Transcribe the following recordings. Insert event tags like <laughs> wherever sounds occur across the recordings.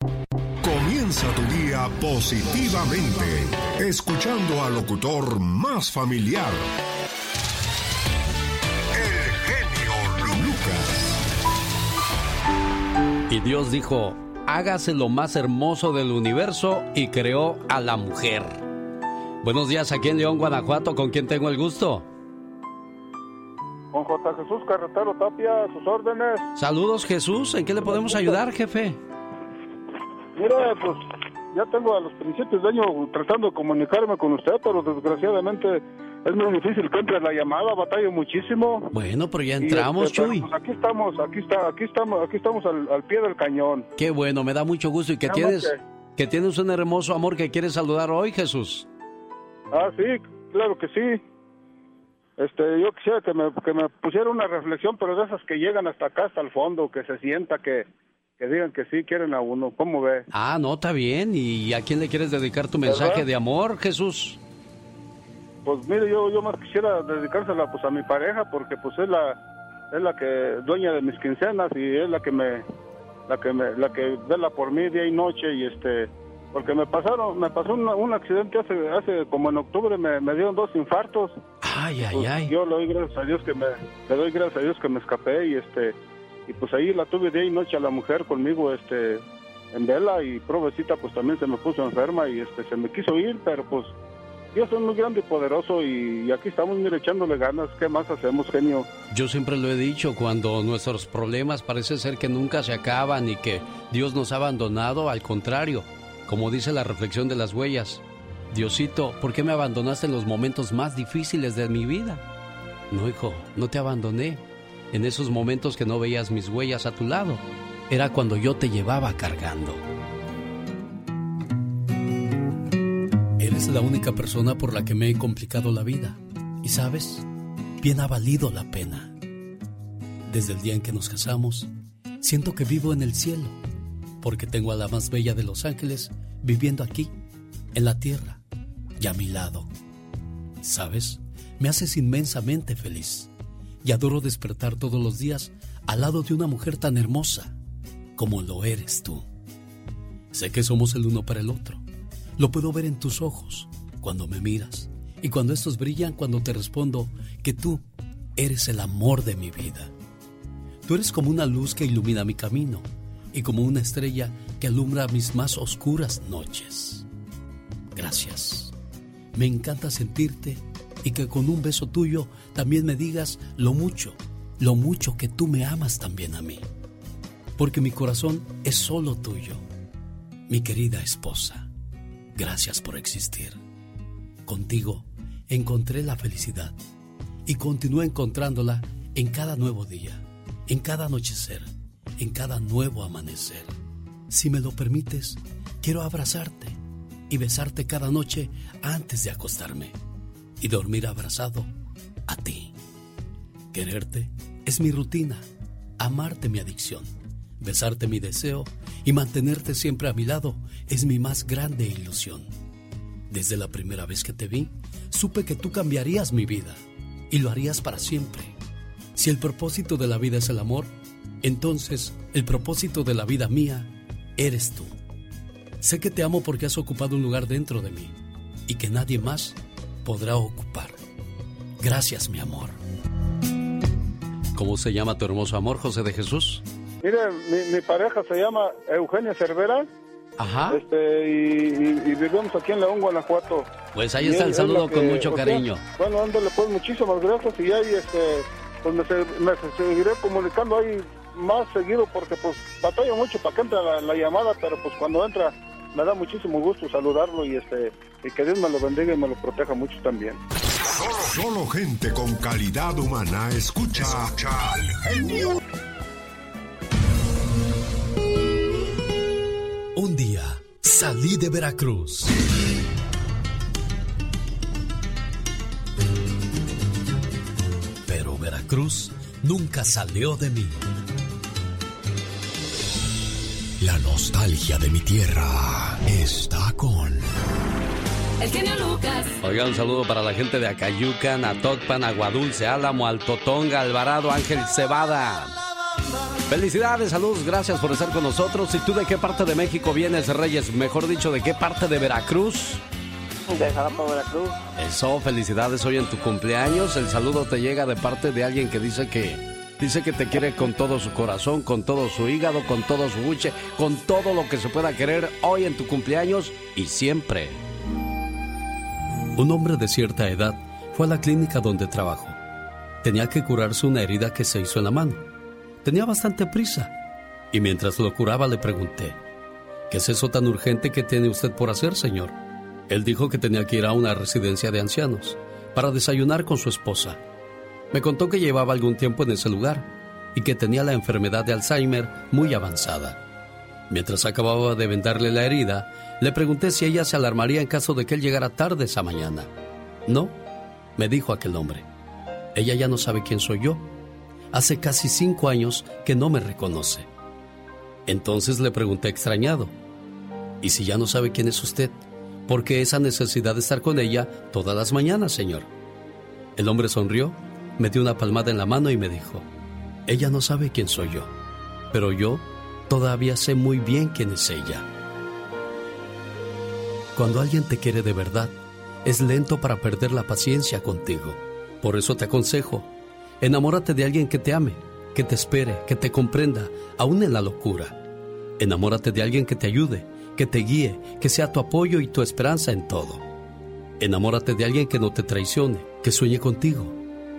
Comienza tu día positivamente, escuchando al locutor más familiar, el genio Lucas. Y Dios dijo, hágase lo más hermoso del universo y creó a la mujer. Buenos días aquí en León, Guanajuato, ¿con quién tengo el gusto? Con J. Jesús Carretero Tapia, a sus órdenes. Saludos Jesús, ¿en qué le podemos ayudar, jefe? Mira, pues ya tengo a los principios de año tratando de comunicarme con usted, pero desgraciadamente es muy difícil que entre la llamada, batallo muchísimo. Bueno, pero ya entramos, este, pero, Chuy. pues, aquí estamos, aquí está, aquí estamos, aquí estamos al, al pie del cañón. Qué bueno, me da mucho gusto y que tienes que tienes un hermoso amor que quieres saludar hoy, Jesús. Ah, sí, claro que sí. Este, yo quisiera que me, que me pusiera una reflexión, pero de esas que llegan hasta acá, hasta el fondo, que se sienta, que, que digan que sí quieren a uno. ¿Cómo ve? Ah, no, está bien. ¿Y a quién le quieres dedicar tu mensaje ¿Verdad? de amor, Jesús? Pues mire, yo, yo más quisiera dedicársela pues a mi pareja porque pues es la es la que dueña de mis quincenas y es la que me la que me la que vela por mí día y noche y este porque me pasaron me pasó un, un accidente hace hace como en octubre me, me dieron dos infartos. Ay, ay, Pues, ay. Yo le doy gracias a Dios que me le doy gracias a Dios que me escapé y este y pues ahí la tuve día y noche a la mujer conmigo este en vela y provecita pues también se me puso enferma y este se me quiso ir pero pues Dios es muy grande y poderoso y, aquí estamos echándole ganas qué más hacemos genio Yo siempre lo he dicho, cuando nuestros problemas parece ser que nunca se acaban y que Dios nos ha abandonado, al contrario, como dice la reflexión de las huellas, Diosito, ¿por qué me abandonaste en los momentos más difíciles de mi vida? No, hijo, no te abandoné. En esos momentos que no veías mis huellas a tu lado, era cuando yo te llevaba cargando. Eres la única persona por la que me he complicado la vida. Y sabes, bien ha valido la pena. Desde el día en que nos casamos, siento que vivo en el cielo, porque tengo a la más bella de los ángeles viviendo aquí, en la tierra, y a mi lado. ¿Sabes? Me haces inmensamente feliz y adoro despertar todos los días al lado de una mujer tan hermosa como lo eres tú. Sé que somos el uno para el otro. Lo puedo ver en tus ojos cuando me miras y cuando estos brillan cuando te respondo que tú eres el amor de mi vida. Tú eres como una luz que ilumina mi camino y como una estrella que alumbra mis más oscuras noches. Gracias. Me encanta sentirte y que con un beso tuyo también me digas lo mucho, lo mucho que tú me amas también a mí. Porque mi corazón es solo tuyo. Mi querida esposa, gracias por existir. Contigo encontré la felicidad y continúo encontrándola en cada nuevo día, en cada anochecer, en cada nuevo amanecer. Si me lo permites, quiero abrazarte y besarte cada noche antes de acostarme y dormir abrazado a ti. Quererte es mi rutina, amarte mi adicción, besarte mi deseo y mantenerte siempre a mi lado es mi más grande ilusión. Desde la primera vez que te vi, supe que tú cambiarías mi vida y lo harías para siempre. Si el propósito de la vida es el amor, entonces el propósito de la vida mía eres tú. Sé que te amo porque has ocupado un lugar dentro de mí y que nadie más podrá ocupar. Gracias, mi amor. ¿Cómo se llama tu hermoso amor, José de Jesús? Mire, mi, pareja se llama Eugenia Cervera. Ajá. Este, y, vivimos aquí en León, Guanajuato. Pues ahí está el saludo con mucho cariño. bueno, ándale, pues muchísimas gracias y ahí, este, pues me, seguiré comunicando ahí más seguido porque pues batalla mucho para que entre la, llamada, pero pues cuando entra me da muchísimo gusto saludarlo y este y que Dios me lo bendiga y me lo proteja mucho también. Solo, gente con calidad humana escucha, escucha al genio. Un día salí de Veracruz. Pero Veracruz nunca salió de mí. La nostalgia de mi tierra está con. El genio Lucas. Oiga, un saludo para la gente de Acayucan, Atocpan, Aguadulce, Álamo, Altotonga, Alvarado, Ángel Cebada. Felicidades, saludos, gracias por estar con nosotros. ¿Y tú de qué parte de México vienes, Reyes? Mejor dicho, ¿de qué parte de Veracruz? De Jalapa, Veracruz. Eso, felicidades hoy en tu cumpleaños. El saludo te llega de parte de alguien que dice que Dice que te quiere con todo su corazón, con todo su hígado, con todo su buche, con todo lo que se pueda querer hoy en tu cumpleaños y siempre. Un hombre de cierta edad fue a la clínica donde trabajó. Tenía que curarse una herida que se hizo en la mano. Tenía bastante prisa. Y mientras lo curaba le pregunté, ¿qué es eso tan urgente que tiene usted por hacer, señor? Él dijo que tenía que ir a una residencia de ancianos para desayunar con su esposa me contó que llevaba algún tiempo en ese lugar y que tenía la enfermedad de Alzheimer muy avanzada. Mientras acababa de vendarle la herida, le pregunté si ella se alarmaría en caso de que él llegara tarde esa mañana. No, me dijo aquel hombre. Ella ya no sabe quién soy yo. Hace casi cinco años que no me reconoce. Entonces le pregunté extrañado, ¿y si ya no sabe quién es usted? ¿Por qué esa necesidad de estar con ella todas las mañanas, señor? El hombre sonrió me dio una palmada en la mano y me dijo, ella no sabe quién soy yo, pero yo todavía sé muy bien quién es ella. Cuando alguien te quiere de verdad, es lento para perder la paciencia contigo. Por eso te aconsejo, enamórate de alguien que te ame, que te espere, que te comprenda, aún en la locura. Enamórate de alguien que te ayude, que te guíe, que sea tu apoyo y tu esperanza en todo. Enamórate de alguien que no te traicione, que sueñe contigo,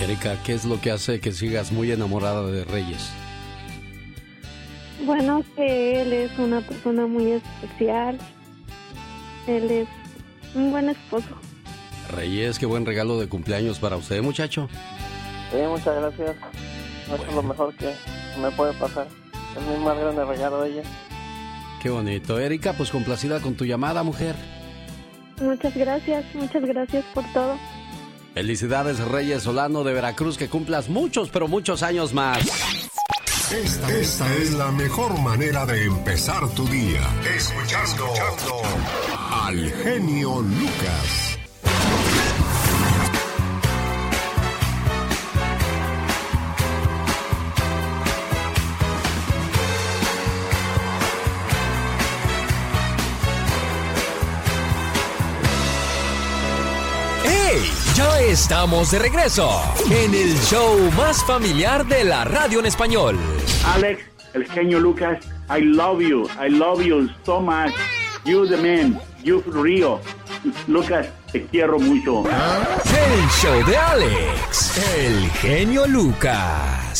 Erika, ¿qué es lo que hace que sigas muy enamorada de Reyes? Bueno, que él es una persona muy especial. Él es un buen esposo. Reyes, qué buen regalo de cumpleaños para usted, muchacho. Sí, muchas gracias. Eso es lo mejor que me puede pasar. Es mi más grande regalo de ella. Qué bonito. Erika, pues complacida con tu llamada, mujer. Muchas gracias, muchas gracias por todo. Felicidades Reyes Solano de Veracruz, que cumplas muchos, pero muchos años más. Esta, es la mejor manera de empezar tu día. Escuchando, escuchando al genio Lucas. Ya estamos de regreso en el show más familiar de la radio en español. Alex, el genio Lucas, I love you, I love you so much. You the man, you Rio. Lucas, te quiero mucho. El show de Alex, el genio Lucas.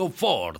Ford.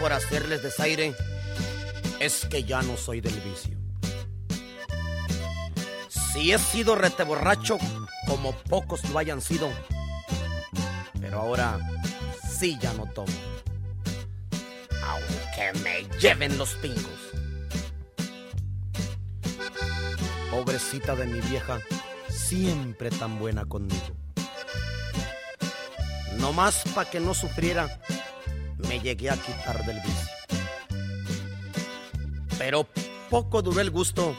Por hacerles desaire, es que ya no soy del vicio. Si he sido reteborracho, como pocos lo hayan sido, pero ahora sí ya no tomo. Aunque me lleven los pingos. Pobrecita de mi vieja, siempre tan buena conmigo. No más para que no sufriera, me llegué a quitar del vicio. Pero poco duró el gusto.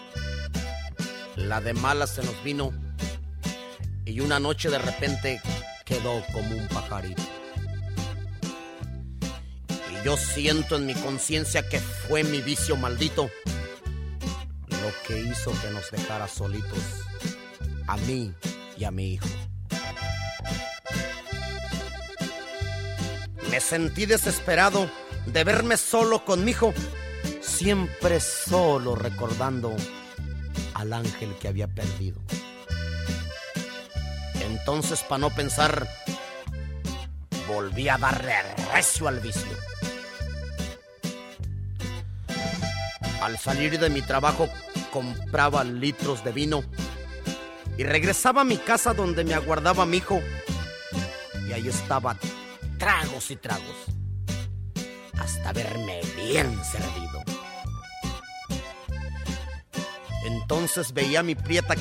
La de mala se nos vino y una noche de repente quedó como un pajarito. Y yo siento en mi conciencia que fue mi vicio maldito lo que hizo que nos dejara solitos a mí y a mi hijo. Me sentí desesperado de verme solo con mi hijo, siempre solo recordando al ángel que había perdido. Entonces, para no pensar, volví a darle recio al vicio. Al salir de mi trabajo, compraba litros de vino y regresaba a mi casa donde me aguardaba mi hijo. Y ahí estaba tragos y tragos, hasta verme bien servido. Entonces veía a mi prieta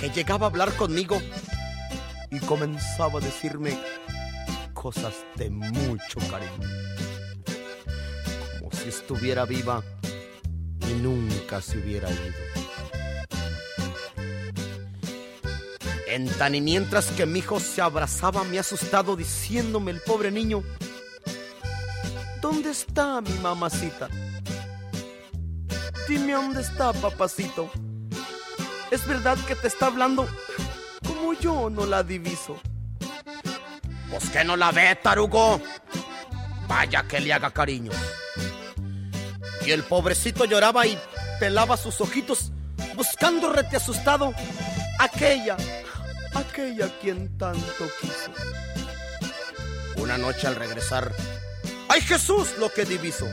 que llegaba a hablar conmigo y comenzaba a decirme cosas de mucho cariño. Como si estuviera viva y nunca se hubiera ido. En tan y mientras que mi hijo se abrazaba, me asustado diciéndome el pobre niño, ¿dónde está mi mamacita? Dime dónde está, papacito. Es verdad que te está hablando como yo no la diviso. Pues que no la ve, tarugo. Vaya que le haga cariño. Y el pobrecito lloraba y pelaba sus ojitos, buscando rete asustado aquella, aquella quien tanto quiso. Una noche al regresar, ¡ay Jesús! Lo que diviso.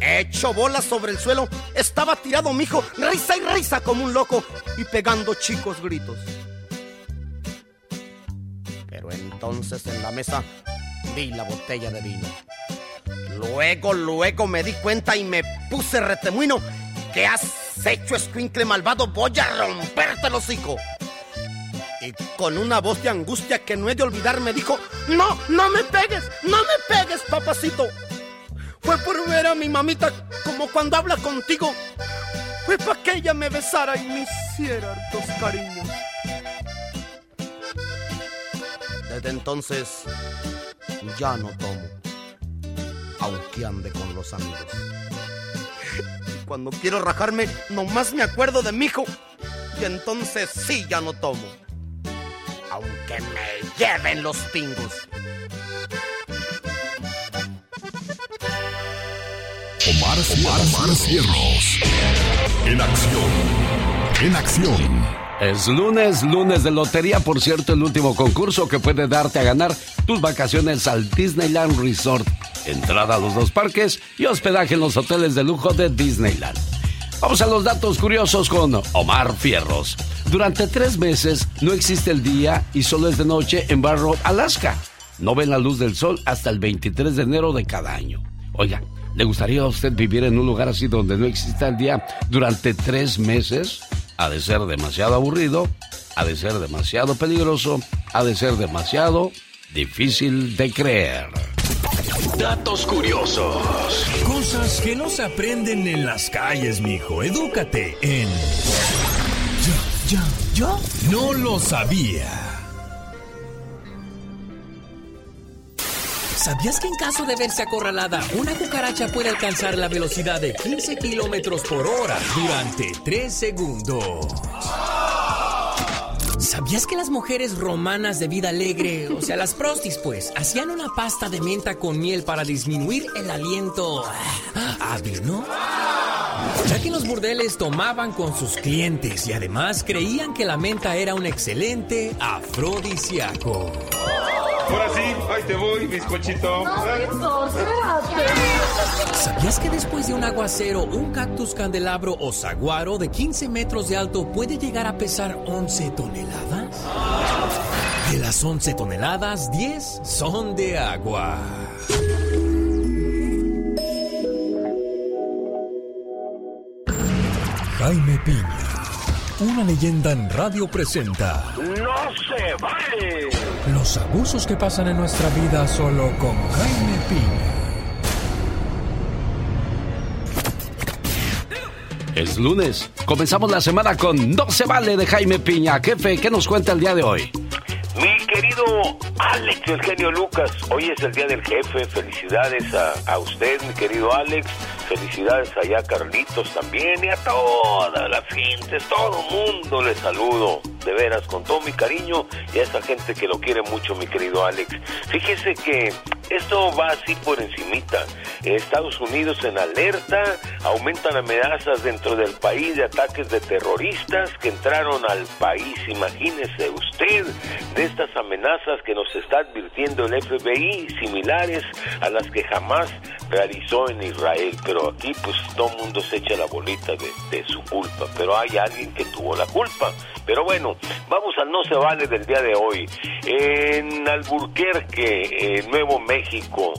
Hecho bolas sobre el suelo, estaba tirado mi hijo, risa y risa como un loco y pegando chicos gritos. Pero entonces en la mesa vi la botella de vino. Luego, luego me di cuenta y me puse retemuino. ¿Qué has hecho, escuincle malvado? Voy a romperte el hocico. Y con una voz de angustia que no he de olvidar me dijo, no, no me pegues, no me pegues, papacito. Fue por ver a mi mamita como cuando habla contigo. Fue para que ella me besara y me hiciera hartos cariños. Desde entonces ya no tomo, aunque ande con los amigos. Cuando quiero rajarme, nomás me acuerdo de mi hijo. Y entonces sí ya no tomo, aunque me lleven los pingos. Omar, Omar, Cierros. En acción. En acción. Es lunes, lunes de lotería, por cierto, el último concurso que puede darte a ganar tus vacaciones al Disneyland Resort. Entrada a los dos parques y hospedaje en los hoteles de lujo de Disneyland. Vamos a los datos curiosos con Omar Fierros. Durante tres meses no existe el día y solo es de noche en Barrow, Alaska. No ven la luz del sol hasta el 23 de enero de cada año. Oiga, ¿le gustaría a usted vivir en un lugar así donde no exista el día durante tres meses? Ha de ser demasiado aburrido, ha de ser demasiado peligroso, ha de ser demasiado difícil de creer. Datos curiosos. Cosas que no se aprenden en las calles, mijo. Edúcate en Yo, yo no lo sabía. ¿Sabías que en caso de verse acorralada, una cucaracha puede alcanzar la velocidad de 15 kilómetros por hora durante 3 segundos? ¿Sabías que las mujeres romanas de vida alegre, o sea, las prostis, pues, hacían una pasta de menta con miel para disminuir el aliento ah, ¿no? Ya que los burdeles tomaban con sus clientes y además creían que la menta era un excelente afrodisíaco. Ahora sí, ahí te voy, bizcochito. ¿Sabías que después de un aguacero, un cactus candelabro o saguaro de 15 metros de alto puede llegar a pesar 11 toneladas? De las 11 toneladas, 10 son de agua. Jaime Piña, una leyenda en radio presenta. ¡No se vale! Los abusos que pasan en nuestra vida solo con Jaime Piña. Es lunes. Comenzamos la semana con No se vale de Jaime Piña. Jefe, ¿qué nos cuenta el día de hoy? Mi querido Alex, el genio Lucas, hoy es el día del jefe. Felicidades a, usted, mi querido Alex. Felicidades allá a Carlitos también y a todas las gentes, todo mundo les saludo, de veras, con todo mi cariño y a esa gente que lo quiere mucho, mi querido Alex. Fíjese que esto va así por encimita. Estados Unidos en alerta, aumentan amenazas dentro del país de ataques de terroristas que entraron al país. Imagínese usted de estas amenazas que nos está advirtiendo el FBI, similares a las que jamás realizó en Israel. Pero aquí pues todo el mundo se echa la bolita de, su culpa, pero hay alguien que tuvo la culpa. Pero bueno, vamos al no se vale del día de hoy. En Alburquerque, Nuevo México,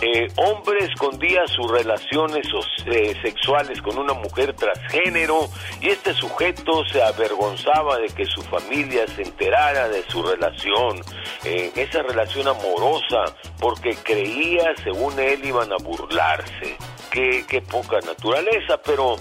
eh, hombre escondía sus relaciones eh, sexuales con una mujer transgénero y este sujeto se avergonzaba de que su familia se enterara de su relación, eh, esa relación amorosa, porque creía, según él, iban a burlarse. Qué, qué poca naturaleza, pero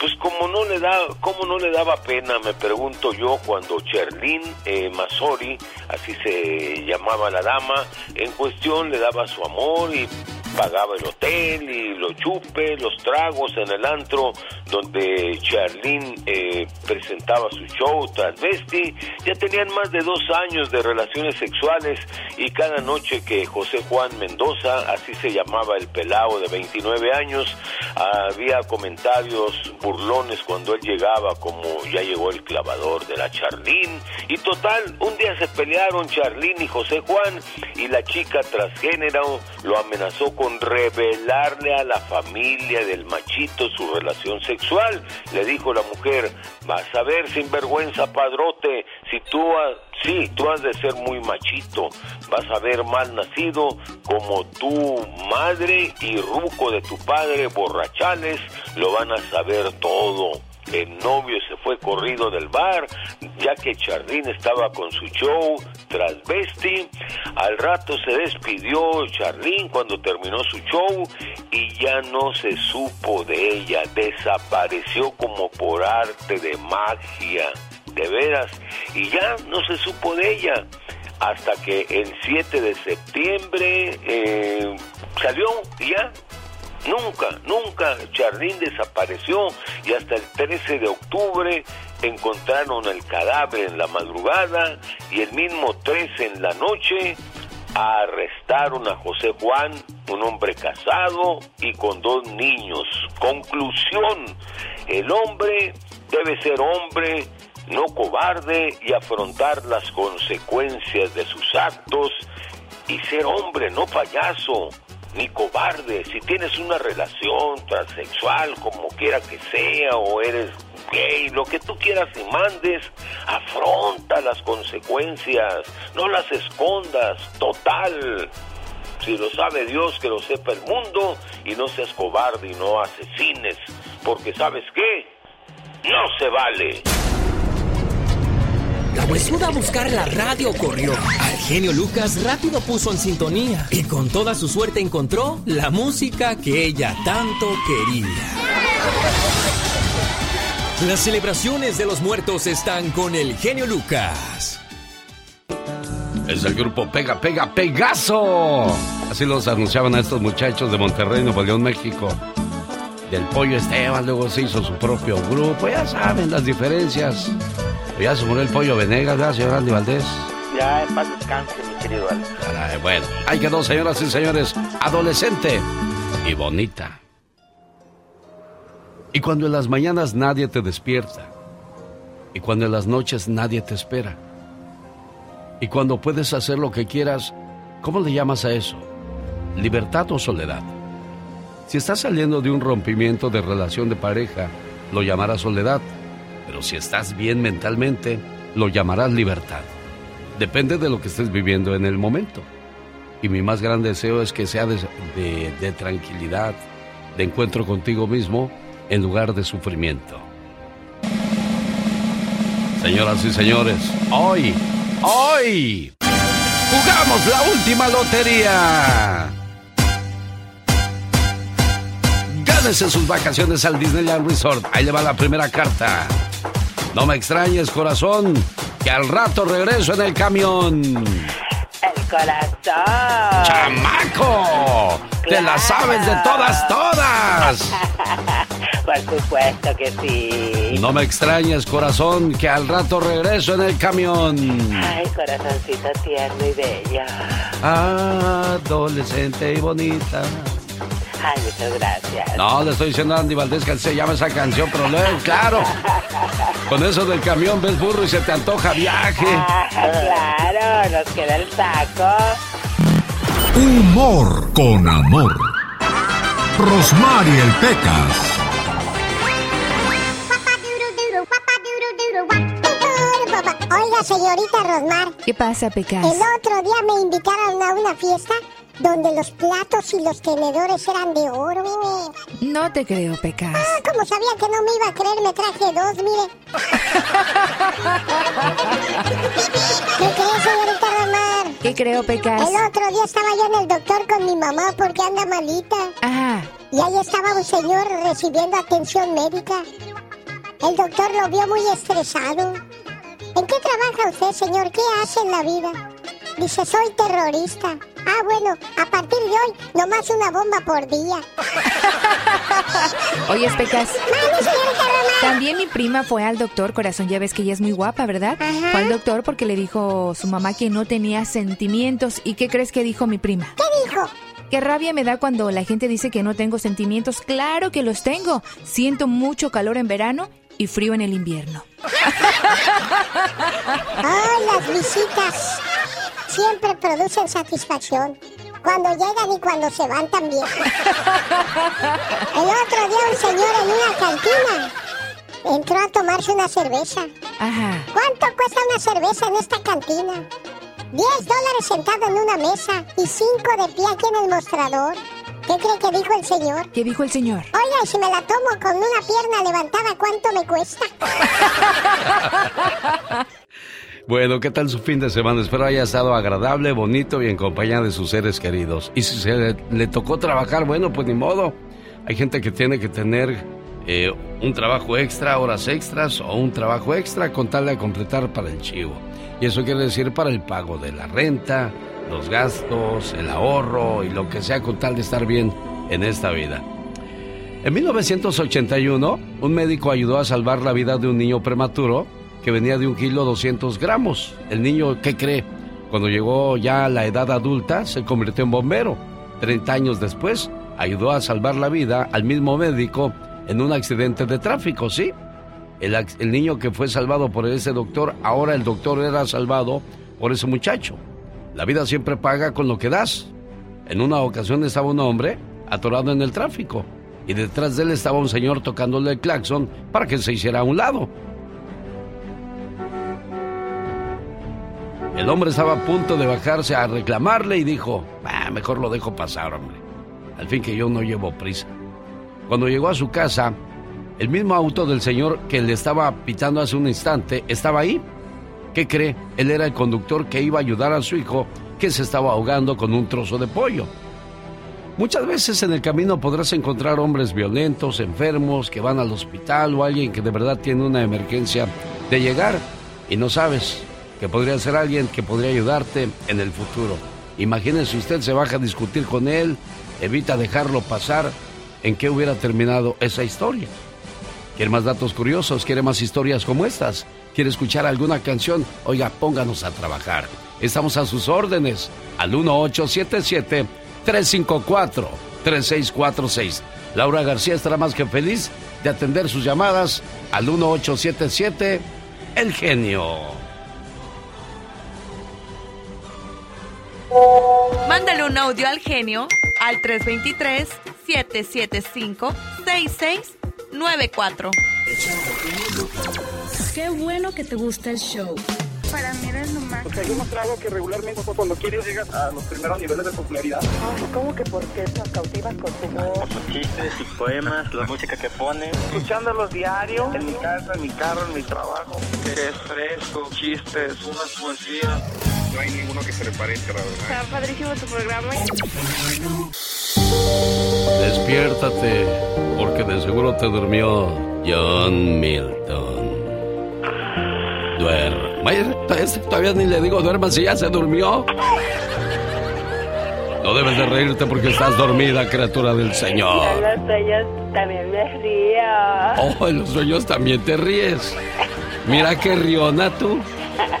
pues como no le da, como no le daba pena, me pregunto yo cuando Cherlin eh, Masori, así se llamaba la dama, en cuestión le daba su amor y pagaba el hotel y los chupes, los tragos en el antro donde Charlene eh, presentaba su show transvesti. Ya tenían más de dos años de relaciones sexuales y cada noche que José Juan Mendoza, así se llamaba el pelao de 29 años, había comentarios burlones cuando él llegaba como ya llegó el clavador de la Charlene. Y total, un día se pelearon Charlene y José Juan y la chica transgénero lo amenazó con revelarle a la familia del machito su relación sexual. Le dijo la mujer, vas a ver sinvergüenza padrote, si tú has, sí, tú has de ser muy machito, vas a ver mal nacido como tu madre y ruco de tu padre, borrachales, lo van a saber todo el novio se fue corrido del bar, ya que Chardín estaba con su show transvesti. Al rato se despidió Charlín cuando terminó su show y ya no se supo de ella. Desapareció como por arte de magia, de veras, y ya no se supo de ella. Hasta que el 7 de septiembre eh, salió y ya Nunca, nunca Chardín desapareció y hasta el 13 de octubre encontraron el cadáver en la madrugada y el mismo 13 en la noche arrestaron a José Juan, un hombre casado y con dos niños. Conclusión, el hombre debe ser hombre, no cobarde y afrontar las consecuencias de sus actos y ser hombre, no payaso ni cobarde. Si tienes una relación transexual, como quiera que sea, o eres gay, lo que tú quieras y mandes, afronta las consecuencias, no las escondas, total. Si lo sabe Dios, que lo sepa el mundo, y no seas cobarde y no asesines, porque sabes qué, no se vale. La huesuda a buscar la radio corrió. Al genio Lucas rápido puso en sintonía y con toda su suerte encontró la música que ella tanto quería. Las celebraciones de los muertos están con el genio Lucas. Es el grupo Pega, Pega, Pegaso. Así los anunciaban a estos muchachos de Monterrey, Nuevo León, México. Del Pollo Esteban, luego se hizo su propio grupo. Ya saben las diferencias. Ya se murió el Pollo Venegas, ¿verdad, señor Andy Valdés? Ya en paz descanse, mi querido Alex. Caray, bueno, ahí quedó, señoras y señores. Adolescente y bonita. Y cuando en las mañanas nadie te despierta. Y cuando en las noches nadie te espera. Y cuando puedes hacer lo que quieras, ¿cómo le llamas a eso? ¿Libertad o soledad? Si estás saliendo de un rompimiento de relación de pareja, lo llamarás soledad. Si estás bien mentalmente, lo llamarás libertad. Depende de lo que estés viviendo en el momento. Y mi más gran deseo es que sea de tranquilidad, de encuentro contigo mismo, en lugar de sufrimiento. Señoras y señores, hoy, hoy, jugamos la última lotería. Gánese sus vacaciones al Disneyland Resort. Ahí le va la primera carta. No me extrañes, corazón, que al rato regreso en el camión. El corazón. ¡Chamaco! ¡Te la sabes de todas, todas! <laughs> Por supuesto que sí. No me extrañes, corazón, que al rato regreso en el camión. Ay, corazoncito tierno y bello. Adolescente y bonita. Ay, muchas gracias. No, le estoy diciendo a Andy Valdés que se llama esa canción, pero luego, claro. Con eso del camión ves burro y se te antoja viaje. Ah, claro, nos queda el saco. Humor con amor. Rosmarie el Pecas. Oiga, señorita Rosmar. ¿Qué pasa, Pecas? El otro día me invitaron a una fiesta donde los platos y los tenedores eran de oro. No te creo, Pecas. Ah, como sabía que no me iba a creer, me traje dos, mire. <laughs> ¿Qué crees, señorita Rosmar? ¿Qué creo, Pecas? El otro día estaba yo en el doctor con mi mamá porque anda malita. Ajá. Y ahí estaba un señor recibiendo atención médica. El doctor lo vio muy estresado. ¿En qué trabaja usted, señor? ¿Qué hace en la vida? Dice, soy terrorista. Ah, bueno, a partir de hoy, nomás una bomba por día. <laughs> Oye, Pecas. También mi prima fue al doctor, corazón, ya ves que ella es muy guapa, ¿verdad? Fue al doctor porque le dijo su mamá que no tenía sentimientos. ¿Y qué crees que dijo mi prima? ¿Qué dijo? Qué rabia me da cuando la gente dice que no tengo sentimientos. Claro que los tengo. Siento mucho calor en verano y frío en el invierno. <laughs> Ay, las visitas siempre producen satisfacción. Cuando llegan y cuando se van también. El otro día un señor en una cantina entró a tomarse una cerveza. Ajá. ¿Cuánto cuesta una cerveza en esta cantina? 10 dólares sentado en una mesa y 5 de pie aquí en el mostrador. ¿Qué cree que dijo el señor? ¿Qué dijo el señor? Oiga, y si me la tomo con una pierna levantada, ¿cuánto me cuesta? <laughs> Bueno, ¿qué tal su fin de semana? Espero haya estado agradable, bonito y en compañía de sus seres queridos. Y si se le, tocó trabajar, bueno, pues ni modo. Hay gente que tiene que tener eh, un trabajo extra, horas extras o un trabajo extra con tal de completar para el chivo. Y eso quiere decir para el pago de la renta, los gastos, el ahorro y lo que sea con tal de estar bien en esta vida. En 1981, un médico ayudó a salvar la vida de un niño prematuro que venía de un kilo 200 gramos. El niño, ¿qué cree? Cuando llegó ya a la edad adulta, se convirtió en bombero. 30 años después, ayudó a salvar la vida al mismo médico en un accidente de tráfico, ¿sí? El, niño que fue salvado por ese doctor, ahora el doctor era salvado por ese muchacho. La vida siempre paga con lo que das. En una ocasión estaba un hombre atorado en el tráfico y detrás de él estaba un señor tocándole el claxon para que se hiciera a un lado. El hombre estaba a punto de bajarse a reclamarle y dijo, "Ah, mejor lo dejo pasar, hombre. Al fin que yo no llevo prisa. Cuando llegó a su casa, el mismo auto del señor que le estaba pitando hace un instante estaba ahí. ¿Qué cree? Él era el conductor que iba a ayudar a su hijo que se estaba ahogando con un trozo de pollo. Muchas veces en el camino podrás encontrar hombres violentos, enfermos, que van al hospital o alguien que de verdad tiene una emergencia de llegar y no sabes que podría ser alguien que podría ayudarte en el futuro. Imagínese usted se baja a discutir con él, evita dejarlo pasar, ¿en qué hubiera terminado esa historia? ¿Quiere más datos curiosos? ¿Quiere más historias como estas? ¿Quiere escuchar alguna canción? Oiga, pónganos a trabajar. Estamos a sus órdenes al 1877-354-3646. Laura García estará más que feliz de atender sus llamadas al 1877 El Genio. Mándale un audio al genio al 323-775-6694. Qué bueno que te gusta el show. Para mí eres lo más. O sea, yo mostrado que regularmente cuando quieres llegas a los primeros niveles de popularidad. Ay, ¿cómo que por qué nos cautivas con tu voz? Por sus chistes, sus poemas, la música que pones. Escuchándolos diario, en mi casa, en mi carro, en mi trabajo. Es fresco, chistes, unas poesías. No hay ninguno que se le parezca, la verdad. Está padrísimo tu programa. Despiértate, porque de seguro te durmió John Milton. Duerme. Todavía ni le digo duerma si ya se durmió. No debes de reírte porque estás dormida, criatura del Señor. En los sueños también me río. Oh, en los sueños también te ríes. Mira qué riona tú.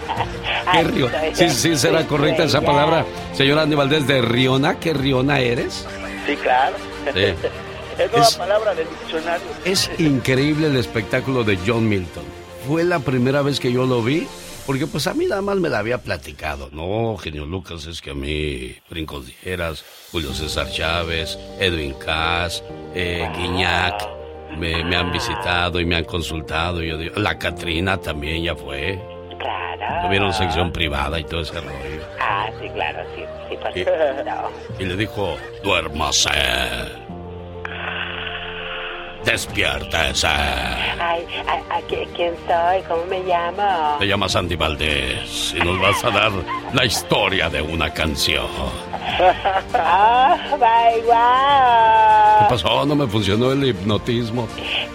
<laughs> ¿Qué río? Sí, sí, será correcta esa palabra. Señora Andy Valdés, de riona, ¿qué riona eres? Sí, claro. Sí. <laughs> Es nueva palabra del diccionario. Es increíble el espectáculo de John Milton. Fue la primera vez que yo lo vi, porque pues a mí nada más me la había platicado. No, genio Lucas, es que a mí Brincos Dijeras, Julio César Chávez, Edwin Cass, eh, Guiñac, me, me han visitado y me han consultado. Yo digo, la Catrina también ya fue. Claro. Tuvieron sección privada y todo ese rollo. Ah, sí, claro, sí, sí, por Y-. <laughs> Y le dijo, duérmase. Despiértese. Ay, ¿a, a qué- ¿quién soy? ¿Cómo me llamo? Te llamas Andy Valdés y nos vas a dar la historia de una canción. <laughs> ¡Ah, bye, ¿Qué wow! pasó? No me funcionó el hipnotismo.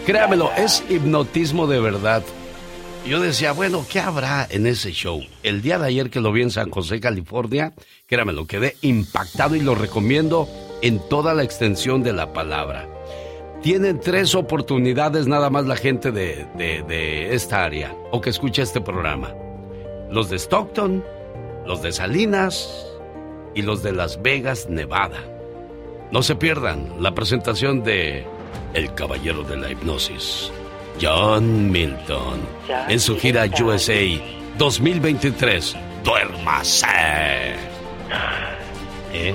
Créamelo, es hipnotismo de verdad. Yo decía, bueno, ¿qué habrá en ese show? El día de ayer que lo vi en San José, California, créamelo, quedé impactado y lo recomiendo en toda la extensión de la palabra. Tienen tres oportunidades nada más la gente de, de- de esta área o que escucha este programa. Los de Stockton, los de Salinas y los de Las Vegas, Nevada. No se pierdan la presentación de El Caballero de la Hipnosis, John Milton, en su gira USA 2023. Duérmase. ¿Eh?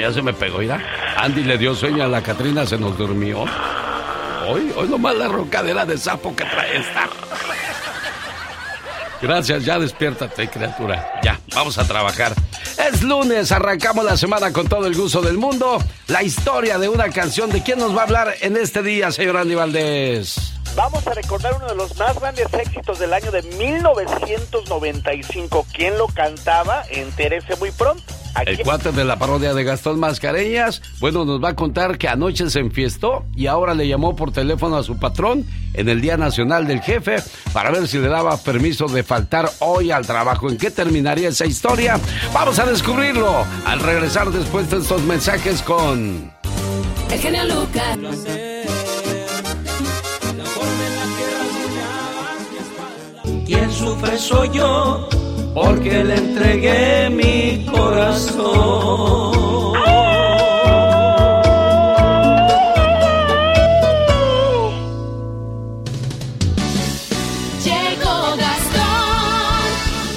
Ya, se me pegó, ¿ya? Andy le dio sueño a la Catrina, se nos durmió. Hoy, hoy nomás la roncadera de sapo que trae esta. Gracias, ya despiértate, criatura. Ya, vamos a trabajar. Es lunes, arrancamos la semana con todo el gusto del mundo. La historia de una canción. ¿De quién nos va a hablar en este día, señor Andy Valdés? Vamos a recordar uno de los más grandes éxitos del año de 1995. ¿Quién lo cantaba? Entérese muy pronto. Aquí El cuate de la parodia de Gastón Mascareñas, bueno, nos va a contar que anoche se enfiestó y ahora le llamó por teléfono a su patrón en el Día Nacional del Jefe para ver si le daba permiso de faltar hoy al trabajo. ¿En qué terminaría esa historia? Vamos a descubrirlo al regresar después de estos mensajes con... El genio Lucas. Quien sufre soy yo, porque le entregué mi corazón. Llegó Gastón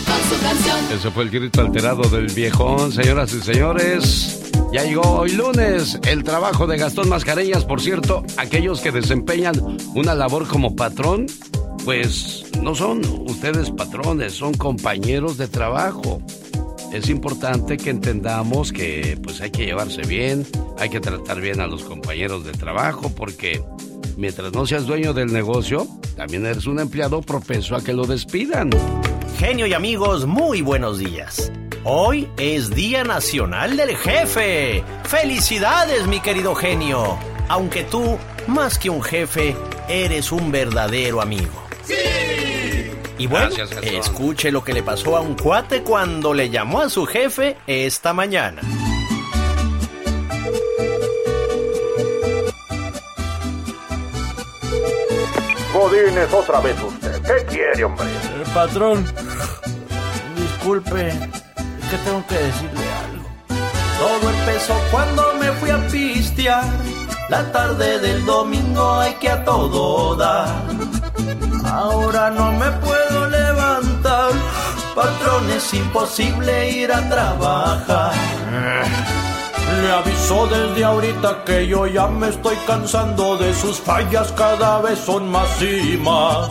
con su canción. Ese fue el grito alterado del viejón, señoras y señores. Ya llegó hoy lunes el trabajo de Gastón Mascareñas. Por cierto, aquellos que desempeñan una labor como patrón, pues no son ustedes patrones, son compañeros de trabajo. Es importante que entendamos que pues hay que llevarse bien, hay que tratar bien a los compañeros de trabajo porque mientras no seas dueño del negocio, también eres un empleado propenso a que lo despidan. Genio y amigos, muy buenos días. Hoy es Día Nacional del Jefe. Felicidades, mi querido genio. Aunque tú, más que un jefe, eres un verdadero amigo. ¡Sí! Y bueno, Gracias, escuche lo que le pasó a un cuate cuando le llamó a su jefe esta mañana. Godines, otra vez usted. ¿Qué quiere, hombre? Eh, patrón, disculpe, es que tengo que decirle algo. Todo empezó cuando me fui a pistear. La tarde del domingo hay que a todo dar. Ahora no me puedo levantar. Patrón, es imposible ir a trabajar. Le aviso desde ahorita que yo ya me estoy cansando de sus fallas, cada vez son más y más.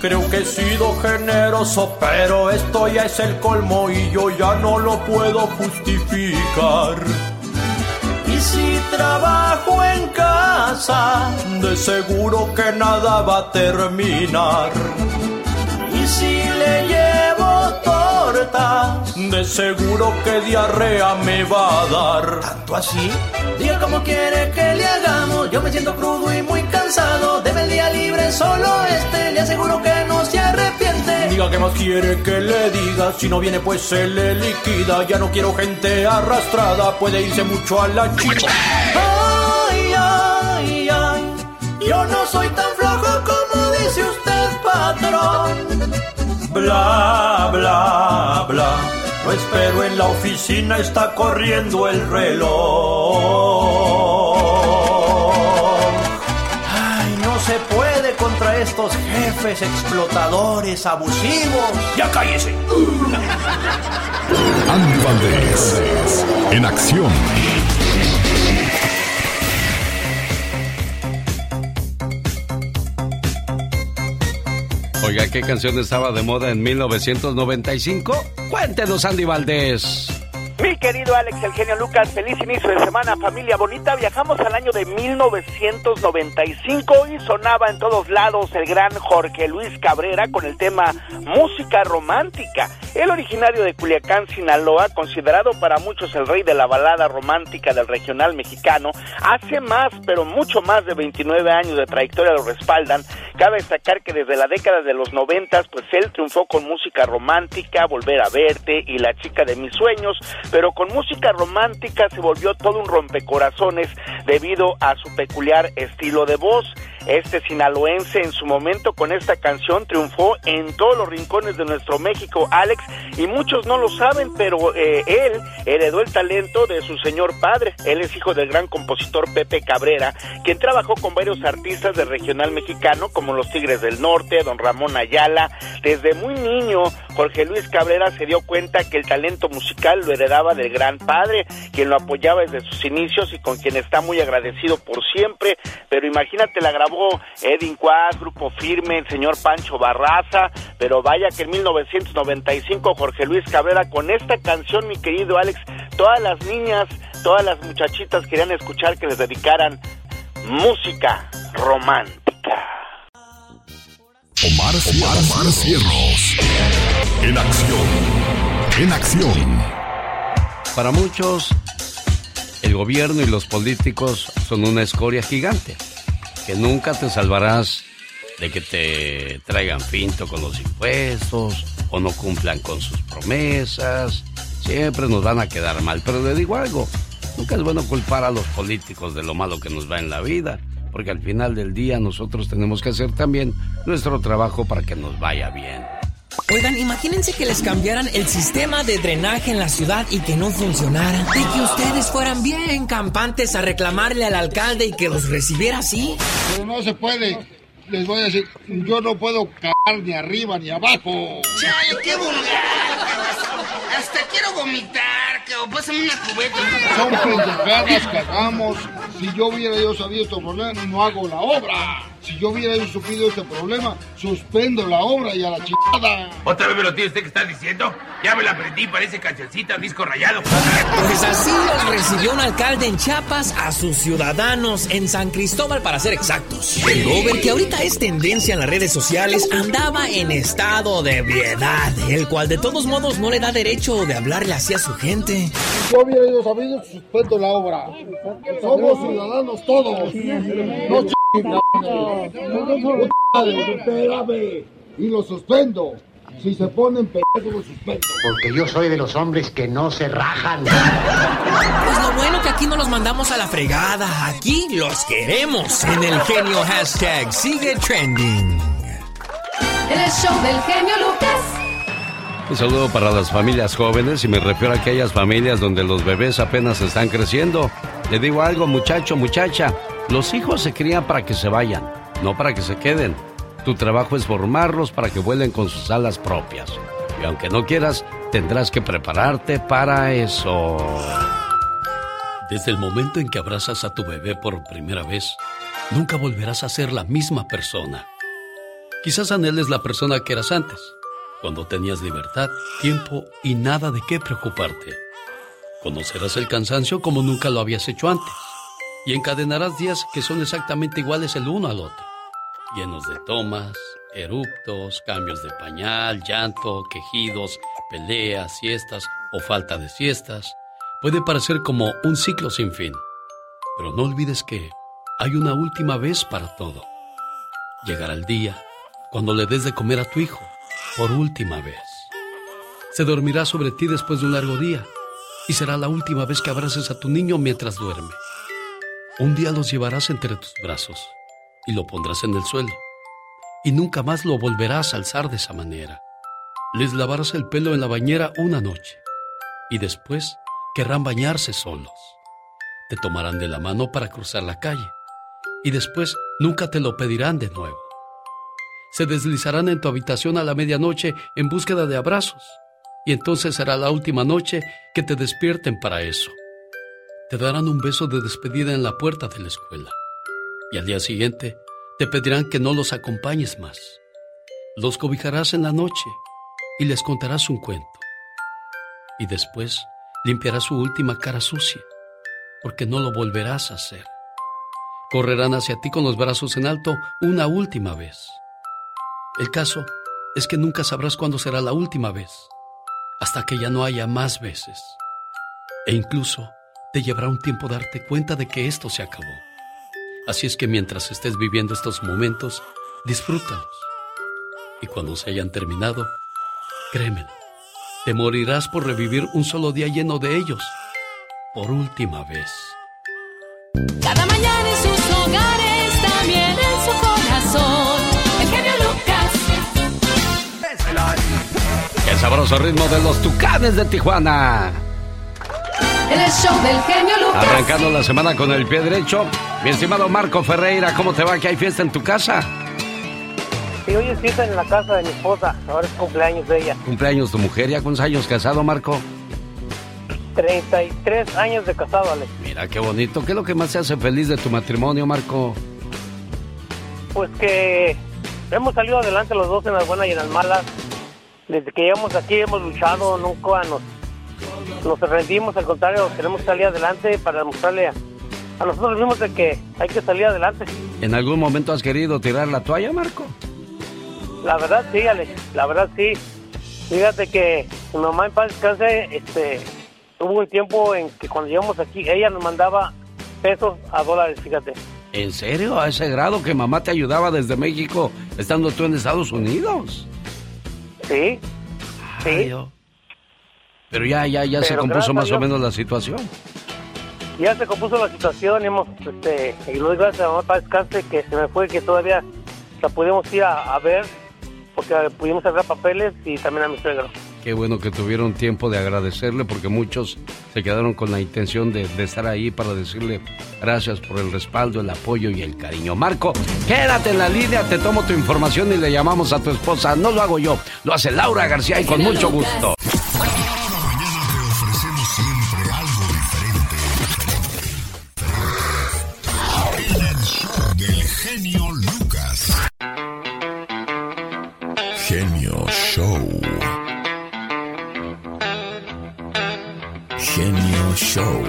Creo que he sido generoso, pero esto ya es el colmo y yo ya no lo puedo justificar. Si trabajo en casa, de seguro que nada va a terminar. Y si le llevo tortas, de seguro que diarrea me va a dar. ¿Tanto así? Diga como quiere que le hagamos. Yo me siento crudo y muy cansado. Debe el día libre solo este. Le aseguro que no. Diga que más quiere que le diga. Si no viene, pues se le liquida. Ya no quiero gente arrastrada. Puede irse mucho a la chica. Ay, ay, ay. Yo no soy tan flojo como dice usted, patrón. Bla, bla, bla. Lo espero en la oficina, está corriendo el reloj. Estos jefes explotadores abusivos. Ya cállese. Andy Valdés, en acción. Oiga, ¿qué canción estaba de moda en 1995? Cuéntenos, Andy Valdés. Mi querido Alex, el genio Lucas, feliz inicio de semana, familia bonita. Viajamos al año de 1995 y sonaba en todos lados el gran Jorge Luis Cabrera con el tema Música Romántica. El originario de Culiacán, Sinaloa, considerado para muchos el rey de la balada romántica del regional mexicano, hace más, pero mucho más de 29 años de trayectoria lo respaldan. Cabe destacar que desde la década de los 90, pues él triunfó con música romántica, Volver a verte y La chica de mis sueños, pero con música romántica se volvió todo un rompecorazones debido a su peculiar estilo de voz. Este sinaloense en su momento con esta canción triunfó en todos los rincones de nuestro México, Alex, y muchos no lo saben, pero eh, él heredó el talento de su señor padre. Él es hijo del gran compositor Pepe Cabrera, quien trabajó con varios artistas del regional mexicano, como los Tigres del Norte, don Ramón Ayala. Desde muy niño, Jorge Luis Cabrera se dio cuenta que el talento musical lo heredaba del gran padre, quien lo apoyaba desde sus inicios y con quien está muy agradecido por siempre. Pero imagínate, la grabó Edwin Quad, Grupo Firme, el señor Pancho Barraza, pero vaya que en 1995 Jorge Luis Cabrera con esta canción, mi querido Alex, todas las niñas, todas las muchachitas querían escuchar que les dedicaran música romántica. Omar, Omar, Omar Cierros. En acción. En acción. Para muchos, el gobierno y los políticos son una escoria gigante, que nunca te salvarás de que te traigan pinto con los impuestos o no cumplan con sus promesas. Siempre nos van a quedar mal, pero le digo algo, nunca es bueno culpar a los políticos de lo malo que nos va en la vida, porque al final del día nosotros tenemos que hacer también nuestro trabajo para que nos vaya bien. Oigan, imagínense que les cambiaran el sistema de drenaje en la ciudad y que no funcionara. De que ustedes fueran bien campantes a reclamarle al alcalde y que los recibiera así. Pero no se puede. Les voy a decir, yo no puedo cagar ni arriba ni abajo. Chale, qué vulgar. Hasta quiero vomitar, que pásame una cubeta. Son pendejadas que hagamos. Si yo hubiera yo sabido estos problemas, no hago la obra. Si yo hubiera supido este problema, suspendo la obra y a la chingada. ¿Otra vez me lo tiene usted que está diciendo? Ya me la aprendí, parece cancioncita, disco rayado. Pues así recibió un alcalde en Chiapas a sus ciudadanos en San Cristóbal, para ser exactos. El gober, que ahorita es tendencia en las redes sociales, andaba en estado de ebriedad, el cual de todos modos no le da derecho de hablarle así a su gente. Si yo hubiera ido sabido, suspendo la obra. Somos ciudadanos todos. No. Y lo suspendo. Si se ponen pendejos, lo suspendo. Porque yo soy de los hombres que no se rajan. Pues lo bueno que aquí no los mandamos a la fregada, aquí los queremos. En el genio hashtag sigue trending. El show del genio Lucas. Un saludo para las familias jóvenes y me refiero a aquellas familias donde los bebés apenas están creciendo. Le digo algo, muchacho, muchacha, los hijos se crían para que se vayan, no para que se queden. Tu trabajo es formarlos para que vuelen con sus alas propias. Y aunque no quieras, tendrás que prepararte para eso. Desde el momento en que abrazas a tu bebé por primera vez, nunca volverás a ser la misma persona. Quizás anheles la persona que eras antes, cuando tenías libertad, tiempo y nada de qué preocuparte. Conocerás el cansancio como nunca lo habías hecho antes y encadenarás días que son exactamente iguales el uno al otro, llenos de tomas, eruptos, cambios de pañal, llanto, quejidos, peleas, siestas o falta de siestas. Puede parecer como un ciclo sin fin, pero no olvides que hay una última vez para todo. Llegará el día cuando le des de comer a tu hijo por última vez. Se dormirá sobre ti después de un largo día y será la última vez que abraces a tu niño mientras duerme. Un día los llevarás entre tus brazos y lo pondrás en el suelo y nunca más lo volverás a alzar de esa manera. Les lavarás el pelo en la bañera una noche y después querrán bañarse solos. Te tomarán de la mano para cruzar la calle y después nunca te lo pedirán de nuevo. Se deslizarán en tu habitación a la medianoche en búsqueda de abrazos y entonces será la última noche que te despierten para eso. Te darán un beso de despedida en la puerta de la escuela y al día siguiente te pedirán que no los acompañes más. Los cobijarás en la noche y les contarás un cuento. Y después limpiarás su última cara sucia, porque no lo volverás a hacer. Correrán hacia ti con los brazos en alto una última vez. El caso es que nunca sabrás cuándo será la última vez, hasta que ya no haya más veces. E incluso te llevará un tiempo darte cuenta de que esto se acabó. Así es que mientras estés viviendo estos momentos, disfrútalos. Y cuando se hayan terminado, créemelo, te morirás por revivir un solo día lleno de ellos, por última vez. Cada mañana en sus hogares, también en su corazón. El genio Lucas. El sabroso ritmo de los tucanes de Tijuana. El show del genio Lucas. Arrancando la semana con el pie derecho. Mi estimado Marco Ferreira, ¿cómo te va? ¿Que hay fiesta en tu casa? Sí, hoy es fiesta en la casa de mi esposa. Ahora es cumpleaños de ella. ¿Cumpleaños tu mujer? ¿Ya cuántos años casado, Marco? 33 años de casado, Alex. Mira, qué bonito. ¿Qué es lo que más te hace feliz de tu matrimonio, Marco? Pues que hemos salido adelante los dos en las buenas y en las malas. Desde que llegamos aquí hemos luchado, nunca nos, nos rendimos, al contrario, queremos salir adelante para demostrarle a, a nosotros mismos de que hay que salir adelante. ¿En algún momento has querido tirar la toalla, Marco? La verdad sí, Alex, la verdad sí. Fíjate que mi mamá en paz descanse, este, hubo un tiempo en que cuando llegamos aquí, ella nos mandaba pesos a dólares, fíjate. ¿En serio? ¿A ese grado que mamá te ayudaba desde México estando tú en Estados Unidos? Sí, sí. Pero ya, ya, ya se compuso más o menos la situación. Ya se compuso la situación hemos, este, y le doy gracias a mamá para descanse que se me fue, que todavía la pudimos ir a, a ver, porque pudimos sacar papeles y también a mi suegro. Qué bueno que tuvieron tiempo de agradecerle porque muchos se quedaron con la intención de, de estar ahí para decirle gracias por el respaldo, el apoyo y el cariño. Marco, quédate en la línea, te tomo tu información y le llamamos a tu esposa. No lo hago yo, lo hace Laura García y con mucho gusto. Show.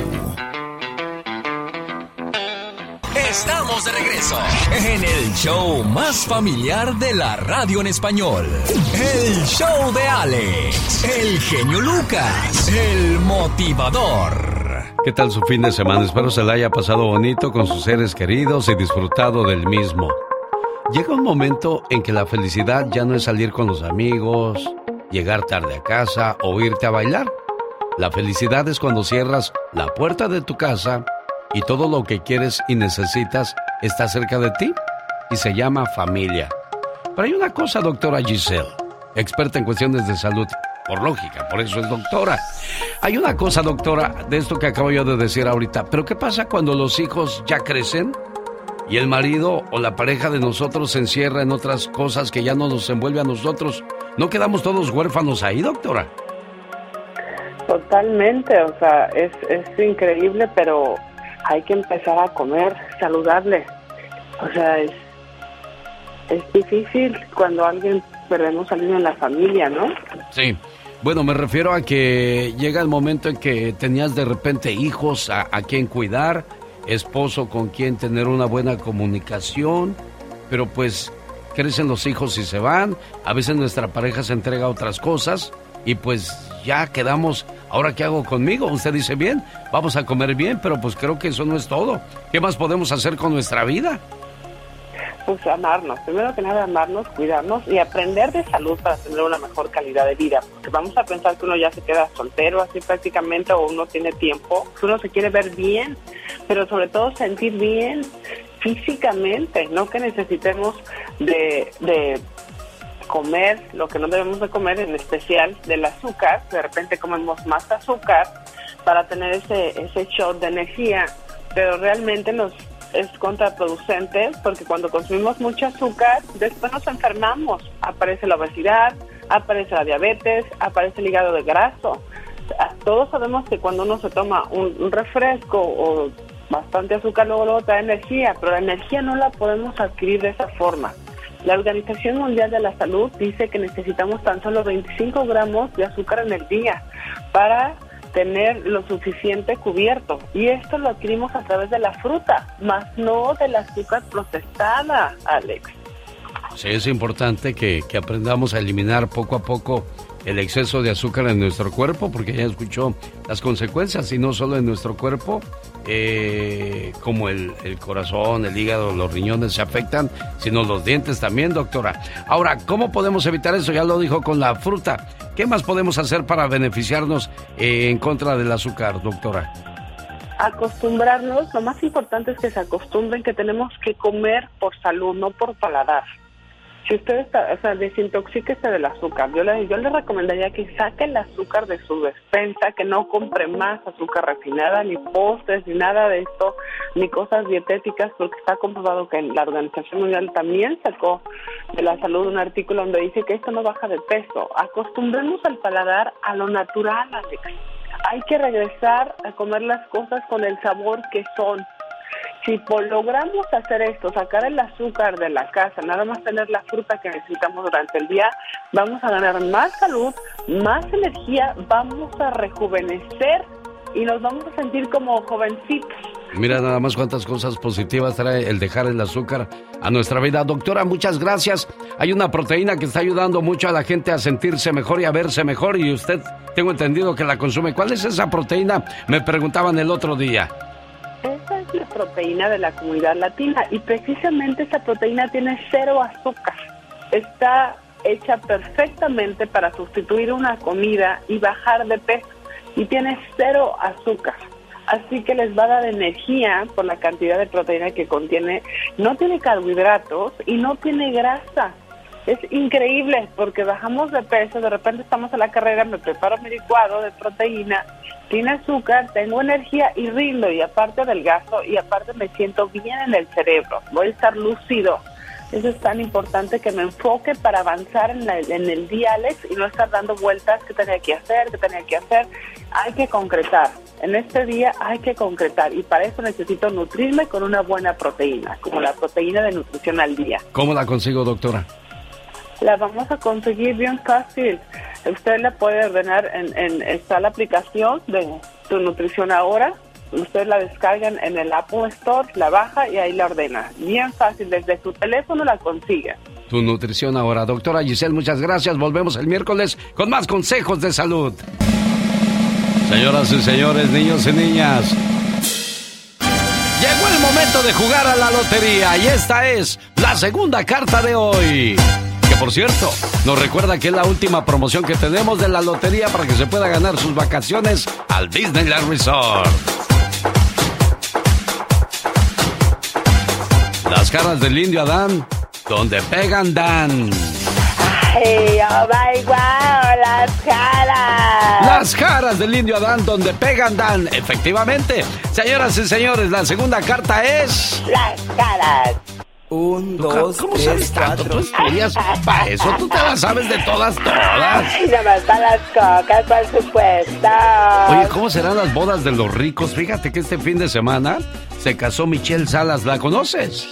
Estamos de regreso en el show más familiar de la radio en español. El show de Alex, el genio Lucas, el motivador. ¿Qué tal su fin de semana? Espero se la haya pasado bonito con sus seres queridos y disfrutado del mismo. Llega un momento en que la felicidad ya no es salir con los amigos, llegar tarde a casa o irte a bailar. La felicidad es cuando cierras la puerta de tu casa y todo lo que quieres y necesitas está cerca de ti y se llama familia. Pero hay una cosa, doctora Giselle, experta en cuestiones de salud, por lógica, por eso es doctora. Hay una cosa, doctora, de esto que acabo yo de decir ahorita, pero ¿qué pasa cuando los hijos ya crecen y el marido o la pareja de nosotros se encierra en otras cosas que ya no nos envuelve a nosotros? ¿No quedamos todos huérfanos ahí, doctora? Totalmente, o sea, es, es increíble, pero hay que empezar a comer saludable. O sea, es, es difícil cuando alguien perdemos a alguien en la familia, ¿no? Sí. Bueno, me refiero a que llega el momento en que tenías de repente hijos a, a quien cuidar, esposo con quien tener una buena comunicación, pero pues crecen los hijos y se van, a veces nuestra pareja se entrega a otras cosas y pues ya quedamos, ahora qué hago conmigo, usted dice bien, vamos a comer bien, pero pues creo que eso no es todo. ¿Qué más podemos hacer con nuestra vida? Pues amarnos, primero que nada amarnos, cuidarnos y aprender de salud para tener una mejor calidad de vida, porque vamos a pensar que uno ya se queda soltero así prácticamente o uno tiene tiempo, uno se quiere ver bien, pero sobre todo sentir bien físicamente, no que necesitemos de, de comer lo que no debemos de comer, en especial del azúcar, de repente comemos más azúcar para tener ese, ese shot de energía, pero realmente nos es contraproducente porque cuando consumimos mucho azúcar, después nos enfermamos. Aparece la obesidad, aparece la diabetes, aparece el hígado de graso. Todos sabemos que cuando uno se toma un, refresco o bastante azúcar, luego, luego trae energía, pero la energía no la podemos adquirir de esa forma. La Organización Mundial de la Salud dice que necesitamos tan solo 25 gramos de azúcar en el día para tener lo suficiente cubierto. Y esto lo adquirimos a través de la fruta, más no del azúcar procesada, Alex. Sí, es importante que, que aprendamos a eliminar poco a poco el exceso de azúcar en nuestro cuerpo, porque ya escuchó las consecuencias, y no solo en nuestro cuerpo, eh, como el, el, corazón, el hígado, los riñones se afectan, sino los dientes también, doctora. Ahora, ¿cómo podemos evitar eso? Ya lo dijo con la fruta. ¿Qué más podemos hacer para beneficiarnos eh, en contra del azúcar, doctora? Acostumbrarnos, lo más importante es que se acostumbren que tenemos que comer por salud, no por paladar si usted o sea, desintoxíquese del azúcar. Yo le, yo le recomendaría que saque el azúcar de su despensa, que no compre más azúcar refinada, ni postres, ni nada de esto, ni cosas dietéticas, porque está comprobado que la Organización Mundial también sacó de la salud un artículo donde dice que esto no baja de peso. Acostumbremos al paladar a lo natural, Alex. Hay que regresar a comer las cosas con el sabor que son si logramos hacer esto, sacar el azúcar de la casa, nada más tener la fruta que necesitamos durante el día, vamos a ganar más salud, más energía, vamos a rejuvenecer y nos vamos a sentir como jovencitos. Mira nada más cuántas cosas positivas trae el dejar el azúcar a nuestra vida. Doctora, muchas gracias. Hay una proteína que está ayudando mucho a la gente a sentirse mejor y a verse mejor y usted, tengo entendido que la consume. ¿Cuál es esa proteína? Me preguntaban el otro día. Esa es la proteína de la comunidad latina y precisamente esa proteína tiene cero azúcar. Está hecha perfectamente para sustituir una comida y bajar de peso y tiene cero azúcar. Así que les va a dar energía por la cantidad de proteína que contiene. No tiene carbohidratos y no tiene grasa. Es increíble porque bajamos de peso, de repente estamos en la carrera, me preparo mi licuado de proteína sin azúcar, tengo energía y rindo y aparte del gasto y aparte me siento bien en el cerebro, voy a estar lúcido. Eso es tan importante que me enfoque para avanzar en, en el día, Alex, y no estar dando vueltas que tenía que hacer, que tenía que hacer. Hay que concretar. En este día hay que concretar y para eso necesito nutrirme con una buena proteína, como la proteína de nutrición al día. ¿Cómo la consigo, doctora? La vamos a conseguir bien fácil. Usted la puede ordenar en, en está la aplicación de Tu Nutrición Ahora. Usted la descargan en el Apple Store, la baja y ahí la ordena. Bien fácil, desde su teléfono la consigue. Tu nutrición ahora. Doctora Giselle, muchas gracias. Volvemos el miércoles con más consejos de salud. Señoras y señores, niños y niñas, llegó el momento de jugar a la lotería y esta es la segunda carta de hoy. Por cierto, nos recuerda que es la última promoción que tenemos de la lotería para que se pueda ganar sus vacaciones al Disneyland Resort. Las caras del indio Adán, donde pegan Dan. Ay, oh my wow, las caras. Las caras del indio Adán, donde pegan Dan. Efectivamente, señoras y señores, la segunda carta es. Las caras. Un, dos, ¿Cómo tres, sabes tanto? cuatro. Tú estudias para eso, tú te las sabes de todas, todas. Ay, nomás para las cocas, por supuesto. Oye, ¿cómo serán las bodas de los ricos? Fíjate que este fin de semana se casó Michelle Salas, ¿la conoces?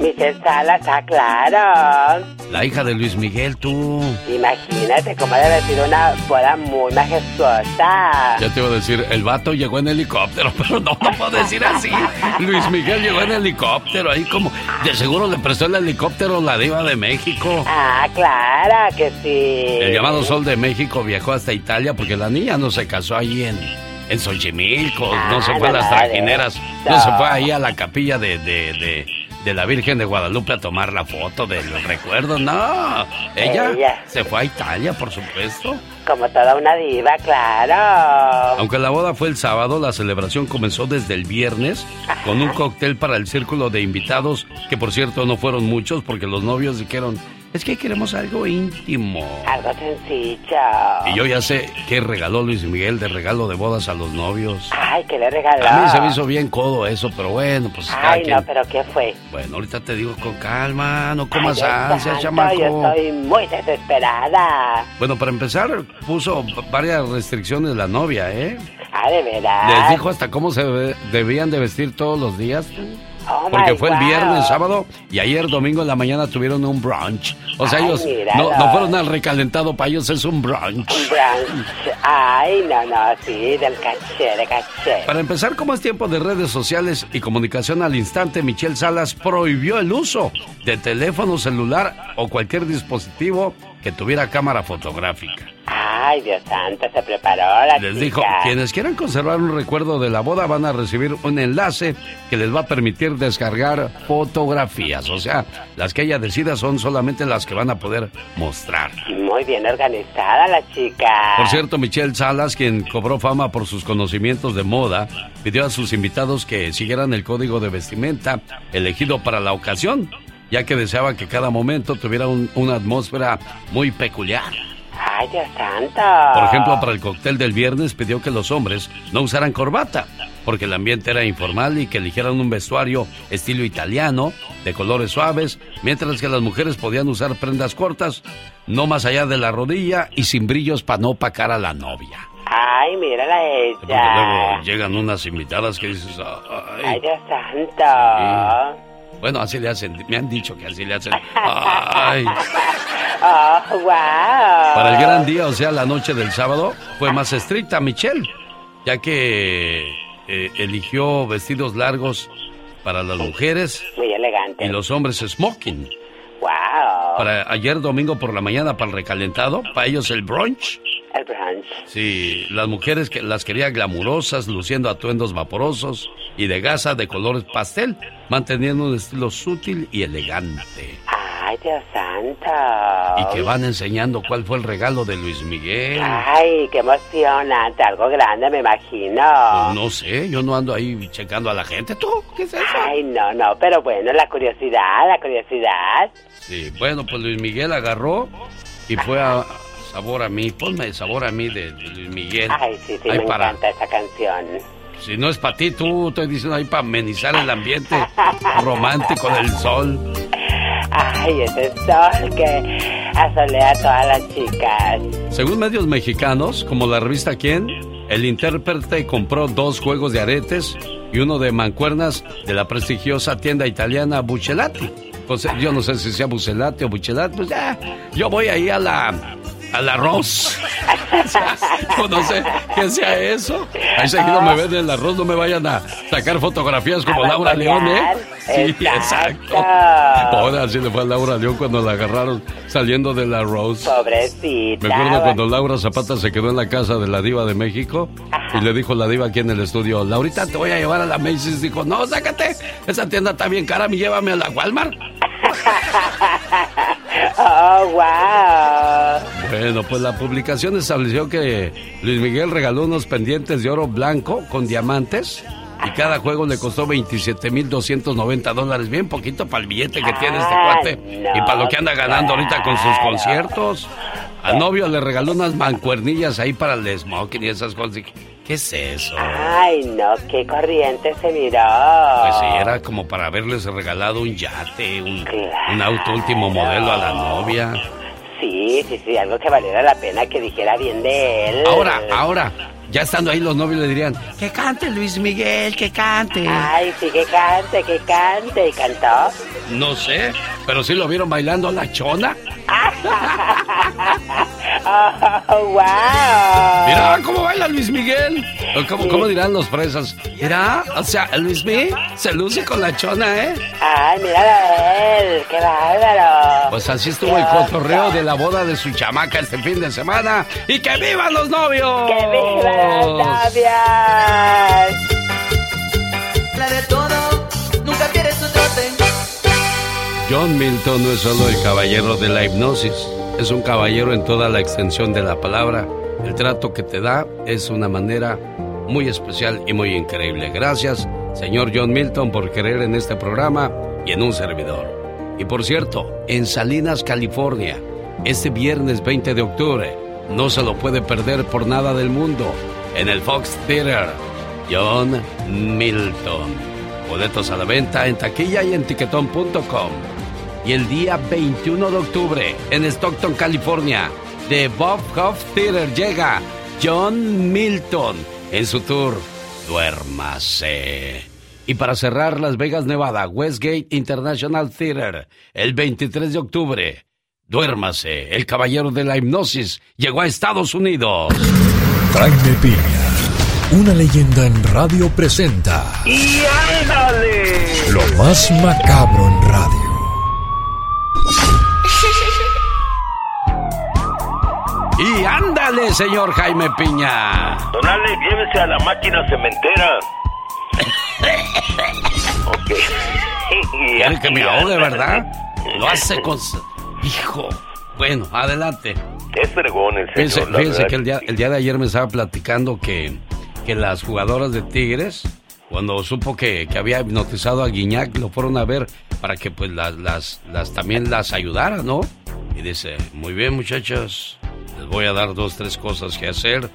Michelle Salas, ah, claro. La hija de Luis Miguel, tú. Imagínate cómo debe sido una boda muy majestuosa. Ya te iba a decir, el vato llegó en helicóptero, <laughs> pero no, no puedo decir así. Luis Miguel llegó en helicóptero, ahí como, de seguro le prestó el helicóptero la diva de México. Ah, claro que sí. El llamado Sol de México viajó hasta Italia porque la niña no se casó ahí en, en Xochimilco, no se fue a las trajineras, no. no. se fue ahí a la capilla de, de, de, de la Virgen de Guadalupe a tomar la foto del recuerdo, no. Ella, Ella. se fue a Italia, por supuesto. Como toda una diva, claro. Aunque la boda fue el sábado, la celebración comenzó desde el viernes con un cóctel para el círculo de invitados, que por cierto no fueron muchos porque los novios dijeron, es que queremos algo íntimo. Algo sencillo. Y yo ya sé qué regaló Luis Miguel de regalo de bodas a los novios. Ay, ¿qué le regaló? A mí se me hizo bien codo eso, pero bueno, pues Ay, quien- no, pero ¿qué fue? Bueno, ahorita te digo con calma, no comas ansias, chamaco. Yo estoy muy desesperada. Bueno, para empezar, puso varias restricciones la novia, ¿eh? Ah, de verdad. Les dijo hasta cómo se debían de vestir todos los días. Oh, Porque fue el viernes, sábado y ayer domingo en la mañana tuvieron un brunch. O sea, Ay, ellos no, no fueron al recalentado, para ellos es un brunch. Un brunch. Ay, no, no, sí, del caché, de caché. Para empezar, como es tiempo de redes sociales y comunicación al instante, Michelle Salas prohibió el uso de teléfono celular o cualquier dispositivo que tuviera cámara fotográfica. Ay, Dios santo, se preparó la Les chica. dijo, quienes quieran conservar un recuerdo de la boda van a recibir un enlace que les va a permitir descargar fotografías. O sea, las que ella decida son solamente las que van a poder mostrar. Muy bien organizada la chica. Por cierto, Michelle Salas, quien cobró fama por sus conocimientos de moda, pidió a sus invitados que siguieran el código de vestimenta elegido para la ocasión, ya que deseaba que cada momento tuviera un- una atmósfera muy peculiar. Ay, Dios santo. Por ejemplo, para el cóctel del viernes pidió que los hombres no usaran corbata, porque el ambiente era informal y que eligieran un vestuario estilo italiano, de colores suaves, mientras que las mujeres podían usar prendas cortas, no más allá de la rodilla y sin brillos para no opacar a la novia. Ay, mírala a Porque ella. luego llegan unas invitadas que dices, Ay, ay, Dios santo. Bueno, así le hacen, me han dicho que así le hacen. <laughs> Ay. Oh, wow. Para el gran día, o sea, la noche del sábado, fue más estricta Michelle, ya que eh, eligió vestidos largos para las mujeres Muy elegante. y los hombres smoking. Wow. Para ayer domingo por la mañana, para el recalentado, para ellos el brunch. El brunch. Sí, las mujeres que las quería glamurosas, luciendo atuendos vaporosos y de gasa de colores pastel, manteniendo un estilo sutil y elegante. Ay, Dios santo. Y que van enseñando cuál fue el regalo de Luis Miguel. Ay, qué emocionante. Algo grande, me imagino. Pues no sé, yo no ando ahí checando a la gente. ¿Tú? ¿Qué es eso? Ay, no, no, pero bueno, la curiosidad, la curiosidad. Sí, bueno, pues Luis Miguel agarró y fue a Sabor a mí. Ponme Sabor a mí de, Miguel. Ay, sí, sí, Ahí me para, encanta esa canción. Si no es para ti, tú estoy diciendo ahí para amenizar el ambiente <laughs> romántico del sol. Ay, ese sol que asolea a todas las chicas. Según medios mexicanos, como la revista Quién, el intérprete compró dos juegos de aretes y uno de mancuernas de la prestigiosa tienda italiana Buccellati. pues yo no sé si sea bucelate o buchelat, pues ya, yo voy ahí a la al arroz. <laughs> Pues no sé qué sea eso. Ahí seguido me ven el arroz, no me vayan a sacar fotografías como Laura León, ¿eh? Sí, exacto. Ahora así le fue a Laura León cuando la agarraron saliendo del arroz. Pobrecita. Me acuerdo cuando Laura Zapata se quedó en la casa de la diva de México y le dijo la diva aquí en el estudio, Laurita, te voy a llevar a la Macy's. Dijo, no, sácate, esa tienda está bien cara, me llévame a la Walmart. <laughs> <laughs> oh, wow. Bueno, pues la publicación estableció que Luis Miguel regaló unos pendientes de oro blanco con diamantes y cada juego le costó 27.290 dólares. Bien poquito para el billete que tiene este cuate y para lo que anda ganando ahorita con sus conciertos. Al novio le regaló unas mancuernillas ahí para el smoking y esas cosas. ¿Qué es eso? Ay, no, qué corriente se miró. Pues sí, era como para haberles regalado un yate, un, un auto último modelo a la novia. Sí, sí, sí, algo que valiera la pena que dijera bien de él. Ahora, ahora, ya estando ahí los novios le dirían, que cante Luis Miguel, que cante. Ay, sí, que cante, que cante. ¿Y cantó? No sé, pero sí lo vieron bailando la chona. <laughs> <laughs> oh, wow. Mira cómo baila Luis Miguel. ¿Cómo, cómo dirán los fresas? Mira, o sea, Luis Miguel se luce con la chona, ¿eh? Ay, míralo a él, qué bárbaro. Pues así estuvo el cotorreo de la boda de su chamaca este fin de semana. ¡Y que vivan los novios! ¡Que vivan las novias! La de todo, nunca pierdes su trote. John Milton no es solo el caballero de la hipnosis, es un caballero en toda la extensión de la palabra. El trato que te da es una manera muy especial y muy increíble. Gracias, señor John Milton, por querer en este programa y en un servidor. Y por cierto, en Salinas, California, este viernes 20 de octubre, no se lo puede perder por nada del mundo, en el Fox Theater, John Milton. Boletos a la venta en taquilla y en tiquetón.com. Y el día 21 de octubre, en Stockton, California, de Bob Hoff Theater llega John Milton en su tour Duérmase. Y para cerrar Las Vegas, Nevada, Westgate International Theater, el 23 de octubre, Duérmase, el caballero de la hipnosis llegó a Estados Unidos. Jaime Piña, una leyenda en radio presenta ¡Y ándale! lo más macabro en radio. Y ándale, señor Jaime Piña. Don Alex, llévese a la máquina cementera. <laughs> ok. <laughs> Quiere que me ahogue, ¿verdad? Lo hace <laughs> con... Hijo. Bueno, adelante. Es el señor, Fíjense, que el día, el día de ayer me estaba platicando que, que las jugadoras de Tigres, cuando supo que, que había hipnotizado a Guiñac, lo fueron a ver para que pues las, las, las también las ayudara, ¿no? Y dice, muy bien muchachas, les voy a dar dos, tres cosas que hacer.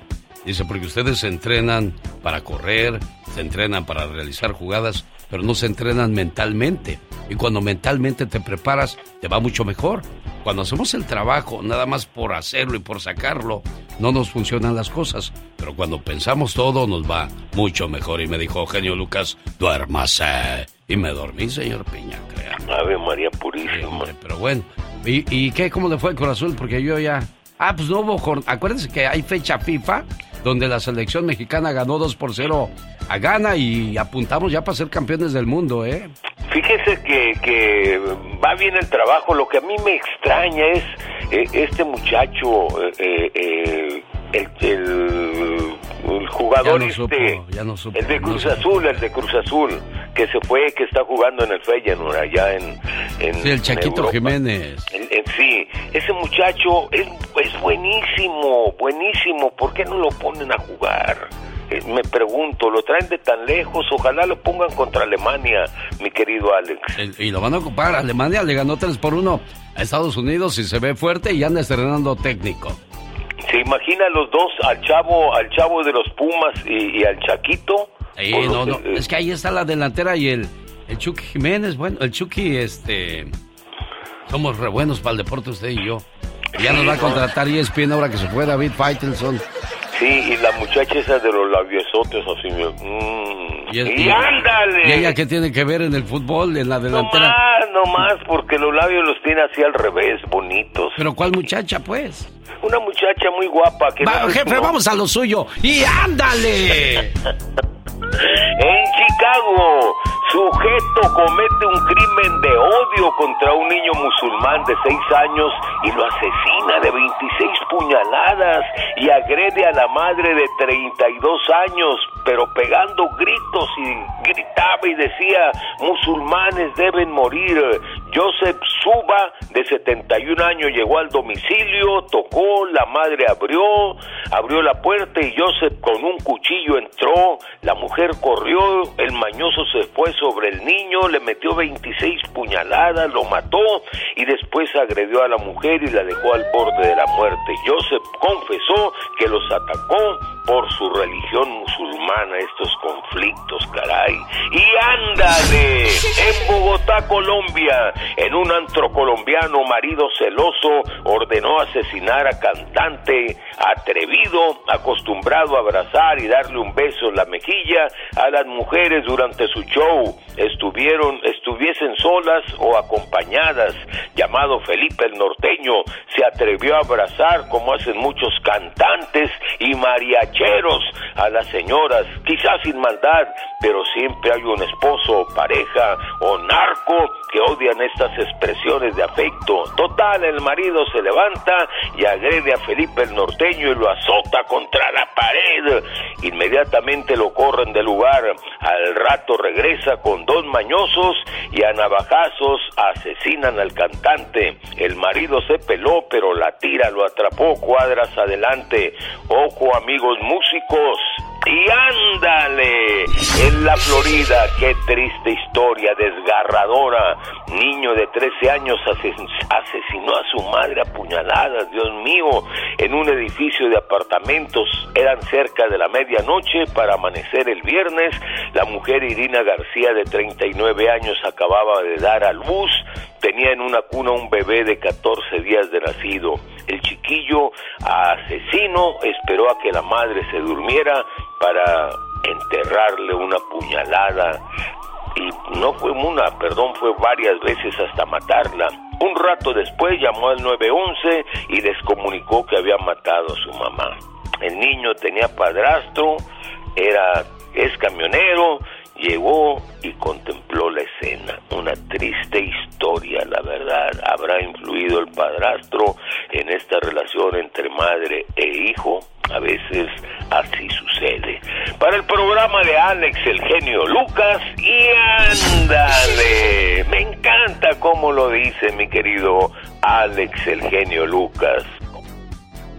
Dice, porque ustedes se entrenan para correr, se entrenan para realizar jugadas, pero no se entrenan mentalmente. Y cuando mentalmente te preparas, te va mucho mejor. Cuando hacemos el trabajo nada más por hacerlo y por sacarlo, no nos funcionan las cosas. Pero cuando pensamos todo, nos va mucho mejor. Y me dijo, genio Lucas, duérmase. Y me dormí, señor Piña, créame. Ave María Purísima. Pero bueno, ¿y, y qué? ¿Cómo le fue el Azul? Porque yo ya... Ah, pues no hubo... Acuérdense que hay fecha FIFA donde la selección mexicana ganó 2 por 0 a Ghana y apuntamos ya para ser campeones del mundo, ¿eh? Fíjese que, que va bien el trabajo. Lo que a mí me extraña es eh, este muchacho, eh, eh, el, el- el jugador no este, supo, ya no supo, el de Cruz. Azul, el de Cruz Azul, que se fue, que está jugando en el Feyenoord allá en, en Sí, el Chaquito. Jiménez. En- sí, ese muchacho es, es buenísimo, buenísimo. ¿Por qué no lo ponen a jugar? Eh, me pregunto, lo traen de tan lejos, ojalá lo pongan contra Alemania, mi querido Alex. El- y lo van a ocupar. Alemania le ganó 3 por 1 a Estados Unidos y se ve fuerte y anda estrenando técnico. ¿Se imagina los dos, al chavo, al chavo de los Pumas y, y al Chaquito? Sí, no, no, que- es que ahí está la delantera y el, el Chucky Jiménez, bueno, el Chucky, este, somos re buenos para el deporte usted y yo. Ya nos va a contratar ESPN ahora que se fue David Faitelson. Sí, y la muchacha esa de los labiosotes así, mm, ¿Y, y, ándale. ¿Y ella qué tiene que ver en el fútbol, en la No delantera? más, no más, porque los labios los tiene así al revés, bonitos. ¿Pero cuál muchacha, pues? Una muchacha muy guapa que... Va, no jefe, vamos a lo suyo. ¡Y ándale! <laughs> En Chicago, sujeto comete un crimen de odio contra un niño musulmán de 6 años y lo asesina de 26 puñaladas y agrede a la madre de 32 años, pero pegando gritos y gritaba y decía, musulmanes deben morir. Joseph Suba, de 71 años, llegó al domicilio, tocó, la madre abrió, abrió la puerta y Joseph con un cuchillo entró, la mujer corrió, el mañoso se fue sobre el niño, le metió 26 puñaladas, lo mató y después agredió a la mujer y la dejó al borde de la muerte. Joseph confesó que los atacó por su religión musulmana, estos conflictos, caray. Y ándale, en Bogotá, Colombia, en un antro colombiano, marido celoso ordenó asesinar a cantante atrevido, acostumbrado a abrazar y darle un beso en la mejilla a las mujeres durante su show, estuvieron, estuviesen solas o acompañadas, llamado Felipe el Norteño, se atrevió a abrazar como hacen muchos cantantes y a las señoras, quizás sin maldad, pero siempre hay un esposo, pareja o narco que odian estas expresiones de afecto. Total, el marido se levanta y agrede a Felipe el Norteño y lo azota contra la pared. Inmediatamente lo corren del lugar. Al rato regresa con dos mañosos y a navajazos asesinan al cantante. El marido se peló, pero la tira lo atrapó cuadras adelante. Ojo amigos músicos. Y ándale, en la Florida, qué triste historia, desgarradora. Niño de 13 años ases- asesinó a su madre a puñaladas, Dios mío, en un edificio de apartamentos. Eran cerca de la medianoche para amanecer el viernes. La mujer Irina García, de 39 años, acababa de dar a luz. Tenía en una cuna un bebé de 14 días de nacido. El chiquillo asesino esperó a que la madre se durmiera para enterrarle una puñalada y no fue una, perdón, fue varias veces hasta matarla. Un rato después llamó al 911 y les comunicó que había matado a su mamá. El niño tenía padrastro, era es camionero, llegó y contempló la escena. Una triste historia, la verdad. ¿Habrá influido el padrastro en esta relación entre madre e hijo? A veces así sucede. Para el programa de Alex, el genio Lucas, y ándale. Me encanta cómo lo dice mi querido Alex, el genio Lucas.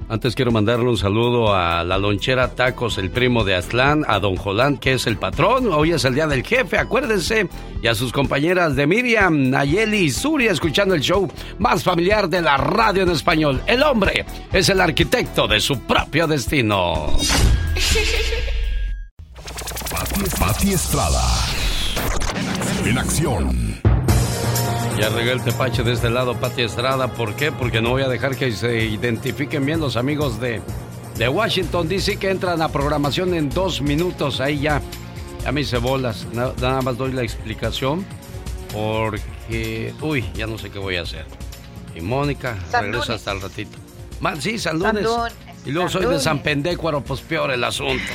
Antes quiero mandarle un saludo a la lonchera Tacos, el primo de Aztlán, a don Jolán, que es el patrón. Hoy es el día del jefe, acuérdense. Y a sus compañeras de Miriam, Nayeli y Zuria, escuchando el show más familiar de la radio en español. El hombre es el arquitecto de su propio destino. Pati, Pati Estrada. En acción. Ya regué el tepache de este lado, Pati Estrada. ¿Por qué? Porque no voy a dejar que se identifiquen bien los amigos de, de Washington DC que entran a programación en dos minutos. Ahí ya, ya me hice bolas. Na- Nada más doy la explicación porque, uy, ya no sé qué voy a hacer. Y Mónica San regresa Lunes. hasta el ratito. Ma- sí, San San Lunes. Y luego soy de. San Pendécuaro, pues peor el asunto. <laughs>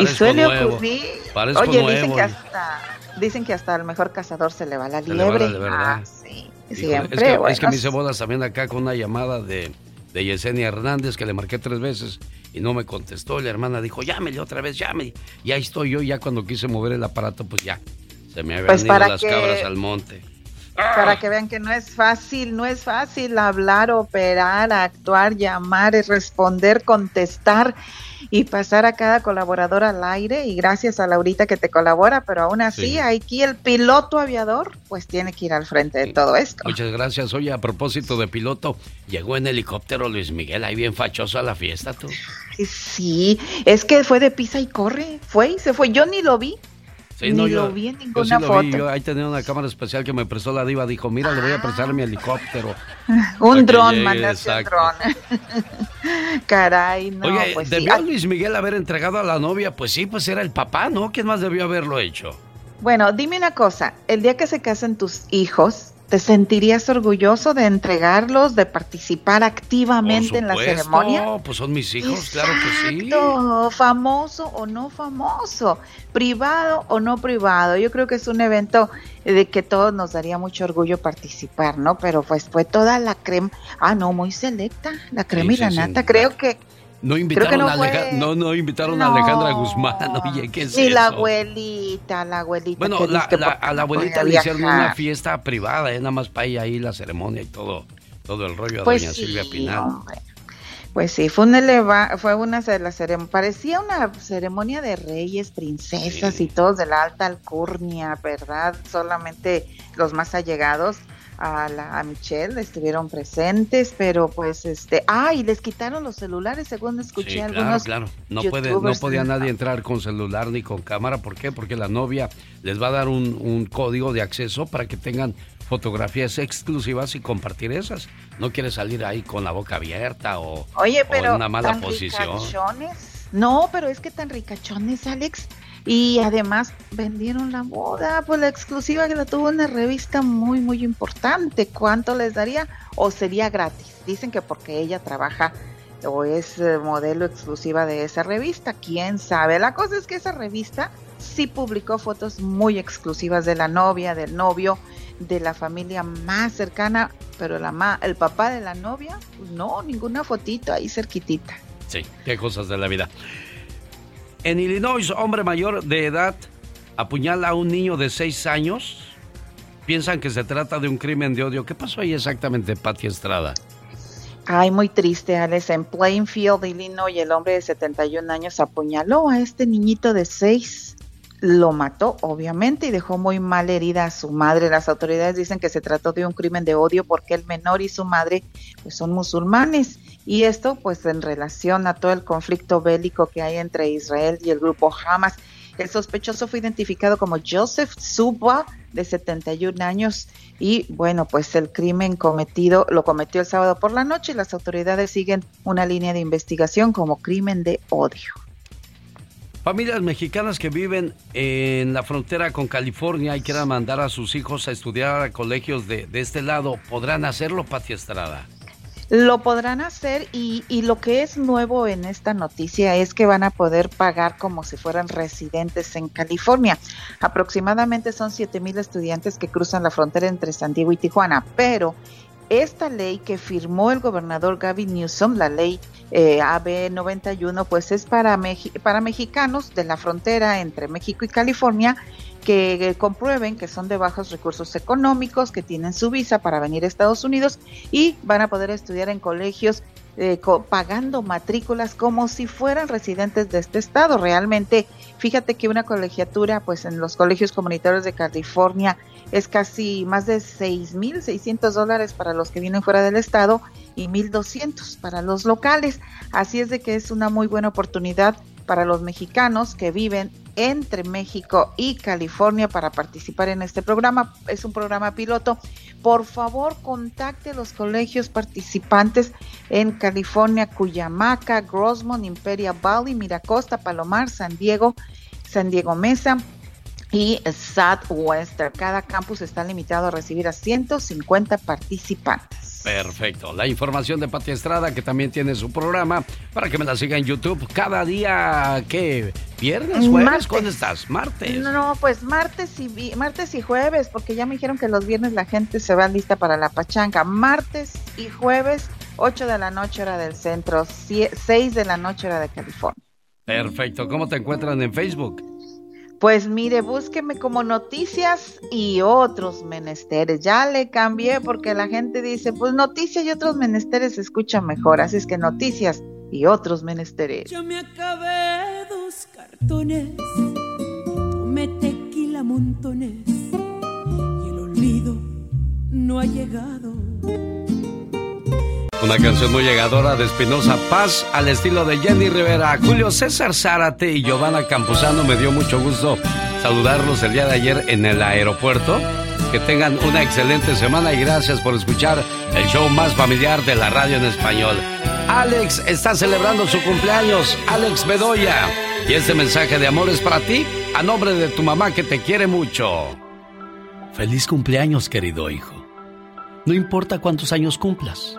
Y suele nuevo. ocurrir. Parezco Oye, dicen nuevo. que hasta dicen que hasta al mejor cazador se le va la Se le va la liebre. de verdad. Ah, sí. Híjole, Siempre. es, que, bueno, es que me hice bodas también acá con una llamada de, de Yesenia Hernández que le marqué tres veces y no me contestó. Y la hermana dijo, llámele otra vez, llámele. Y ahí estoy yo, ya cuando quise mover el aparato, pues ya. Se me habían Pues ido para las que- cabras al monte. Para que vean que no es fácil, no es fácil hablar, operar, actuar, llamar, es responder, contestar y pasar a cada colaborador al aire. Y gracias a Laurita que te colabora, pero aún así Sí. aquí el piloto aviador pues tiene que ir al frente de todo esto. Muchas gracias. Oye, a propósito de piloto, llegó en helicóptero Luis Miguel, ahí bien fachoso a la fiesta, tú. Sí, es que fue de pisa y corre, fue y se fue. Yo ni lo vi. Ni no, lo yo, vi en yo ninguna sí lo foto. vi, yo ahí tenía una cámara especial que me prestó la diva, dijo, mira, le voy a prestar mi helicóptero. <laughs> Para Un dron, mandaste un dron. <laughs> Caray, no, Oye, pues sí. ¿debió Ah, Luis Miguel haber entregado a la novia? Pues sí, pues era el papá, ¿no? ¿Quién más debió haberlo hecho? Bueno, dime una cosa, el día que se casen tus hijos, ¿te sentirías orgulloso de entregarlos, de participar activamente en la ceremonia? Pues son mis hijos, claro que sí. Famoso o no famoso, privado o no privado. Yo creo que es un evento de que todos nos daría mucho orgullo participar, ¿no? Pero pues fue toda la crema, ah, no, muy selecta, la crema y la sí. nata. Creo que No invitaron, no a, no, no invitaron a Alejandra Guzmán, <laughs> oye, ¿qué es ni la eso? abuelita, la abuelita. Bueno, la- la- porque a la abuelita le hicieron una fiesta privada, ¿eh? nada más para ella ahí la ceremonia y todo, todo el rollo a Pues doña sí, Silvia Pinal. hombre. Pues sí, fue un eleva, fue una de las ceremonias, parecía una ceremonia de reyes, princesas y todos de la alta alcurnia, ¿verdad? Solamente los más allegados a, la, a Michelle estuvieron presentes, pero pues este, ah, y les quitaron los celulares, según escuché Sí, algunos. claro. No, puede, no podía nadie entrar con celular ni con cámara. ¿Por qué? Porque la novia les va a dar un, un código de acceso para que tengan fotografías exclusivas y compartir esas. No quiere salir ahí con la boca abierta o, Oye, o pero en una mala tan posición. ricachones. No, pero es que tan ricachones, Alex. Y además vendieron la boda, pues la exclusiva que la tuvo una revista muy, muy importante. ¿Cuánto les daría? ¿O sería gratis? Dicen que porque ella trabaja o es eh, modelo exclusiva de esa revista, quién sabe. La cosa es que esa revista sí publicó fotos muy exclusivas de la novia, del novio, de la familia más cercana, pero el papá de la novia, pues no, ninguna fotito ahí cerquitita. Sí, qué cosas de la vida. En Illinois, hombre mayor de edad apuñala a un niño de 6 años. Piensan que se trata de un crimen de odio. ¿Qué pasó ahí exactamente, Pati Estrada? Ay, muy triste, Alex. En Plainfield, Illinois, el hombre de 71 años apuñaló a este niñito de 6. Lo mató, obviamente, y dejó muy mal herida a su madre. Las autoridades dicen que se trató de un crimen de odio porque el menor y su madre pues, son musulmanes. Y esto, pues, en relación a todo el conflicto bélico que hay entre Israel y el grupo Hamas. El sospechoso fue identificado como Joseph Subwa, de 71 años, y bueno, pues el crimen cometido lo cometió el sábado por la noche y las autoridades siguen una línea de investigación como crimen de odio. Familias mexicanas que viven en la frontera con California y quieran mandar a sus hijos a estudiar a colegios de, de este lado, ¿podrán hacerlo, Pati Estrada? Lo podrán hacer y, y lo que es nuevo en esta noticia es que van a poder pagar como si fueran residentes en California. Aproximadamente son 7 mil estudiantes que cruzan la frontera entre San Diego y Tijuana, pero esta ley que firmó el gobernador Gavin Newsom, la ley eh, AB 91, pues es para, para mexicanos de la frontera entre México y California que comprueben que son de bajos recursos económicos, que tienen su visa para venir a Estados Unidos y van a poder estudiar en colegios eh, pagando matrículas como si fueran residentes de este estado. Realmente, fíjate que una colegiatura, pues en los colegios comunitarios de California es casi más de 6.600 dólares para los que vienen fuera del estado y 1.200 para los locales. Así es de que es una muy buena oportunidad para los mexicanos que viven entre México y California para participar en este programa. Es un programa piloto. Por favor, contacte a los colegios participantes en California, Cuyamaca, Grossmont, Imperial Valley, Miracosta, Palomar, San Diego, San Diego Mesa y Southwestern. Cada campus está limitado a recibir a 150 participantes. Perfecto. La información de Pati Estrada, que también tiene su programa, para que me la siga en YouTube cada día, ¿qué? ¿Viernes, jueves? Martes. ¿Cuándo estás? ¿Martes? No, pues martes y martes y jueves, porque ya me dijeron que los viernes la gente se va lista para la pachanga. Martes y jueves, 8 de la noche hora del centro, 6 de la noche hora de California. Perfecto. ¿Cómo te encuentran en Facebook? Pues mire, búsqueme como noticias y otros menesteres. Ya le cambié porque la gente dice, pues noticias y otros menesteres se escucha mejor. Así es que noticias y otros menesteres. Yo me acabé dos cartones, tomé tequila montones y el olvido no ha llegado. Una canción muy llegadora de Espinosa Paz al estilo de Jenny Rivera. Julio César Zárate y Giovanna Campuzano me dio mucho gusto saludarlos el día de ayer en el aeropuerto. Que tengan una excelente semana y gracias por escuchar el show más familiar de la radio en español. Alex está celebrando su cumpleaños, Alex Bedoya. Y este mensaje de amor es para ti, a nombre de tu mamá que te quiere mucho. Feliz cumpleaños, querido hijo. No importa cuántos años cumplas.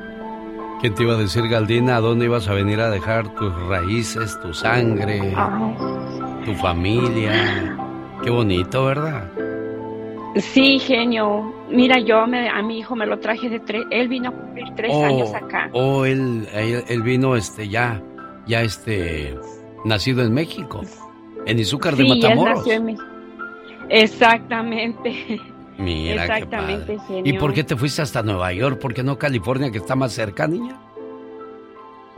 ¿Quién te iba a decir, Galdina, a dónde ibas a venir a dejar tus raíces, tu sangre, tu familia? Qué bonito, ¿verdad? Sí, genio. Mira, yo me- a mi hijo me lo traje de tres. Él vino a cumplir tres Oh, años acá. Oh, él, él, él vino este ya, ya este, nacido en México, en Izúcar de sí, él Matamoros. nació en. Exactamente. <laughs> Mira qué Exactamente, padre. genio. ¿Y por qué te fuiste hasta Nueva York? ¿Por qué no California, que está más cerca, niña?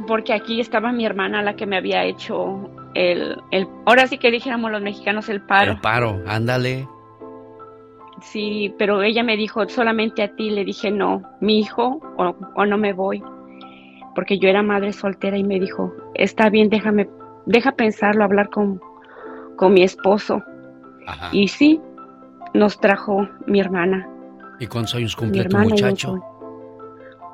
Porque aquí estaba mi hermana la que me había hecho el, el ahora sí que dijéramos los mexicanos el paro. El paro, ándale. Sí, pero ella me dijo solamente a ti. Le dije no, mi hijo o, o no me voy. Porque yo era madre soltera y me dijo, está bien, déjame, deja pensarlo, hablar con, con mi esposo. Y sí, nos trajo mi hermana. ¿Y cuántos años cumple tu muchacho?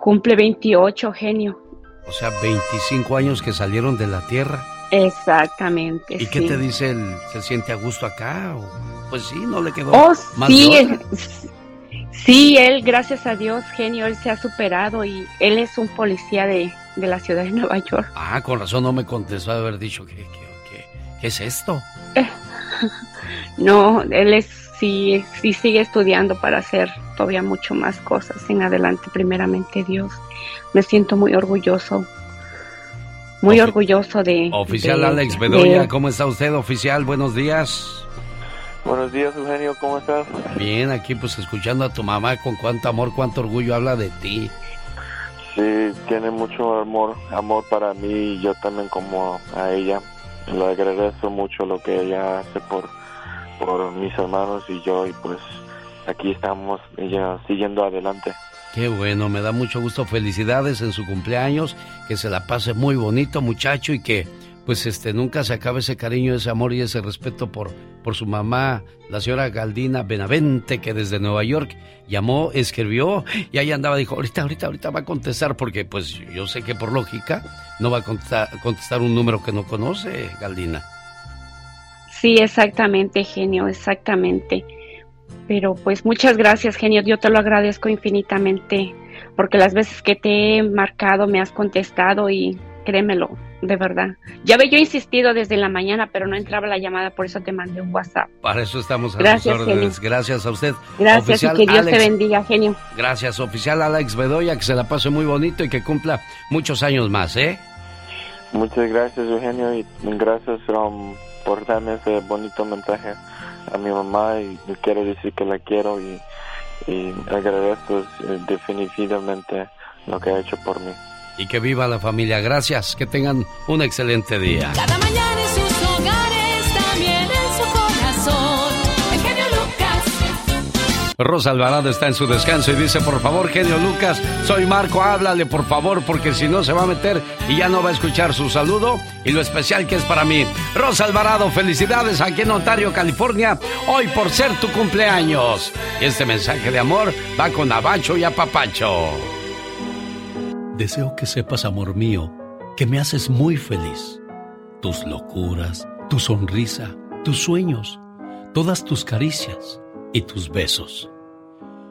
Cumple 28, genio. O sea, 25 años que salieron de la tierra. Exactamente. ¿Y qué te dice él? ¿Se siente a gusto acá? o- Pues sí, no le quedó Oh, más sí, otra. sí, él, gracias a Dios, genio, él se ha superado y él es un policía de, de la ciudad de Nueva York. Ah, con razón no me contestó de haber dicho que, que- que- ¿qué es esto? <laughs> No, él es, sí, sí sigue estudiando para hacer todavía mucho más cosas en adelante, primeramente Dios. Me siento muy orgulloso, muy orgulloso de... Oficial de- Alex de- Bedoya, ¿cómo está usted, oficial? Buenos días. Buenos días, Eugenio, ¿cómo estás? Bien, aquí pues escuchando a tu mamá con cuánto amor, cuánto orgullo habla de ti. Sí, tiene mucho amor, amor para mí y yo también como a ella. Le agradezco mucho lo que ella hace por, por mis hermanos y yo y pues aquí estamos, ella siguiendo adelante. Qué bueno, me da mucho gusto. Felicidades en su cumpleaños, que se la pase muy bonito, muchacho, y que pues este nunca se acabe ese cariño, ese amor y ese respeto por, por su mamá, la señora Galdina Benavente, que desde Nueva York llamó, escribió, y ahí andaba, dijo, ahorita, ahorita, ahorita va a contestar, porque pues yo sé que por lógica no va a contestar, contestar un número que no conoce, Galdina. Sí, exactamente, genio, exactamente. Pero pues muchas gracias, genio. Yo te lo agradezco infinitamente porque las veces que te he marcado me has contestado y créemelo, de verdad. Ya había yo insistido desde la mañana, pero no entraba la llamada, por eso te mandé un WhatsApp. Para eso estamos a Gracias, sus órdenes. genio. Gracias a usted. Gracias Oficial y que Dios te bendiga, genio. Gracias, oficial Alex Bedoya, que se la pase muy bonito y que cumpla muchos años más, ¿eh? Muchas gracias, Eugenio, y gracias um, por darme ese bonito mensaje a mi mamá y le quiero decir que la quiero y, y agradezco eh, definitivamente lo que ha hecho por mí. Y que viva la familia. Gracias, que tengan un excelente día. Cada mañana en sus Rosa Alvarado está en su descanso y dice, por favor, genio Lucas, soy Marco, háblale por favor, porque si no se va a meter y ya no va a escuchar su saludo y lo especial que es para mí. Rosa Alvarado, felicidades aquí en Ontario, California, hoy por ser tu cumpleaños. Y este mensaje de amor va con Abacho y Apapacho. Deseo que sepas, amor mío, que me haces muy feliz. Tus locuras, tu sonrisa, tus sueños, todas tus caricias y tus besos.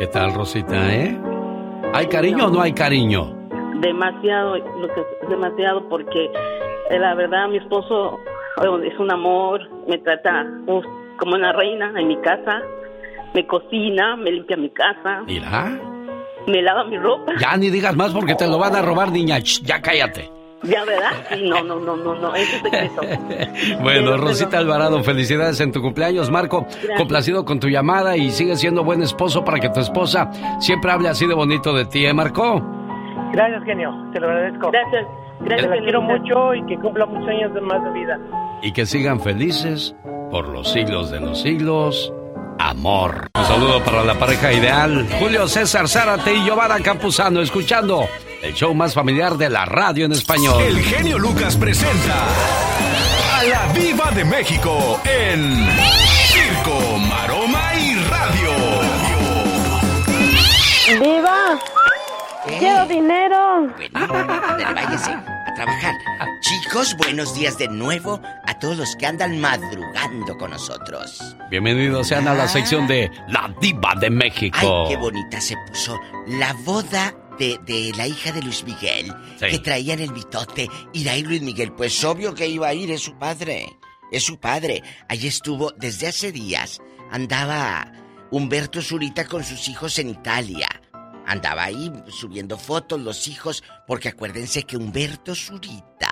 ¿Qué tal, Rosita, eh? ¿Hay cariño o no hay cariño? Demasiado, demasiado porque eh, la verdad mi esposo es un amor, me trata como una reina en mi casa, me cocina, me limpia mi casa. Mira. Me lava mi ropa. Ya ni digas más porque te lo van a robar, niña. ya cállate. Ya, ¿verdad? Sí, no, no, no, no, no, eso es secreto. <laughs> bueno, Rosita Alvarado, felicidades en tu cumpleaños, Marco. Complacido con tu llamada y sigue siendo buen esposo para que tu esposa siempre hable así de bonito de ti, ¿eh, Marco? Gracias, genio, te lo agradezco. Gracias, gracias. Te quiero mucho y que cumpla muchos años de más de vida. Y que sigan felices por los siglos de los siglos. Amor. Un saludo para la pareja ideal, Julio César Zárate y Giovanna Campuzano, escuchando el show más familiar de la radio en español. El genio Lucas presenta a la Viva de México en Circo, Maroma y Radio. ¡Viva! ¡Quiero dinero! Bueno, váyase a trabajar. Chicos, buenos días de nuevo a todos los que andan madrugando con nosotros. Bienvenidos sean a la sección de La Diva de México. Ay, qué bonita se puso la boda de, la hija de Luis Miguel, que traía en el mitote. Y de ahí Luis Miguel, pues obvio que iba a ir, es su padre. Es su padre. Allí estuvo desde hace días. Andaba Humberto Zurita con sus hijos en Italia. Andaba ahí subiendo fotos los hijos, porque acuérdense que Humberto Zurita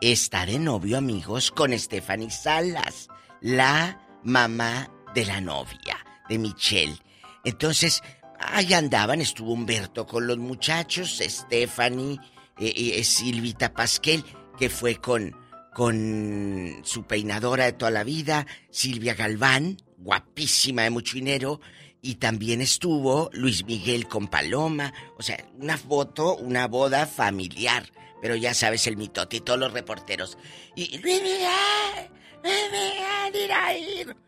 está de novio, amigos, con Stephanie Salas, la mamá de la novia, de Michelle. Entonces, Ahí andaban, estuvo Humberto con los muchachos, Stephanie, eh, eh, Silvita Pasquel, que fue con, con su peinadora de toda la vida, Silvia Galván, guapísima de mucho dinero, y también estuvo Luis Miguel con Paloma, o sea, una foto, una boda familiar, pero ya sabes el mitote y todos los reporteros. Y Luis Miguel, Luis Miguel, a ir.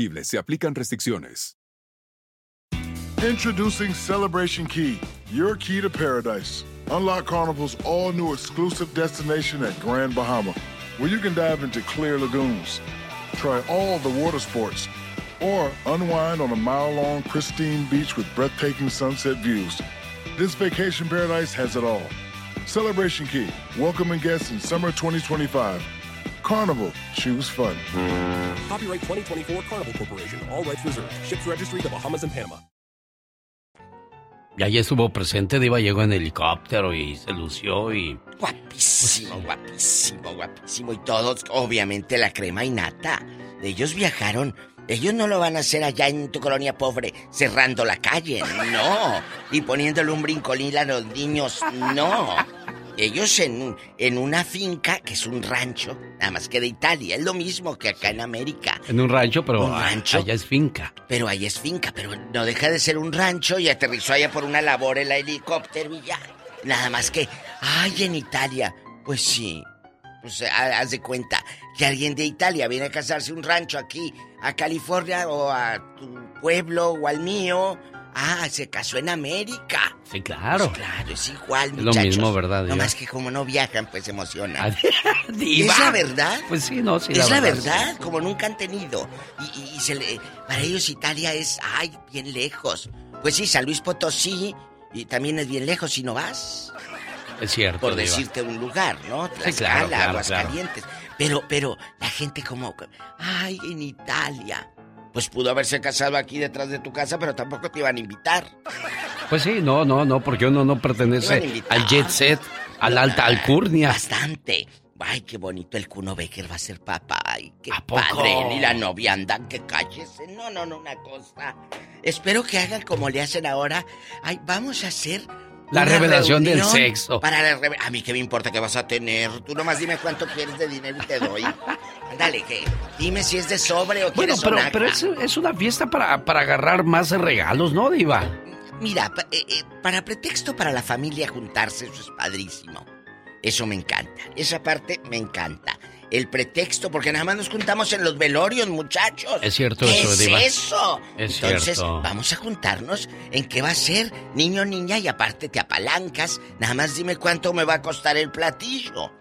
Se aplican restricciones. Introducing Celebration Key, your key to paradise. Unlock Carnival's all new exclusive destination at Grand Bahama, where you can dive into clear lagoons, try all the water sports, or unwind on a mile long pristine beach with breathtaking sunset views. This vacation paradise has it all. Celebration Key, welcoming guests in summer 2025. Carnival, choose fun. Copyright 2024 Carnival Corporation, all rights reserved. Ships registry the Bahamas and Panama. Y allí estuvo presente, Diva llegó en helicóptero y se lució y... Guapísimo, guapísimo, guapísimo. Y todos, obviamente, la crema y nata. Ellos viajaron ellos no lo van a hacer allá en tu colonia pobre, cerrando la calle, no. Y poniéndole un brincolín a los niños, no. Ellos en, en una finca, que es un rancho, nada más que de Italia, es lo mismo que acá en América. En un rancho, pero allá es finca. Pero allá es finca, pero no deja de ser un rancho y aterrizó allá por una labor el helicóptero y ya. Nada más que, ay, en Italia. Pues sí, pues haz de cuenta que alguien de Italia viene a casarse un rancho aquí, a California o a tu pueblo o al mío Ah, se casó en América. Sí, claro. Pues claro, es igual, muchachos. Es lo mismo, ¿verdad? No más que como no viajan, pues se emocionan. <laughs> ¿Es la verdad? Pues sí, no, sí. Es la, verdad, como nunca han tenido. Y, se le, para ellos Italia es, ay, bien lejos. Pues sí, San Luis Potosí, y también es bien lejos si no vas. Es cierto. Por decirte un lugar, ¿no? Tlaxcala, sí, claro, claro, Aguascalientes. Pero, pero la gente como, ay, en Italia. Pues pudo haberse casado aquí detrás de tu casa, pero tampoco te iban a invitar. Pues sí, no, no, no, porque uno no pertenece al jet set, a la alta alcurnia. Bastante. Ay, qué bonito el Cuno Becker va a ser papá. Ay, qué padre. Y la novia andan que cállese. No, no, no, una cosa. Espero que hagan como le hacen ahora. Ay, vamos a hacer La revelación del sexo. Para la reve- A mí qué me importa qué vas a tener. Tú nomás dime cuánto quieres de dinero y te doy. Ándale, que dime si es de sobre o Bueno, quieres pero, sonaja. pero es, es una fiesta para, para agarrar más regalos, ¿no, Diva? Mira, eh, eh, para pretexto para la familia juntarse, eso es padrísimo. Eso me encanta. Esa parte me encanta. El pretexto, porque nada más nos juntamos en los velorios, muchachos. Es cierto ¿Qué eso, es Diva. eso? Es Entonces, cierto. vamos a juntarnos en qué va a ser, niño, niña, y aparte te apalancas. Nada más dime cuánto me va a costar el platillo.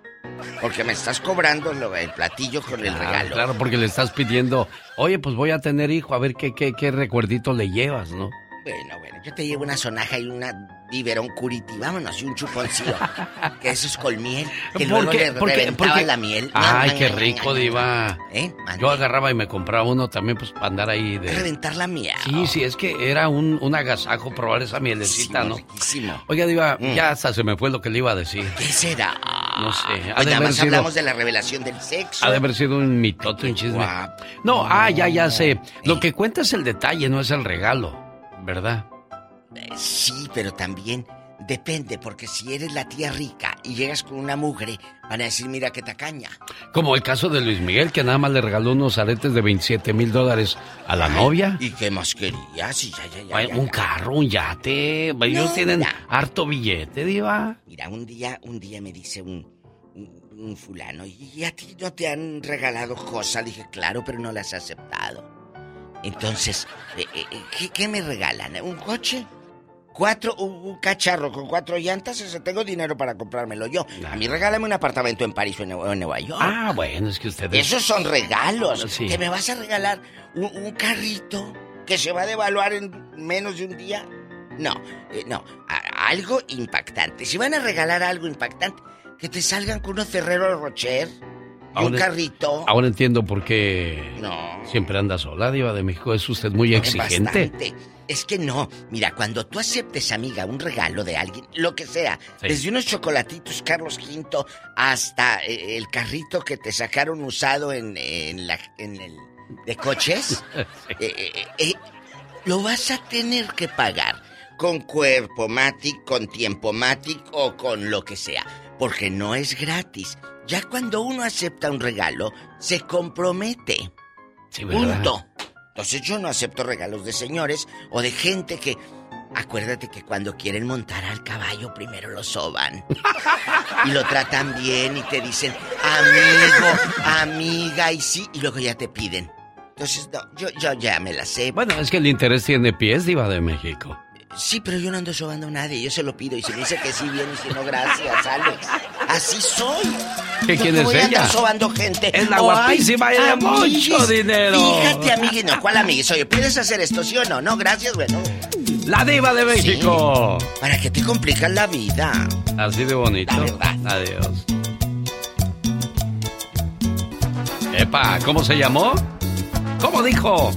Porque me estás cobrando lo- el platillo con el Ah, regalo. Claro, porque le estás pidiendo, oye, pues voy a tener hijo, a ver qué, qué, qué recuerdito le llevas, ¿no? Bueno, bueno, yo te llevo una sonaja y una biberón curiti, vámonos, y un chuponcillo. <laughs> que eso es con miel, que ¿Por luego qué? le porque- la miel. Ay, qué rico, Diva. ¿Eh? Yo agarraba y me compraba uno también, pues, para andar ahí de... Reventar la miel. Sí, sí, es que era un, un agasajo probar esa mielecita, ¿no? Riquísimo. Oiga, Diva, Mm. ya hasta se me fue lo que le iba a decir. ¿Qué será? No sé. Pues nada más sido, hablamos de la revelación del sexo. ha de haber sido un mitote, un chisme. Guapo. No, ah, ya, ya sé. Eh. Lo que cuenta es el detalle, no es el regalo, ¿verdad? Eh, Sí, pero también depende, porque si eres la tía rica y llegas con una mugre, van a decir, mira qué tacaña. Como el caso de Luis Miguel, que nada más le regaló unos aretes de 27 mil dólares a la novia. ¿Y qué más querías? Y ya, ya, ya, Ay, un carro, un yate. Ellos tienen mira. harto billete, Diva. Mira, un día, un día me dice un, un, un fulano, ¿y a ti no te han regalado cosas? Dije, claro, pero no las he aceptado. Entonces, eh, eh, eh, ¿qué, qué me regalan? ¿Un coche? Cuatro, un, un cacharro con cuatro llantas, ese tengo dinero para comprármelo yo. A mí regálame un apartamento en París o en, o en Nueva York. Ah, bueno, es que ustedes... Esos son regalos. Sí. ¿Que me vas a regalar un, un carrito que se va a devaluar en menos de un día? No, eh, no. A- algo impactante. Si van a regalar algo impactante, que te salgan con unos Ferrero Rocher y un carrito. Ahora entiendo por qué No. siempre anda sola, Diva de México. Es usted muy exigente. Bastante. Es que no. Mira, cuando tú aceptes, amiga, un regalo de alguien, lo que sea, Sí. desde unos chocolatitos Carlos V hasta eh, el carrito que te sacaron usado en, en la, en el de coches, <laughs> eh, eh, lo vas a tener que pagar con cuerpo matic, con tiempo matic o con lo que sea, porque no es gratis. Ya cuando uno acepta un regalo, se compromete. Sí, ¿verdad? Punto. Entonces yo no acepto regalos de señores o de gente que... Acuérdate que cuando quieren montar al caballo primero lo soban. <laughs> y lo tratan bien y te dicen, amigo, amiga, y sí, y luego ya te piden. Entonces, no, yo, yo ya me la sé. Bueno, es que el interés tiene pies, Diva de México. Sí, pero yo no ando sobando a nadie, yo se lo pido y si me dice que sí, bien y si no, gracias, Alex. Así soy. ¿Qué ¿Por quién es voy a andar ella? sobando gente? Es la guapísima y de mucho dinero. Fíjate, amiguis, no, ¿cuál amiguis? Oye, ¿puedes hacer esto, sí o no? No, gracias, bueno. La Diva de México. ¿Para qué te complicas la vida? Así de bonito. La verdad. Adiós. Epa, ¿cómo se llamó? ¿Cómo dijo?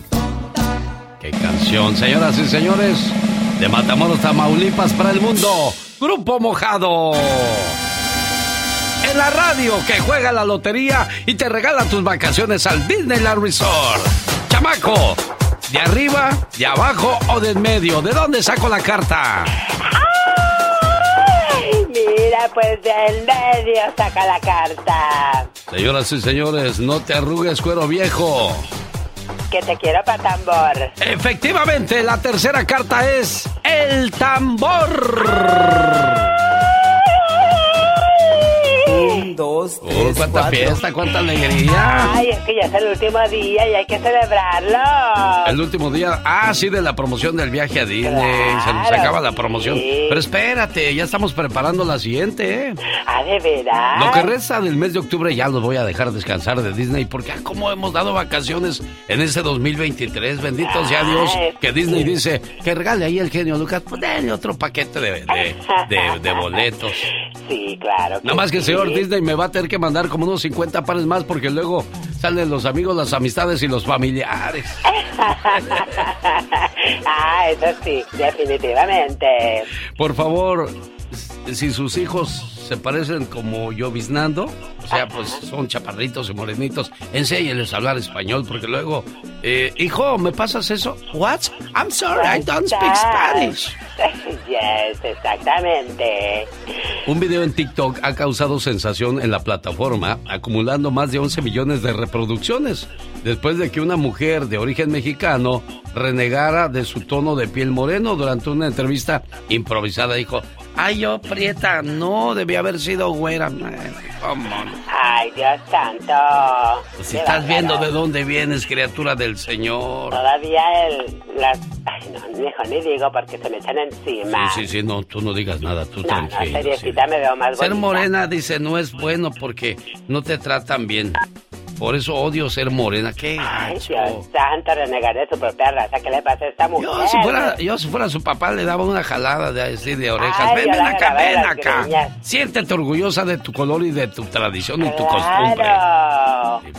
¿Qué canción, señoras y señores? De Matamoros, Tamaulipas para el mundo. Grupo Mojado. En la radio que juega la lotería y te regala tus vacaciones al Disneyland Resort. Chamaco, ¿de arriba, de abajo o de en medio? ¿De dónde saco la carta? Mira, pues del medio saca la carta. Señoras y señores, no te arrugues, cuero viejo. Que te quiero para tambor. Efectivamente, la tercera carta es el tambor. Un, dos, Oh, cuánta fiesta, cuánta alegría. Ay, es que ya es el último día y hay que celebrarlo. El último día, ah, sí, de la promoción del viaje a Disney. Se nos acaba la promoción. sí. Pero espérate, ya estamos preparando la siguiente, ¿eh? Ah, de veras. Lo que resta del mes de octubre ya los voy a dejar descansar de Disney porque, ah, como hemos dado vacaciones en este 2023, bendito sea Dios, Ay, que Disney dice que regale ahí el genio Lucas, pues denle otro paquete de, de, de- de boletos. Sí, claro. Nada más que el sí. señor Disney me va a tener que mandar como unos 50 pares más porque luego salen los amigos, las amistades y los familiares. <laughs> ah, eso sí, definitivamente. Por favor, si sus hijos se parecen como yo biznando, o sea, pues son chaparritos y morenitos, enséñenles a hablar español porque luego, eh, hijo, ¿me pasas eso? What? I'm sorry, I don't speak Spanish. <laughs> yes, exactamente. Un video en TikTok ha causado sensación en la plataforma, acumulando más de 11 millones de reproducciones, después de que una mujer de origen mexicano renegara de su tono de piel moreno durante una entrevista improvisada. Dijo, ay, yo prieta, no, debía haber sido güera. Ay, Dios santo. Pues si estás viendo de dónde vienes, criatura del Señor. Todavía el, las... Ay, no, mejor ni digo porque se me echan encima. Sí, sí, sí, no, tú no digas nada, tú no, tranquilo. No, seriecita me veo más Ser bonita. morena, dice, no es bueno porque no te tratan bien. Por eso odio ser morena. ¿Qué? Ay, Dios santo, renegar de su propia raza. ¿Qué le pasa a esta mujer? Yo si, fuera, yo si fuera su papá le daba una jalada de así de orejas. Ay, ven, ven acá, ven acá. Siéntete orgullosa de tu color y de tu tradición y tu costumbre.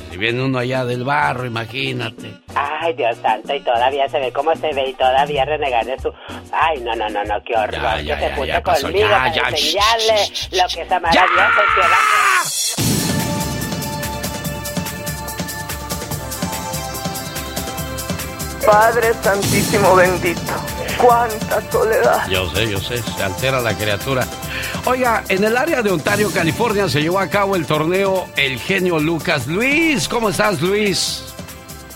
Si viene uno allá del barro, imagínate. Ay, Dios santo, y todavía se ve cómo se ve y todavía renegar de su... Ay, no, no, no, no, qué horror. Ya, ya, que se ya, puso ya pasó, conmigo ya, para ya, enseñarle lo que es amar Padre Santísimo bendito, cuánta soledad. Yo sé, yo sé, se altera la criatura. Oiga, en el área de Ontario, California, se llevó a cabo el torneo El Genio Lucas. Luis, ¿cómo estás, Luis?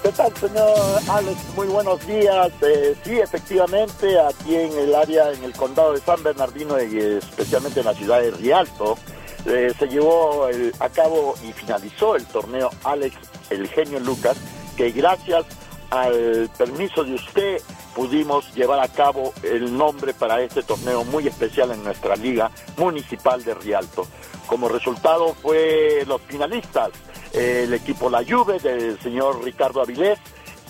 ¿Qué tal, señor Alex? Muy buenos días. Eh, sí, efectivamente, aquí en el área, en el condado de San Bernardino y especialmente en la ciudad de Rialto, eh, se llevó el- a cabo y finalizó el torneo Alex, el genio Lucas, que gracias al permiso de usted pudimos llevar a cabo el nombre para este torneo muy especial en nuestra liga municipal de Rialto. Como resultado fue los finalistas, el equipo La Juve del señor Ricardo Avilés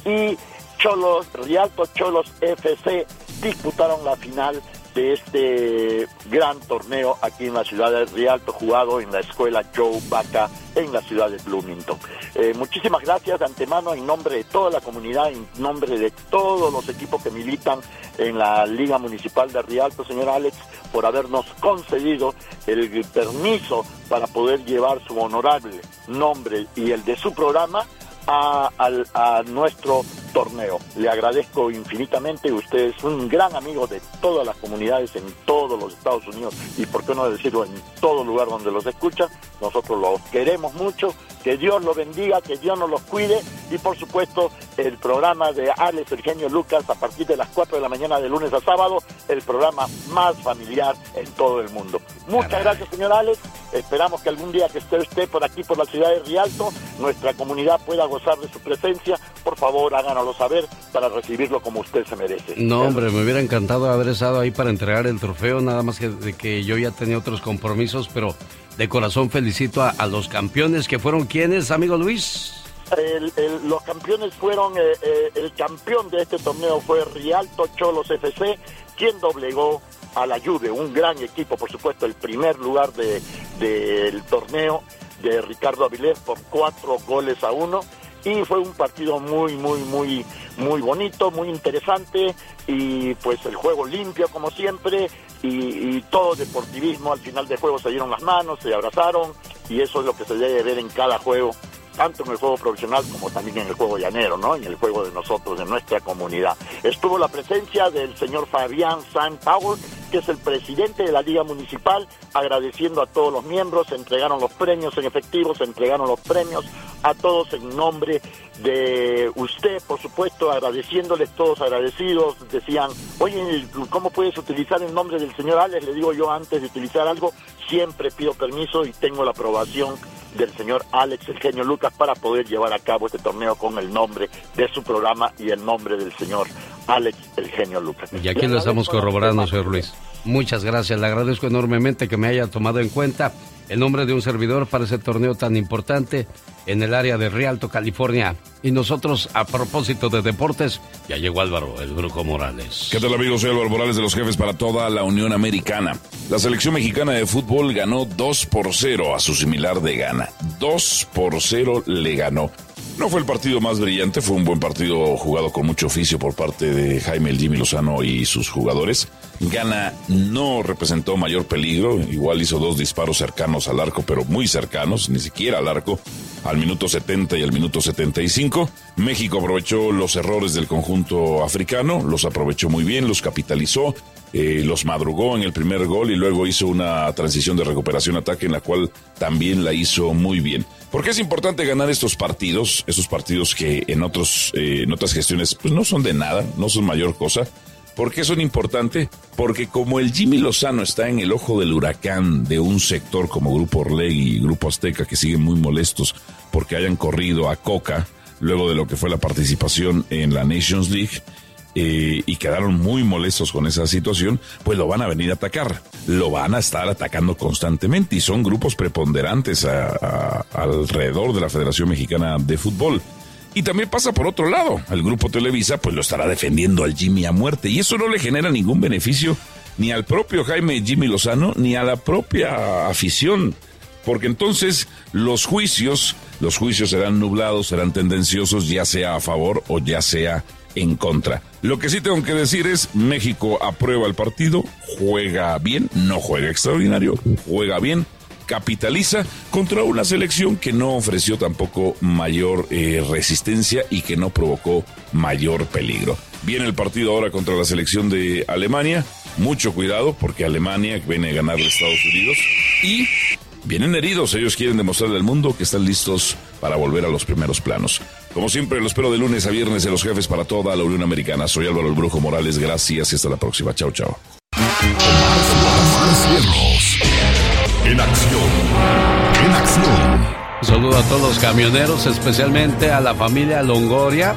y Cholos, Rialto Cholos FC disputaron la final de este gran torneo aquí en la ciudad de Rialto, jugado en la escuela Joe Baca en la ciudad de Bloomington. Eh, muchísimas gracias de antemano en nombre de toda la comunidad, en nombre de todos los equipos que militan en la Liga Municipal de Rialto, señor Alex, por habernos concedido el permiso para poder llevar su honorable nombre y el de su programa a, a nuestro torneo. Le agradezco infinitamente. Usted es un gran amigo de todas las comunidades en todos los Estados Unidos y, por qué no decirlo, en todo lugar donde los escuchan. Nosotros los queremos mucho. Que Dios los bendiga, que Dios nos los cuide y, por supuesto, el programa de Alex Eugenio Lucas a partir de las 4 de la mañana de lunes a sábado, el programa más familiar en todo el mundo. Muchas gracias, señor Alex. Esperamos que algún día que esté usted por aquí, por la ciudad de Rialto, nuestra comunidad pueda gozar de su presencia. Por favor, háganoslo saber para recibirlo como usted se merece. No, hombre, me hubiera encantado haber estado ahí para entregar el trofeo, nada más que de que yo ya tenía otros compromisos, pero de corazón felicito a, los campeones que fueron quienes, amigo Luis. Los campeones fueron, eh, eh, el campeón de este torneo fue Rialto Cholos FC, quien doblegó a la Juve, un gran equipo, por supuesto, el primer lugar de- del torneo de Ricardo Avilés por cuatro goles a uno. Y fue un partido muy, muy, muy, muy bonito, muy interesante y pues el juego limpio como siempre y, todo deportivismo. Al final del juego se dieron las manos, se abrazaron y eso es lo que se debe ver en cada juego tanto en el juego profesional como también en el juego llanero, ¿no? En el juego de nosotros, de nuestra comunidad. Estuvo la presencia del señor Fabián San Power, que es el presidente de la Liga Municipal, agradeciendo a todos los miembros, se entregaron los premios en efectivo, se entregaron los premios a todos en nombre de usted, por supuesto, agradeciéndoles todos agradecidos, decían, oye, ¿cómo puedes utilizar el nombre del señor Alex? Le digo yo antes de utilizar algo, siempre pido permiso y tengo la aprobación del señor Alex el genio Lucas para poder llevar a cabo este torneo con el nombre de su programa y el nombre del señor Alex el genio Lucas. Y aquí lo estamos corroborando, señor Luis. Muchas gracias, le agradezco enormemente que me haya tomado en cuenta el nombre de un servidor para ese torneo tan importante en el área de Rialto, California. Y nosotros, a propósito de deportes, ya llegó Álvaro, el Brujo Morales. ¿Qué tal amigos? Soy Álvaro Morales de los jefes para toda la Unión Americana. La selección mexicana de fútbol ganó 2 por 0 a su similar de Ghana. 2 por 0 le ganó. No fue el partido más brillante, fue un buen partido jugado con mucho oficio por parte de Jaime el Jimmy Lozano y sus jugadores. Ghana no representó mayor peligro, igual hizo dos disparos cercanos al arco, pero muy cercanos, ni siquiera al arco. al minuto 70 y al minuto 75. México aprovechó los errores del conjunto africano, los aprovechó muy bien, los capitalizó, eh, los madrugó en el primer gol y luego hizo una transición de recuperación-ataque en la cual también la hizo muy bien. ¿Por qué es importante ganar estos partidos? Esos partidos que en, otros, eh, en otras gestiones pues no son de nada, no son mayor cosa. ¿Por qué son importantes? Porque como el Jimmy Lozano está en el ojo del huracán de un sector como Grupo Orlegui y Grupo Azteca que siguen muy molestos porque hayan corrido a Coca luego de lo que fue la participación en la Nations League, eh, y quedaron muy molestos con esa situación, pues lo van a venir a atacar. Lo van a estar atacando constantemente y son grupos preponderantes alrededor de la Federación Mexicana de Fútbol. Y también pasa por otro lado, el grupo Televisa pues lo estará defendiendo al Jimmy a muerte y eso no le genera ningún beneficio ni al propio Jaime Jimmy Lozano ni a la propia afición, porque entonces los juicios, los juicios serán nublados, serán tendenciosos ya sea a favor o ya sea en contra. Lo que sí tengo que decir es, México aprueba el partido, juega bien, no juega extraordinario, juega bien, capitaliza contra una selección que no ofreció tampoco mayor eh, resistencia y que no provocó mayor peligro. Viene el partido ahora contra la selección de Alemania. Mucho cuidado porque Alemania viene a ganar a Estados Unidos y vienen heridos. Ellos quieren demostrarle al mundo que están listos para volver a los primeros planos. Como siempre, lo espero de lunes a viernes de los jefes para toda la Unión Americana. Soy Álvaro el Brujo Morales. Gracias y hasta la próxima. Chao, chao en acción. En acción. Un saludo a todos los camioneros, especialmente a la familia Longoria,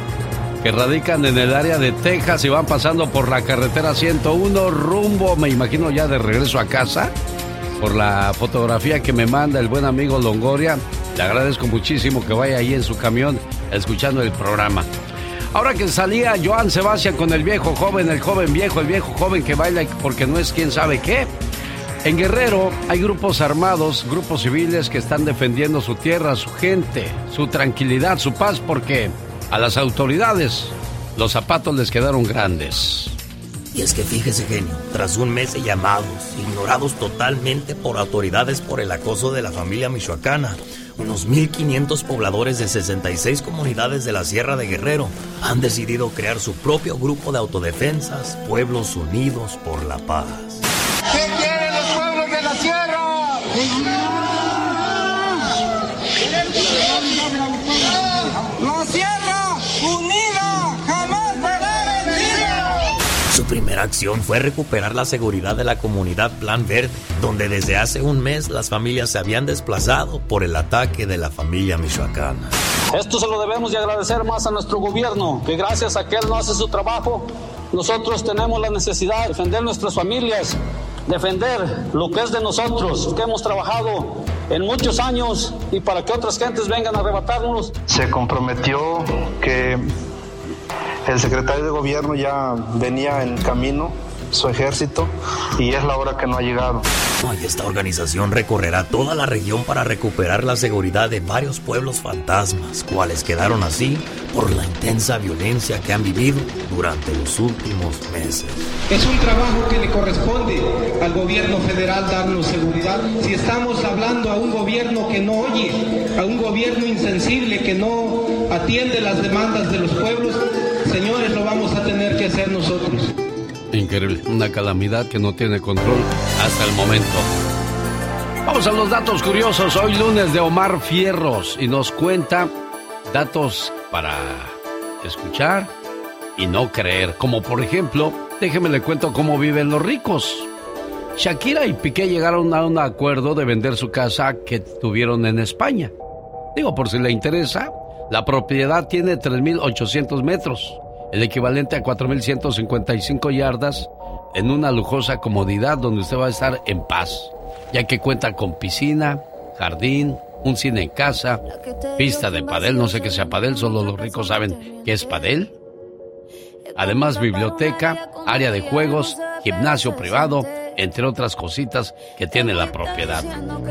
que radican en el área de Texas y van pasando por la carretera 101 rumbo, me imagino ya de regreso a casa, por la fotografía que me manda el buen amigo Longoria. Le agradezco muchísimo que vaya ahí en su camión escuchando el programa. Ahora que salía Joan Sebastián con el viejo joven, el joven viejo, el viejo joven que baila porque no es quien sabe qué. En Guerrero hay grupos armados, grupos civiles que están defendiendo su tierra, su gente, su tranquilidad, su paz, porque a las autoridades los zapatos les quedaron grandes. Y es que fíjese, genio, tras un mes de llamados, ignorados totalmente por autoridades por el acoso de la familia michoacana, unos 1.500 pobladores de 66 comunidades de la Sierra de Guerrero han decidido crear su propio grupo de autodefensas, Pueblos Unidos por la Paz. Primera acción fue recuperar la seguridad de la comunidad Plan Verde, donde desde hace un mes las familias se habían desplazado por el ataque de la familia michoacana. Esto se lo debemos de agradecer más a nuestro gobierno, que gracias a que él no hace su trabajo, nosotros tenemos la necesidad de defender nuestras familias defender lo que es de nosotros, que hemos trabajado en muchos años y para que otras gentes vengan a arrebatarnos. Se comprometió que el secretario de gobierno ya venía en camino su ejército y es la hora que no ha llegado. esta organización recorrerá toda la región para recuperar la seguridad de varios pueblos fantasmas, cuales quedaron así por la intensa violencia que han vivido durante los últimos meses. Es un trabajo que le corresponde al gobierno federal darnos seguridad. Si estamos hablando a un gobierno que no oye, a un gobierno insensible que no atiende las demandas de los pueblos, señores, lo vamos a tener que hacer nosotros. Increíble, una calamidad que no tiene control hasta el momento. Vamos a los datos curiosos. Hoy lunes de Omar Fierros y nos cuenta datos para escuchar y no creer. Como por ejemplo, déjeme le cuento cómo viven los ricos. Shakira y Piqué llegaron a un acuerdo de vender su casa que tuvieron en España. Digo, por si le interesa, la propiedad tiene 3.800 metros el equivalente a 4.155 yardas en una lujosa comodidad donde usted va a estar en paz, ya que cuenta con piscina, jardín, un cine en casa, pista de padel, no sé qué sea padel, solo los ricos saben qué es padel. Además, biblioteca, área de juegos, gimnasio privado, entre otras cositas que tiene la propiedad.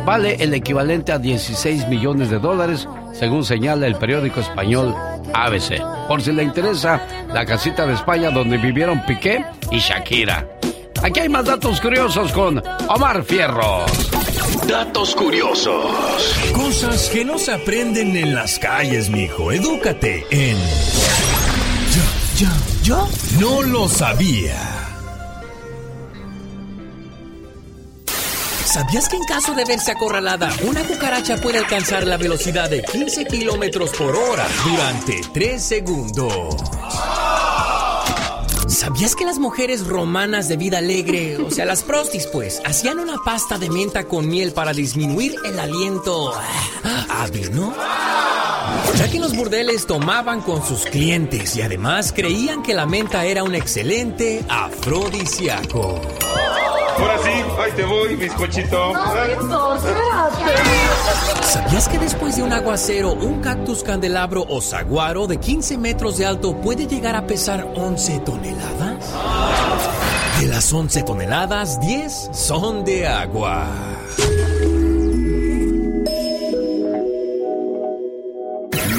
Vale el equivalente a 16 millones de dólares, según señala el periódico español ABC. Por si le interesa, la casita de España donde vivieron Piqué y Shakira. Aquí hay más datos curiosos con Omar Fierros. Datos curiosos. Cosas que no se aprenden en las calles, mijo. Edúcate en. Yo, yo, yo no lo sabía. ¿Sabías que en caso de verse acorralada, una cucaracha puede alcanzar la velocidad de 15 kilómetros por hora durante 3 segundos? ¿Sabías que las mujeres romanas de vida alegre, o sea, las prostis, pues, hacían una pasta de menta con miel para disminuir el aliento ah, vino? Ya que los burdeles tomaban con sus clientes y además creían que la menta era un excelente afrodisíaco. Ahora sí, ahí te voy, bizcochito. ¿Sabías que después de un aguacero, un cactus candelabro o saguaro de 15 metros de alto puede llegar a pesar 11 toneladas? De las 11 toneladas, 10 son de agua.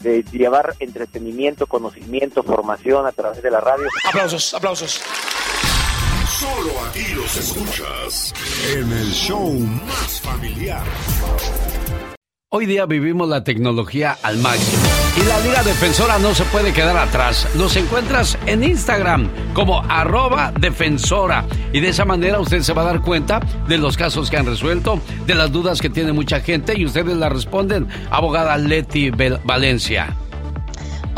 de llevar entretenimiento, conocimiento, formación a través de la radio. Aplausos, aplausos. Solo aquí los escuchas en el show más familiar. Hoy día vivimos la tecnología al máximo y la Liga Defensora no se puede quedar atrás. Los encuentras en Instagram como arroba defensora y de esa manera usted se va a dar cuenta de los casos que han resuelto, de las dudas que tiene mucha gente y ustedes la responden. Abogada Leti Valencia.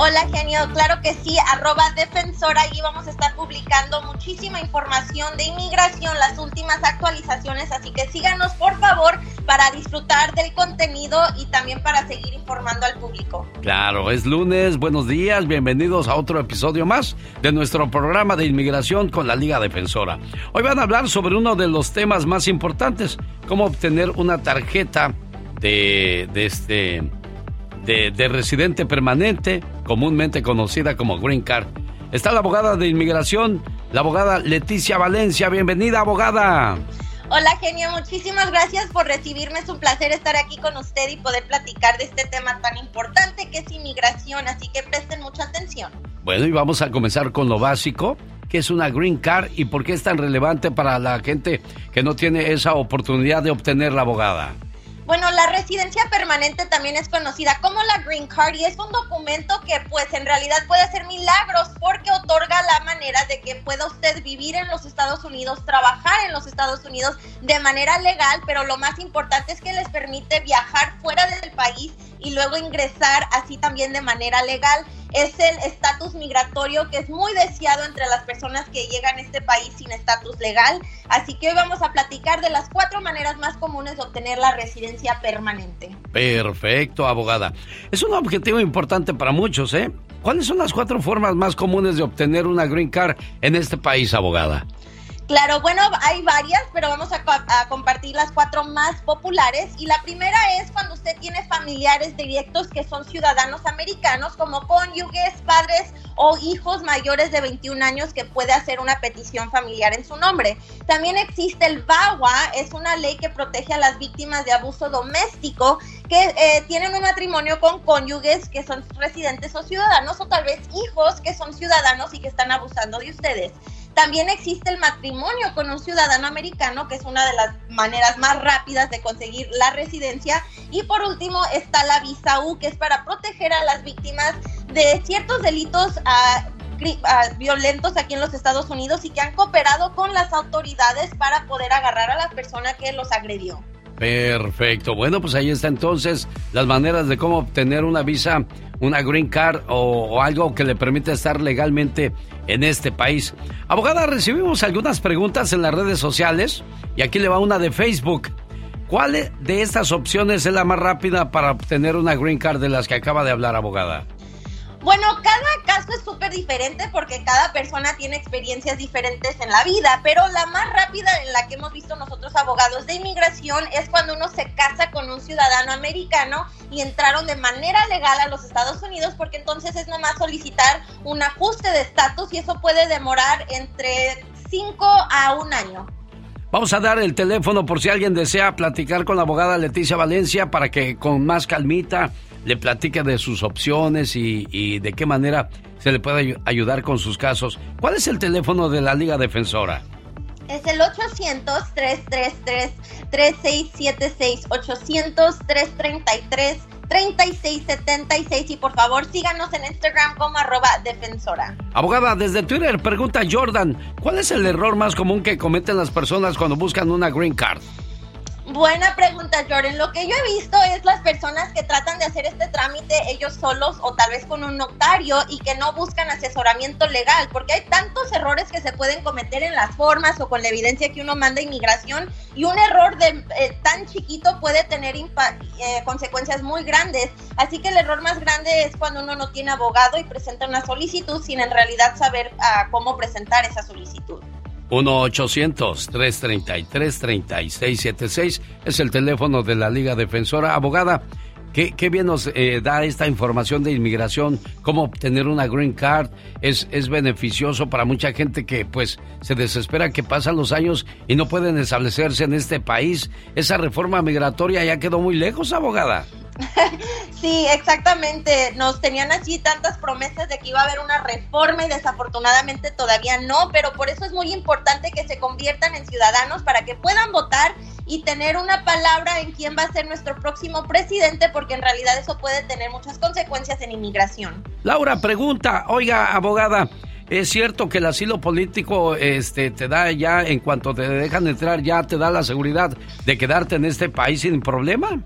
Hola genio, claro que sí, arroba defensora, y vamos a estar publicando muchísima información de inmigración, las últimas actualizaciones, así que síganos por favor para disfrutar del contenido y también para seguir informando al público. Claro, es lunes, buenos días, bienvenidos a otro episodio más de nuestro programa de inmigración con la Liga Defensora. Hoy van a hablar sobre uno de los temas más importantes, cómo obtener una tarjeta de este de, de residente permanente, comúnmente conocida como Green Card. Está la abogada de inmigración, la abogada Leticia Valencia. Bienvenida, abogada. Hola genio, muchísimas gracias por recibirme, es un placer estar aquí con usted y poder platicar de este tema tan importante que es inmigración, así que presten mucha atención. Bueno, y vamos a comenzar con lo básico, que es una Green Card y por qué es tan relevante para la gente que no tiene esa oportunidad de obtener la abogada. Bueno, la residencia permanente también es conocida como la Green Card y es un documento que pues en realidad puede hacer milagros porque otorga la manera de que pueda usted vivir en los Estados Unidos, trabajar en los Estados Unidos de manera legal, pero lo más importante es que les permite viajar fuera del país y luego ingresar así también de manera legal. Es el estatus migratorio que es muy deseado entre las personas que llegan a este país sin estatus legal. Así que hoy vamos a platicar de las cuatro maneras más comunes de obtener la residencia permanente. Perfecto, abogada. Es un objetivo importante para muchos, ¿eh? ¿Cuáles son las cuatro formas más comunes de obtener una Green Card en este país, abogada? Claro, bueno, hay varias, pero vamos a, co- a compartir las cuatro más populares. Y la primera es cuando usted tiene familiares directos que son ciudadanos americanos, como cónyuges, padres o hijos mayores de 21 años que puede hacer una petición familiar en su nombre. También existe el VAWA, es una ley que protege a las víctimas de abuso doméstico que eh, tienen un matrimonio con cónyuges que son residentes o ciudadanos o tal vez hijos que son ciudadanos y que están abusando de ustedes. También existe el matrimonio con un ciudadano americano, que es una de las maneras más rápidas de conseguir la residencia. Y por último está la visa U, que es para proteger a las víctimas de ciertos delitos ah, ah, violentos aquí en los Estados Unidos y que han cooperado con las autoridades para poder agarrar a la persona que los agredió. Perfecto. Bueno, pues ahí está entonces las maneras de cómo obtener una visa, una green card o, algo que le permita estar legalmente en este país. Abogada, recibimos algunas preguntas en las redes sociales y aquí le va una de Facebook. ¿Cuál de estas opciones es la más rápida para obtener una green card de las que acaba de hablar, abogada? Bueno, cada caso es súper diferente porque cada persona tiene experiencias diferentes en la vida, pero la más rápida en la que hemos visto nosotros abogados de inmigración es cuando uno se casa con un ciudadano americano y entraron de manera legal a los Estados Unidos porque entonces es nomás solicitar un ajuste de estatus y eso puede demorar entre 5 a un año. Vamos a dar el teléfono por si alguien desea platicar con la abogada Leticia Valencia para que con más calmita le platique de sus opciones y, de qué manera se le puede ayudar con sus casos. ¿Cuál es el teléfono de la Liga Defensora? Es el 800-333-3676. 800-333-3676. Y por favor, síganos en Instagram como arroba defensora. Abogada, desde Twitter pregunta Jordan, ¿cuál es el error más común que cometen las personas cuando buscan una green card? Buena pregunta, Jordan. Lo que yo he visto es las personas que tratan de hacer este trámite ellos solos o tal vez con un notario y que no buscan asesoramiento legal, porque hay tantos errores que se pueden cometer en las formas o con la evidencia que uno manda a inmigración y un error de eh, tan chiquito puede tener eh, consecuencias muy grandes. Así que el error más grande es cuando uno no tiene abogado y presenta una solicitud sin en realidad saber ah, cómo presentar esa solicitud. 1-800-333-3676 es el teléfono de la Liga Defensora. Abogada, ¿qué, bien nos eh, da esta información de inmigración? ¿Cómo obtener una green card? Es, es beneficioso para mucha gente que pues se desespera que pasan los años y no pueden establecerse en este país. Esa reforma migratoria ya quedó muy lejos, abogada. <laughs> Sí, exactamente. Nos tenían así tantas promesas de que iba a haber una reforma y desafortunadamente todavía no, pero por eso es muy importante que se conviertan en ciudadanos para que puedan votar y tener una palabra en quién va a ser nuestro próximo presidente, porque en realidad eso puede tener muchas consecuencias en inmigración. Laura pregunta, oiga, abogada, ¿Es cierto que el asilo político este, te da ya, en cuanto te dejan entrar, ya te da la seguridad de quedarte en este país sin problema?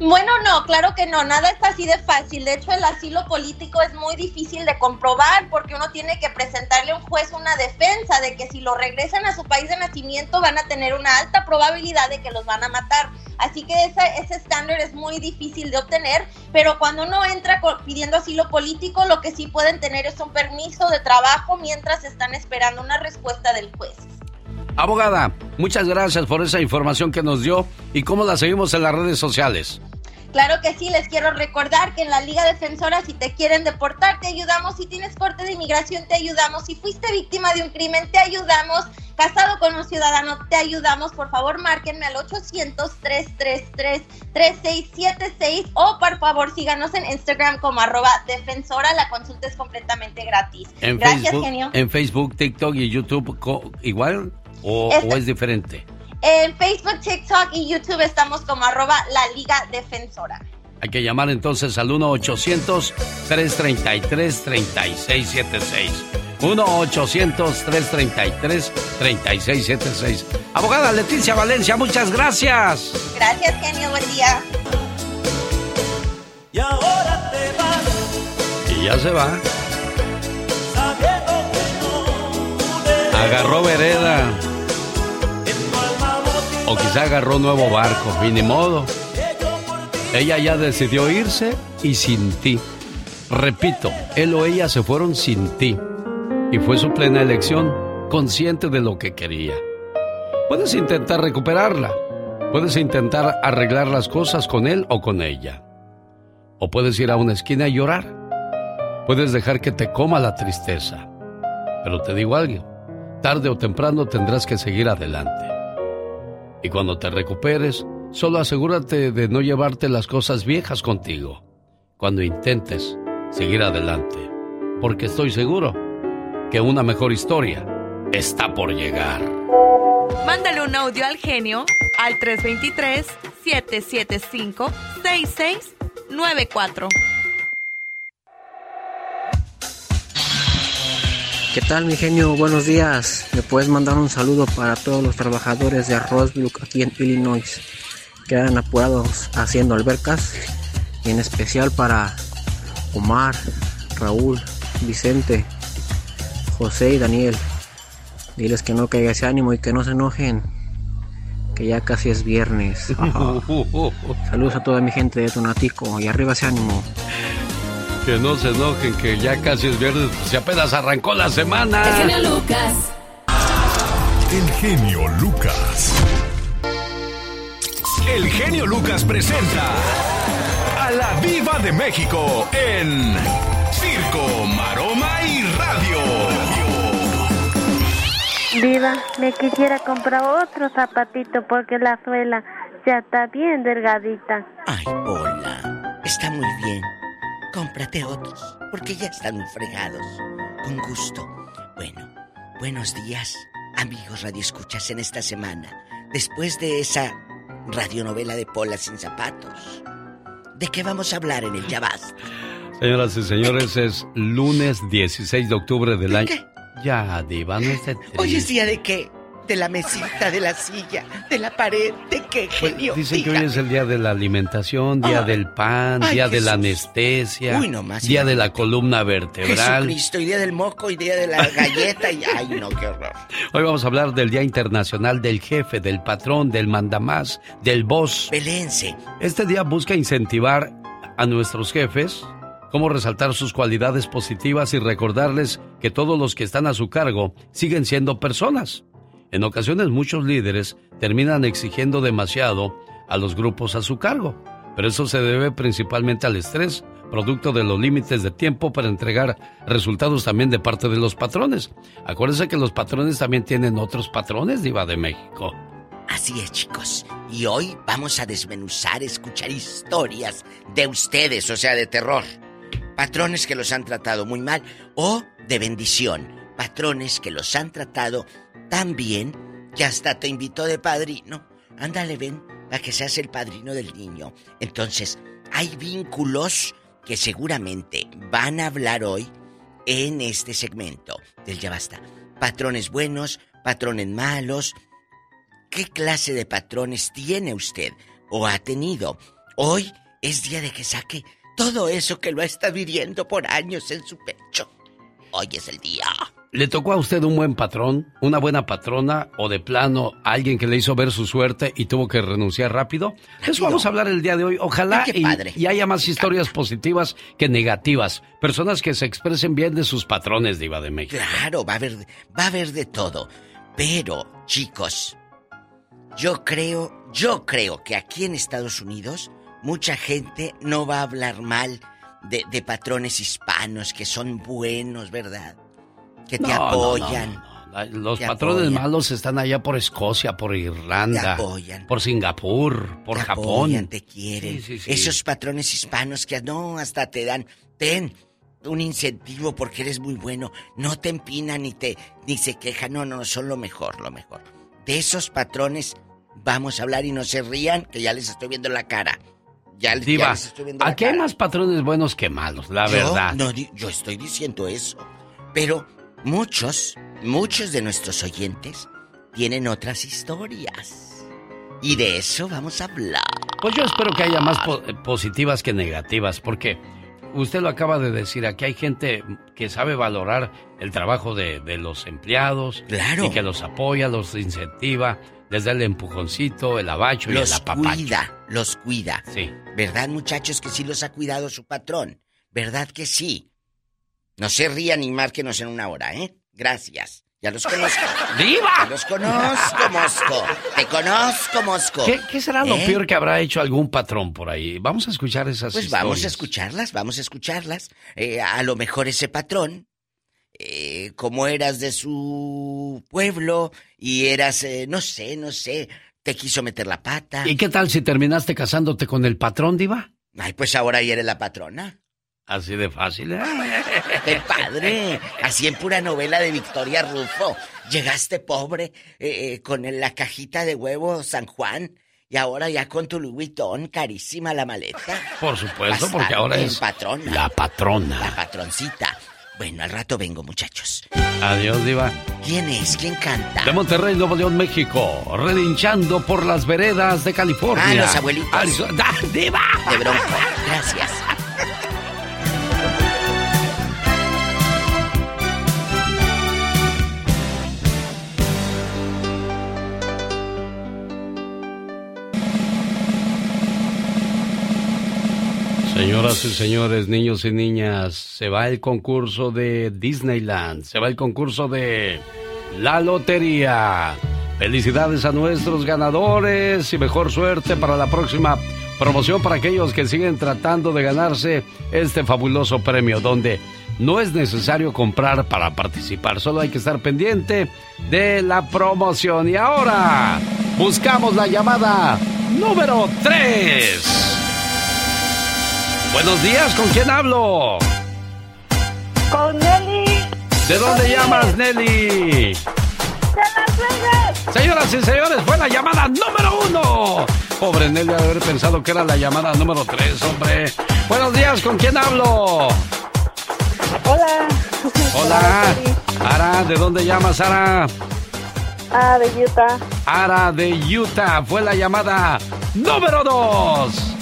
Bueno, no, claro que no, nada es así de fácil. De hecho, el asilo político es muy difícil de comprobar porque uno tiene que presentarle a un juez una defensa de que si lo regresan a su país de nacimiento van a tener una alta probabilidad de que los van a matar. Así que ese estándar es muy difícil de obtener, pero cuando uno entra pidiendo asilo político, lo que sí pueden tener es un permiso de trabajo mientras están esperando una respuesta del juez. Abogada, muchas gracias por esa información que nos dio y cómo la seguimos en las redes sociales. Claro que sí, les quiero recordar que en la Liga Defensora si te quieren deportar, te ayudamos. Si tienes corte de inmigración, te ayudamos. Si fuiste víctima de un crimen, te ayudamos. Casado con un ciudadano, te ayudamos. Por favor, márquenme al 800-333-3676 o por favor síganos en Instagram como arroba defensora. La consulta es completamente gratis. Gracias, genio. En Facebook, TikTok y YouTube, ¿igual o es diferente? En Facebook, TikTok y YouTube estamos como arroba la Liga Defensora. Hay que llamar entonces al 1-800-333-3676. 1-800-333-3676. Abogada Leticia Valencia, muchas gracias. Gracias, genio. Buen día. Y ahora te vas. Y ya se va. Agarró vereda. O quizá agarró nuevo barco, y ni modo. Ella ya decidió irse y sin ti. Repito, él o ella se fueron sin ti. Y fue su plena elección, consciente de lo que quería. Puedes intentar recuperarla. Puedes intentar arreglar las cosas con él o con ella. O puedes ir a una esquina y llorar. Puedes dejar que te coma la tristeza. Pero te digo algo, tarde o temprano tendrás que seguir adelante. Y cuando te recuperes, solo asegúrate de no llevarte las cosas viejas contigo cuando intentes seguir adelante, porque estoy seguro que una mejor historia está por llegar. Mándale un audio al genio al 323-775-6694. ¿Qué tal, mi genio? Buenos días. ¿Me puedes mandar un saludo para todos los trabajadores de Rosebrook aquí en Illinois que han apurados haciendo albercas? Y en especial para Omar, Raúl, Vicente, José y Daniel. Diles que no caiga ese ánimo y que no se enojen. Que ya casi es viernes. <laughs> Saludos a toda mi gente de Tonatico y arriba ese ánimo. Que no se enojen, que ya casi es viernes, se apenas arrancó la semana. El genio Lucas. El genio Lucas. El genio Lucas presenta a la Viva de México en Circo, Maroma y Radio. Viva, me quisiera comprar otro zapatito porque la suela ya está bien delgadita. Ay, hola. Está muy bien. Cómprate otros, porque ya están muy fregados. Con gusto. Bueno, buenos días, amigos radioescuchas en esta semana. Después de esa radionovela de Pola sin zapatos. ¿De qué vamos a hablar en el Yabast? Señoras y señores, es lunes 16 de octubre del año. Ya, Diva, no esté Hoy es día de qué? De la mesita, de la silla, de la pared, ¿de qué, Pues, genio? dicen que hoy es el día de la alimentación, día del pan, Ay, día de la anestesia, Uy, no más, día de la columna vertebral. Jesucristo, y día del moco, y día de la galleta, y ay, no, qué horror. Hoy vamos a hablar del Día Internacional del Jefe, del Patrón, del Mandamás, del Boss. Belense. Este día busca incentivar a nuestros jefes, cómo resaltar sus cualidades positivas y recordarles que todos los que están a su cargo siguen siendo personas. En ocasiones muchos líderes terminan exigiendo demasiado a los grupos a su cargo, pero eso se debe principalmente al estrés, producto de los límites de tiempo para entregar resultados también de parte de los patrones. Acuérdense que los patrones también tienen otros patrones, Diva de México. Así es, chicos. Y hoy vamos a desmenuzar, escuchar historias de ustedes, o sea, de terror. Patrones que los han tratado muy mal o de bendición. Patrones que los han tratado tan bien que hasta te invitó de padrino. Ándale, ven, para que seas el padrino del niño. Entonces, hay vínculos que seguramente van a hablar hoy en este segmento del Ya Basta. Patrones buenos, patrones malos, ¿Qué clase de patrones tiene usted o ha tenido? Hoy es día de que saque todo eso que lo está viviendo por años en su pecho. Hoy es el día. ¿Le tocó a usted un buen patrón, una buena patrona o de plano alguien que le hizo ver su suerte y tuvo que renunciar rápido? De eso vamos a hablar el día de hoy. Ojalá y, haya más historias positivas que negativas. Personas que se expresen bien de sus patrones, Diva de México. Claro, va a haber, va a haber de todo. Pero, chicos, yo creo, yo creo que aquí en Estados Unidos mucha gente no va a hablar mal de, de patrones hispanos que son buenos, ¿verdad? Que te No, apoyan. no, no. Los Te patrones apoyan. malos están allá por Escocia, por Te Irlanda, apoyan. por Singapur, por te Japón. apoyan, te quieren. Sí, sí, sí. Esos patrones hispanos que no, hasta te dan, ten un incentivo porque eres muy bueno. No te empinan ni te ni se quejan. No, no, son lo mejor, lo mejor. De esos patrones vamos a hablar y no se rían, que ya les estoy viendo la cara. Ya, les- ya Diva, les estoy viendo la aquí hay más patrones buenos que malos, la Yo verdad. No, yo estoy diciendo eso. Pero muchos, muchos de nuestros oyentes tienen otras historias. Y de eso vamos a hablar. Pues yo espero que haya más po- positivas que negativas, porque usted lo acaba de decir, aquí hay gente que sabe valorar el trabajo de, de los empleados. Claro. Y que los apoya, los incentiva, les da el empujoncito, el abacho y el Los apapacho. cuida, los cuida. Sí. ¿Verdad, muchachos, que sí los ha cuidado su patrón? ¿Verdad que sí? No se rían ni márquenos en una hora, ¿eh? Gracias. Ya los conozco. <laughs> ¡Viva! Ya los conozco, Mosco. Te conozco, Mosco. ¿Qué, qué será lo ¿Eh? peor que habrá hecho algún patrón por ahí? Vamos a escuchar esas Pues historias. vamos a escucharlas, vamos a escucharlas. Eh, a lo mejor ese patrón, eh, como eras de su pueblo y eras, eh, no sé, no sé, te quiso meter la pata. ¿Y qué tal si terminaste casándote con el patrón, Diva? Ay, pues ahora ya eres la patrona. Así de fácil, ¿eh? ¡Qué padre! Así en pura novela de Victoria Rufo. Llegaste pobre eh, eh, con la cajita de huevo San Juan y ahora ya con tu Louis Vuitton, carísima la maleta. Por supuesto, Bastante porque ahora es patrona. la patrona. La patroncita. Bueno, al rato vengo, muchachos. Adiós, Diva. ¿Quién es? ¿Quién canta? De Monterrey, Nuevo León, México. Relinchando por las veredas de California. Ah, los abuelitos. <laughs> ¡Ah, ¡Diva! De bronco. Gracias. Señoras y señores, niños y niñas, se va el concurso de Disneyland, se va el concurso de la lotería. Felicidades a nuestros ganadores y mejor suerte para la próxima promoción para aquellos que siguen tratando de ganarse este fabuloso premio, donde no es necesario comprar para participar, solo hay que estar pendiente de la promoción. Y ahora buscamos la llamada número 3. Buenos días, ¿con quién hablo? Con Nelly. ¿De dónde llamas, Nelly? Señoras y señores, fue la llamada número uno. Pobre Nelly de haber pensado que era la llamada número tres, hombre. Buenos días, ¿con quién hablo? Hola. Hola. Ara, ¿de dónde llamas, Ara? Ah, de Utah. Ara de Utah fue la llamada número dos.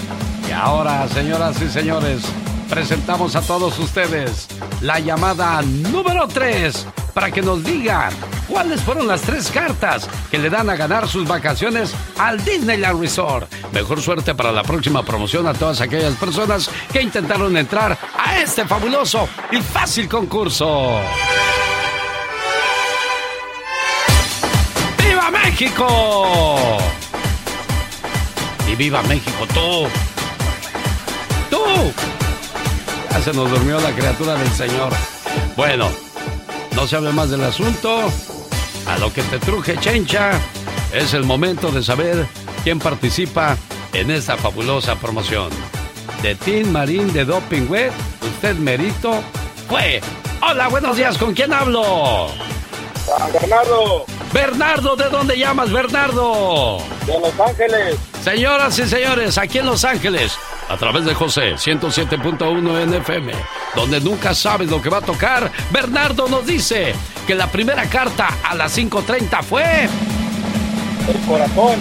Y ahora, señoras y señores, presentamos a todos ustedes la llamada número 3 para que nos digan cuáles fueron las tres cartas que le dan a ganar sus vacaciones al Disneyland Resort. Mejor suerte para la próxima promoción a todas aquellas personas que intentaron entrar a este fabuloso y fácil concurso. ¡Viva México! Y viva México tú. Ya se nos durmió la criatura del Señor. Bueno, no se hable más del asunto. A lo que te truje, chencha, es el momento de saber quién participa en esta fabulosa promoción. De Team Marín de Doping Web, usted merito fue. Hola, buenos días, ¿con quién hablo? Bernardo. Bernardo, ¿de dónde llamas, Bernardo? De Los Ángeles. Señoras y señores, aquí en Los Ángeles, a través de José 107.1 NFM, donde nunca sabes lo que va a tocar, Bernardo nos dice que la primera carta a las 5.30 fue... El corazón.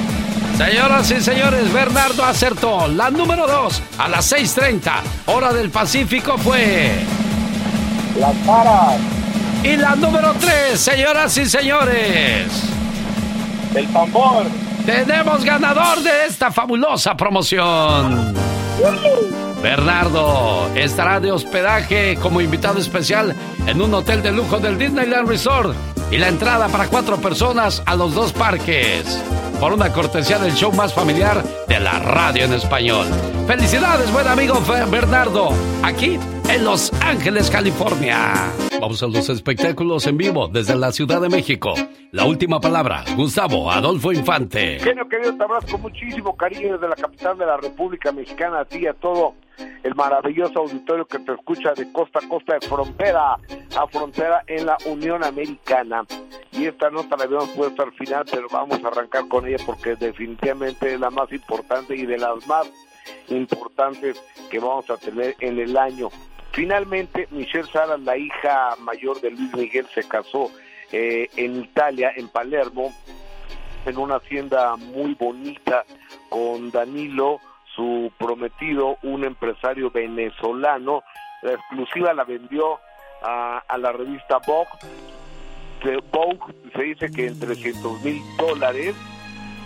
Señoras y señores, Bernardo acertó. La número 2 a las 6.30, hora del Pacífico, fue... Las caras. Y la número 3, señoras y señores. El tambor. Tenemos ganador de esta fabulosa promoción. Bernardo estará de hospedaje como invitado especial en un hotel de lujo del Disneyland Resort y la entrada para cuatro personas a los dos parques por una cortesía del show más familiar de la radio en español. Felicidades, buen amigo Bernardo, aquí en Los Ángeles, California. Vamos a los espectáculos en vivo desde la Ciudad de México. La última palabra, Gustavo Adolfo Infante. Genio querido, te abrazo con muchísimo cariño desde la capital de la República Mexicana, a ti y a todo el maravilloso auditorio que te escucha de costa a costa, de frontera a frontera en la Unión Americana. Y esta nota la habíamos puesto al final, pero vamos a arrancar con ella porque definitivamente es la más importante y de las más importantes que vamos a tener en el año. Finalmente, Michelle Salas, la hija mayor de Luis Miguel, se casó eh, en Italia, en Palermo, en una hacienda muy bonita con Danilo, su prometido, un empresario venezolano. La exclusiva la vendió a, la revista Vogue. Vogue se dice que en 300 mil dólares,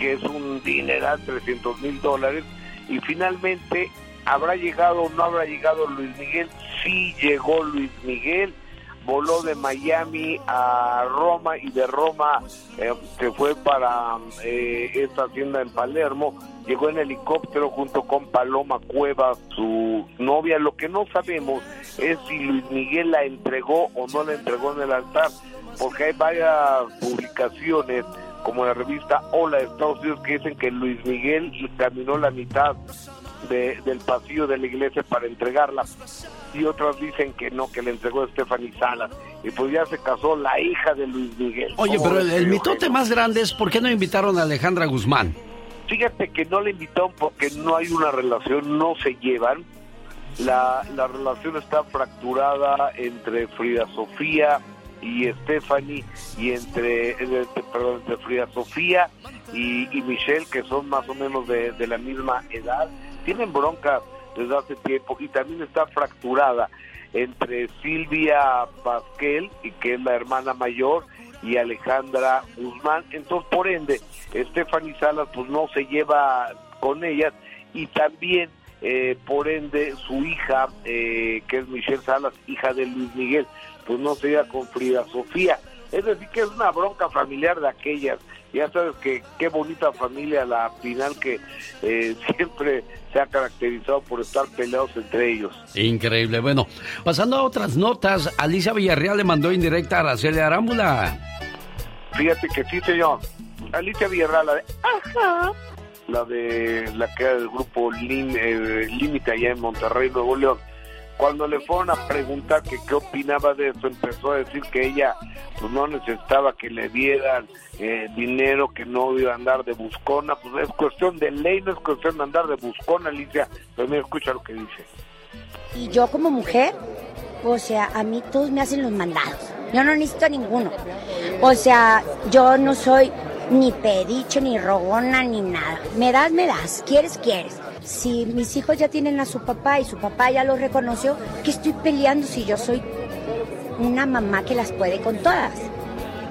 que es un dineral, 300 mil dólares, y finalmente habrá llegado o no habrá llegado Luis Miguel, sí llegó Luis Miguel, voló de Miami a Roma y de Roma eh, se fue para eh, esta hacienda en Palermo, llegó en helicóptero junto con Paloma Cueva, su novia. Lo que no sabemos es si Luis Miguel la entregó o no la entregó en el altar, porque hay varias publicaciones como la revista Hola Estados Unidos que dicen que Luis Miguel caminó la mitad del pasillo de la iglesia para entregarla y otras dicen que no, que le entregó a Stephanie Salas. Y pues ya se casó la hija de Luis Miguel. Oye, pero el, mitote más grande es ¿por qué no invitaron a Alejandra Guzmán? Fíjate que no le invitaron porque no hay una relación, no se llevan. La, la relación está fracturada entre Frida Sofía y Stephanie y entre, perdón, entre Frida Sofía y, Michelle que son más o menos de, de la misma edad tienen bronca desde hace tiempo y también está fracturada entre Silvia Pasquel, y que es la hermana mayor, y Alejandra Guzmán. Entonces, por ende, Stephanie Salas pues no se lleva con ellas y también eh, por ende su hija, eh, que es Michelle Salas, hija de Luis Miguel, pues no se iba con Frida Sofía. Es decir, que es una bronca familiar de aquellas. Ya sabes que qué bonita familia la final que eh, <laughs> siempre se ha caracterizado por estar peleados entre ellos. Increíble. Bueno, pasando a otras notas, Alicia Villarreal le mandó indirecta a Araceli Arámbula. Fíjate que sí, señor. Alicia Villarreal, la de... Ajá. La de la que era del grupo eh, Límite allá en Monterrey, Nuevo León cuando le fueron a preguntar que qué opinaba de eso, empezó a decir que ella pues, no necesitaba que le dieran eh, dinero, que no iba a andar de buscona. Pues es cuestión de ley, no es cuestión de andar de buscona, Alicia. Pero mira, escucha lo que dice. Y yo como mujer, o sea, a mí todos me hacen los mandados. Yo no necesito a ninguno. O sea, yo no soy ni pedicho, ni rogona, ni nada. Me das, me das. Quieres, quieres si mis hijos ya tienen a su papá y su papá ya lo reconoció, ¿qué estoy peleando si yo soy una mamá que las puede con todas?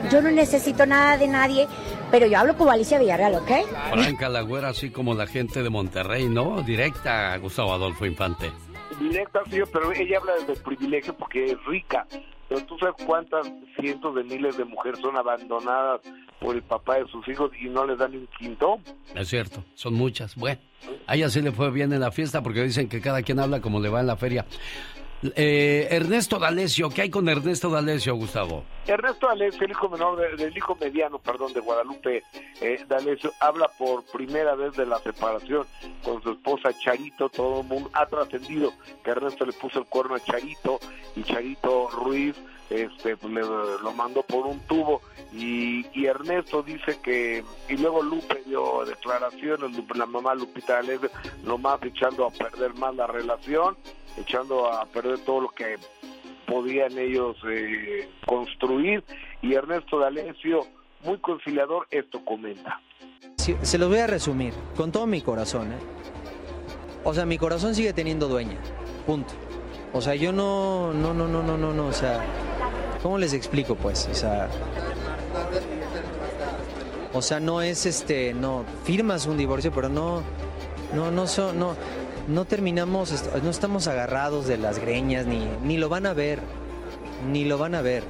Yo no necesito nada de nadie, pero yo hablo como Alicia Villarreal, ¿ok? Franca la güera, así como la gente de Monterrey, ¿no? Directa, Gustavo Adolfo Infante. Directa, sí, pero ella habla desde privilegio porque es rica. Pero tú sabes cuántas cientos de miles de mujeres son abandonadas por el papá de sus hijos y no les dan un quinto. Es cierto, son muchas. Bueno, a ella sí le fue bien en la fiesta porque dicen que cada quien habla como le va en la feria. Eh, Ernesto D'Alessio, ¿qué hay con Ernesto D'Alessio, Gustavo? Ernesto D'Alessio, el hijo menor, del hijo mediano, perdón, de Guadalupe eh, habla por primera vez de la separación con su esposa Charito. Todo el mundo ha trascendido que Ernesto le puso el cuerno a Charito y Charito Ruiz este pues, le, lo mandó por un tubo y, Ernesto dice que y luego Lupe dio declaraciones la mamá Lupita D'Alessio nomás echando a perder más la relación echando a perder todo lo que podían ellos eh, construir. Y Ernesto D'Alessio, muy conciliador, esto comenta. se los voy a resumir, con todo mi corazón. ¿eh? O sea, mi corazón sigue teniendo dueña, punto. O sea, yo no, no, no, no, no, no, no, o sea, ¿cómo les explico pues? O sea, o sea, no es este, no, firmas un divorcio, pero no, no, no, so, no, no terminamos, no estamos agarrados de las greñas, ni, ni lo van a ver, ni lo van a ver.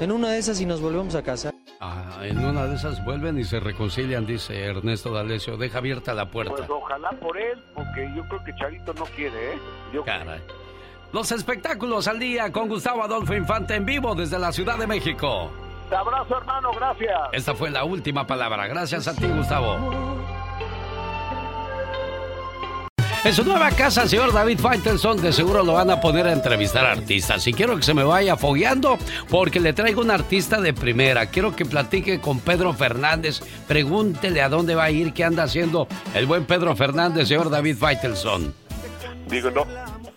En una de esas y nos volvemos a casa. Ah, en una de esas vuelven y se reconcilian, dice Ernesto D'Alessio. Deja abierta la puerta. Pues ojalá por él, porque yo creo que Charito no quiere, ¿eh? Yo Caray. Los espectáculos al día con Gustavo Adolfo Infante en vivo desde la Ciudad de México. Te abrazo, hermano, gracias. Esta fue la última palabra. Gracias a ti, Gustavo. En su nueva casa, señor David Faitelson, de seguro lo van a poner a entrevistar a artistas. Y quiero que se me vaya fogueando porque le traigo un artista de primera. Quiero que platique con Pedro Fernández. Pregúntele a dónde va a ir, qué anda haciendo el buen Pedro Fernández, señor David Faitelson. Digo, no,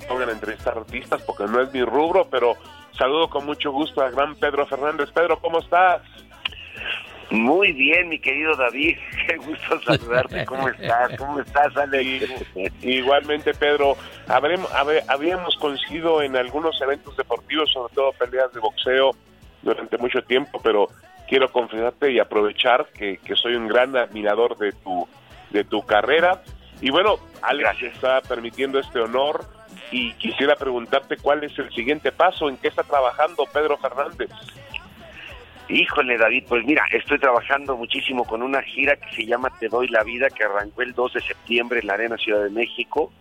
pongan a entrevistar artistas porque no es mi rubro, pero saludo con mucho gusto a gran Pedro Fernández. Pedro, ¿cómo estás? Muy bien, mi querido David. <laughs> Qué gusto saludarte. ¿Cómo estás? ¿Cómo estás, Alex? Igualmente, Pedro. Habremos, habíamos coincidido en algunos eventos deportivos, sobre todo peleas de boxeo, durante mucho tiempo, pero quiero confesarte y aprovechar que, soy un gran admirador de tu, de tu carrera. Y bueno, Alex está permitiendo este honor y quisiera preguntarte cuál es el siguiente paso, en qué está trabajando Pedro Fernández. Híjole, David, pues mira, estoy trabajando muchísimo con una gira que se llama Te Doy la Vida, que arrancó el 2 de septiembre en la Arena Ciudad de México.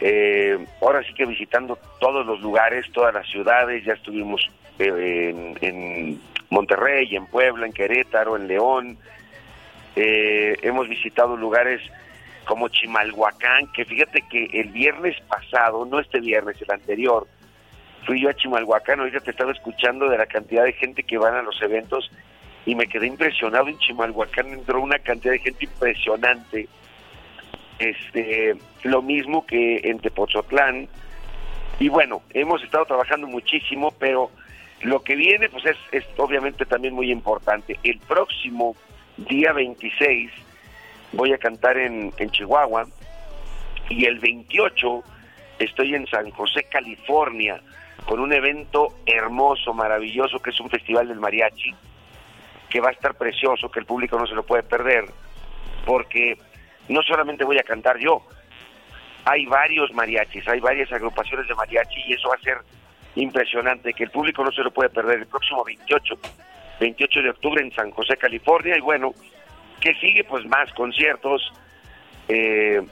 Eh, ahora sí que visitando todos los lugares, todas las ciudades, ya estuvimos eh, en, Monterrey, en Puebla, en Querétaro, en León. Eh, hemos visitado lugares como Chimalhuacán, que fíjate que el viernes pasado, no este viernes, el anterior, fui yo a Chimalhuacán, ahorita te estaba escuchando de la cantidad de gente que van a los eventos y me quedé impresionado. En Chimalhuacán entró una cantidad de gente impresionante. Este, lo mismo que en Tepozotlán. Y bueno, hemos estado trabajando muchísimo, pero lo que viene pues es, es obviamente también muy importante. El próximo día 26 voy a cantar en, en Chihuahua y el 28 estoy en San José, California con un evento hermoso, maravilloso, que es un festival del mariachi, que va a estar precioso, que el público no se lo puede perder, porque no solamente voy a cantar yo, hay varios mariachis, hay varias agrupaciones de mariachi y eso va a ser impresionante, que el público no se lo puede perder el próximo 28, 28 de octubre en San José, California. Y bueno, ¿qué sigue? Pues más conciertos. Eh,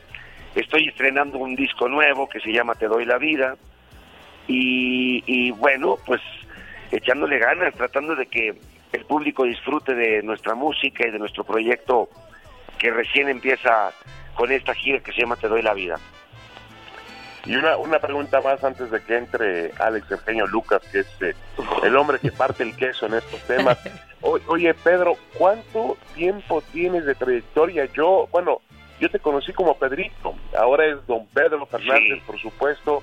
estoy estrenando un disco nuevo que se llama Te doy la vida. Y, y bueno, pues echándole ganas, tratando de que el público disfrute de nuestra música y de nuestro proyecto que recién empieza con esta gira que se llama Te doy la vida. Y una, una pregunta más antes de que entre Alex Eugenio Lucas, que es eh, el hombre que parte el queso en estos temas. <laughs> O- oye, Pedro, ¿cuánto tiempo tienes de trayectoria? Yo, bueno, yo te conocí como Pedrito, ahora es don Pedro Fernández, por supuesto,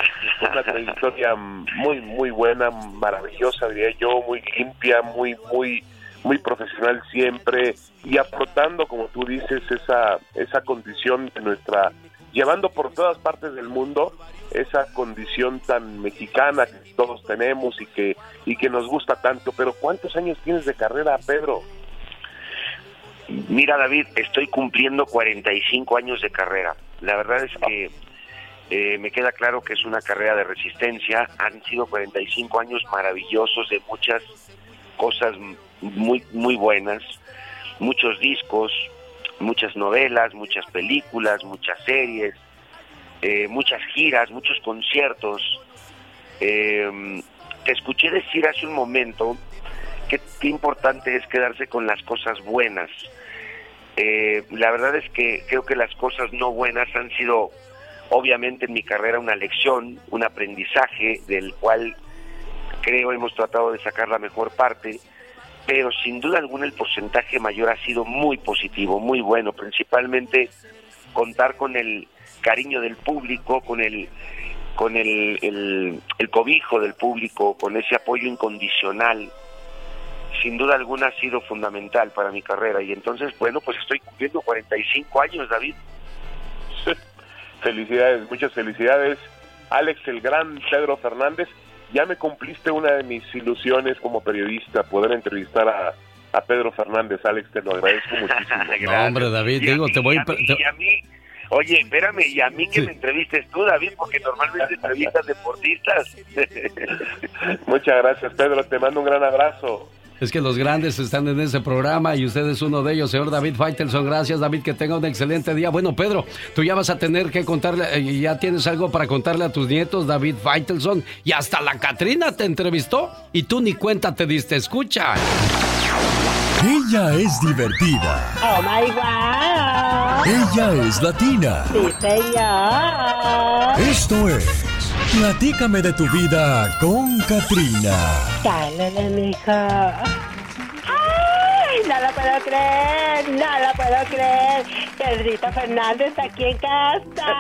una trayectoria muy, muy buena, maravillosa, diría yo, muy limpia, muy, muy, muy profesional siempre y aportando, como tú dices, esa, esa condición de nuestra, llevando por todas partes del mundo esa condición tan mexicana que todos tenemos y que, y que nos gusta tanto. Pero ¿cuántos años tienes de carrera, Pedro? Mira, David, estoy cumpliendo 45 años de carrera. La verdad es que eh, me queda claro que es una carrera de resistencia. Han sido 45 años maravillosos de muchas cosas muy, muy buenas, muchos discos, muchas novelas, muchas películas, muchas series, eh, muchas giras, muchos conciertos. Eh, te escuché decir hace un momento que qué importante es quedarse con las cosas buenas. Eh, la verdad es que creo que las cosas no buenas han sido, obviamente, en mi carrera una lección, un aprendizaje del cual creo hemos tratado de sacar la mejor parte, pero sin duda alguna el porcentaje mayor ha sido muy positivo, muy bueno, principalmente contar con el cariño del público, con el con el, el, cobijo del público, con ese apoyo incondicional, sin duda alguna ha sido fundamental para mi carrera. Y entonces, bueno, pues estoy cumpliendo 45 años, David. <laughs> Felicidades, muchas felicidades. Alex, el gran Pedro Fernández, ya me cumpliste una de mis ilusiones como periodista, poder entrevistar a, a Pedro Fernández. Alex, te lo agradezco <laughs> muchísimo. No, hombre, David, digo, te voy... te- Y a mí, oye, espérame, y a mí que me entrevistes tú, David, porque normalmente entrevistas deportistas. <laughs> Muchas gracias, Pedro. Te mando un gran abrazo. Es que los grandes están en ese programa y usted es uno de ellos, señor David Faitelson. Gracias, David, que tenga un excelente día. Bueno, Pedro, tú ya vas a tener que contarle, eh, ya tienes algo para contarle a tus nietos, David Faitelson. Y hasta la Catrina te entrevistó y tú ni cuenta te diste. Escucha. Ella es divertida. Oh my God. Ella es latina. Sí, señor. Esto es Platícame de tu vida con Katrina. Dale, mijo. ¡Ay! No lo puedo creer, no lo puedo creer. Pedrito Fernández aquí en casa.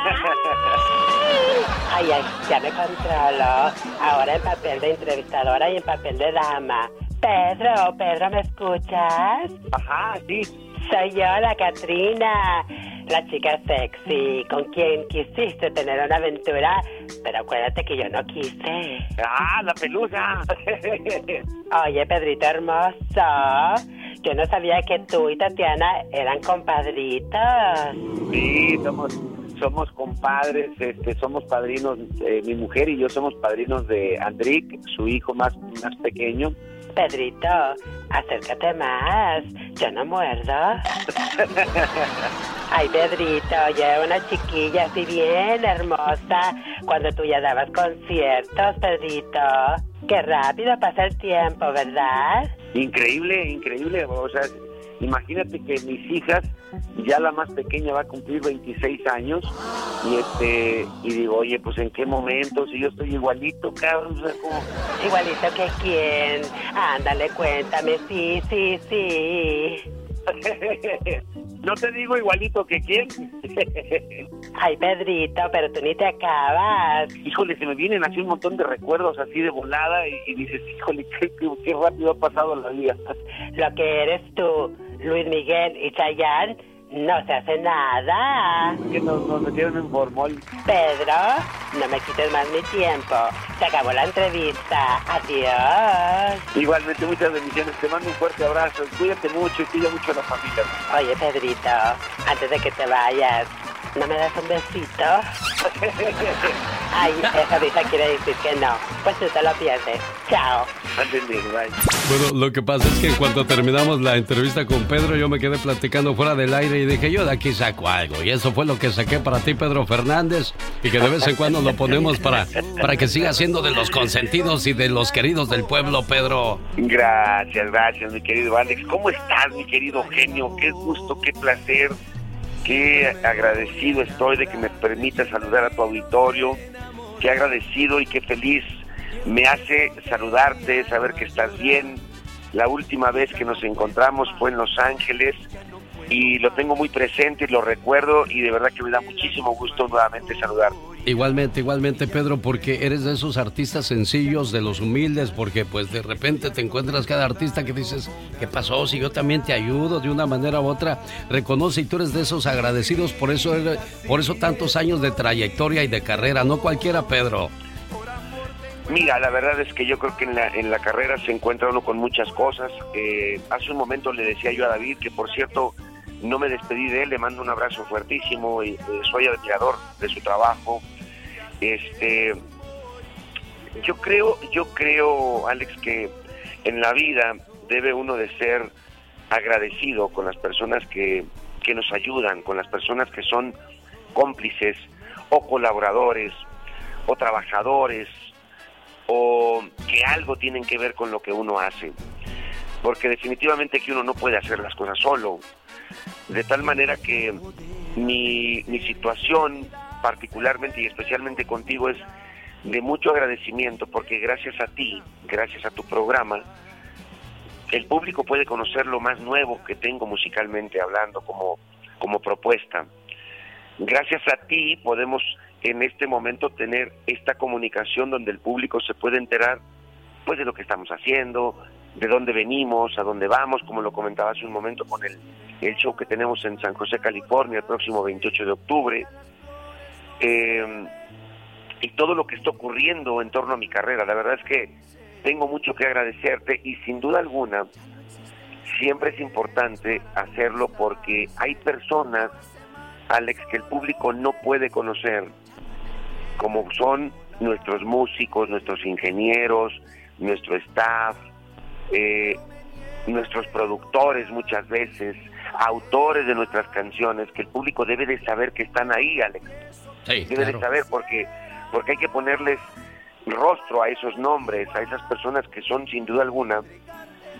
Ay, ay, ya me controlo. Ahora en papel de entrevistadora y en papel de dama. Pedro, Pedro, ¿me escuchas? Ajá, sí. Soy yo, la Katrina, la chica sexy, con quien quisiste tener una aventura, pero acuérdate que yo no quise. ¡Ah, la pelusa! <laughs> Oye, Pedrito hermoso, yo no sabía que tú y Tatiana eran compadritos. Sí, somos, somos compadres, este, somos padrinos, eh, mi mujer y yo somos padrinos de Andrick, su hijo más, más pequeño. Pedrito, acércate más, yo no muerdo. <laughs> Ay, Pedrito, era una chiquilla así bien hermosa cuando tú ya dabas conciertos, Pedrito. Qué rápido pasa el tiempo, ¿verdad? Increíble, increíble, o sea, imagínate que mis hijas, ya la más pequeña va a cumplir 26 años y este y digo, oye, pues en qué momento, si yo estoy igualito, cabrón, o sea, como... Igualito que quién. Ándale, cuéntame, sí, sí, sí. <laughs> no te digo igualito que quién. <laughs> Ay, Pedrito, pero tú ni te acabas. Híjole, se me vienen así un montón de recuerdos así de volada y, y dices, híjole, qué, qué- qué rápido ha pasado la vida. Lo que eres tú, Luis Miguel y Chayanne, no se hace nada. Que nos, nos metieron en formol. Pedro, no me quites más mi tiempo. Se acabó la entrevista. Adiós. Igualmente, muchas bendiciones. Te mando un fuerte abrazo. Cuídate mucho y cuida mucho a la familia. Oye, Pedrito, antes de que te vayas, ¿No me das un besito? <laughs> Ay, <laughs> esa risa quiere decir que no. Pues tú te lo pierdes. Chao. Bueno, lo que pasa es que en cuanto terminamos la entrevista con Pedro, yo me quedé platicando fuera del aire y dije, yo de aquí saco algo. Y eso fue lo que saqué para ti, Pedro Fernández, y que de vez en cuando lo ponemos para, para que siga siendo de los consentidos y de los queridos del pueblo, Pedro. Gracias, gracias, mi querido Alex. ¿Cómo estás, mi querido genio? Qué gusto, qué placer Qué agradecido estoy de que me permita saludar a tu auditorio. Qué agradecido y qué feliz me hace saludarte, saber que estás bien. La última vez que nos encontramos fue en Los Ángeles y lo tengo muy presente lo recuerdo y de verdad que me da muchísimo gusto nuevamente saludarte. Igualmente, igualmente Pedro, porque eres de esos artistas sencillos, de los humildes, porque pues de repente te encuentras cada artista que dices, ¿qué pasó? Si yo también te ayudo de una manera u otra, reconoce y tú eres de esos agradecidos, por eso, por eso tantos años de trayectoria y de carrera, no cualquiera Pedro. Mira, la verdad es que yo creo que en la, en la carrera se encuentra uno con muchas cosas. Eh, hace un momento le decía yo a David que, por cierto, no me despedí de él, le mando un abrazo fuertísimo y eh, soy admirador de su trabajo. Este, yo creo, yo creo, Alex, que en la vida debe uno de ser agradecido con las personas que, que nos ayudan, con las personas que son cómplices o colaboradores o trabajadores o que algo tienen que ver con lo que uno hace. Porque definitivamente que uno no puede hacer las cosas solo. De tal manera que mi, mi situación particularmente y especialmente contigo es de mucho agradecimiento porque gracias a ti, gracias a tu programa, el público puede conocer lo más nuevo que tengo musicalmente hablando como, como propuesta. Gracias a ti podemos en este momento tener esta comunicación donde el público se puede enterar pues de lo que estamos haciendo, de dónde venimos, a dónde vamos, como lo comentaba hace un momento con el, el show que tenemos en San José, California, el próximo 28 de octubre, eh, y todo lo que está ocurriendo en torno a mi carrera. La verdad es que tengo mucho que agradecerte y sin duda alguna siempre es importante hacerlo porque hay personas, Alex, que el público no puede conocer, como son nuestros músicos, nuestros ingenieros, nuestro staff, eh, nuestros productores muchas veces, autores de nuestras canciones, que el público debe de saber que están ahí, Alex. debe de saber porque, porque hay que ponerles rostro a esos nombres, a esas personas que son sin duda alguna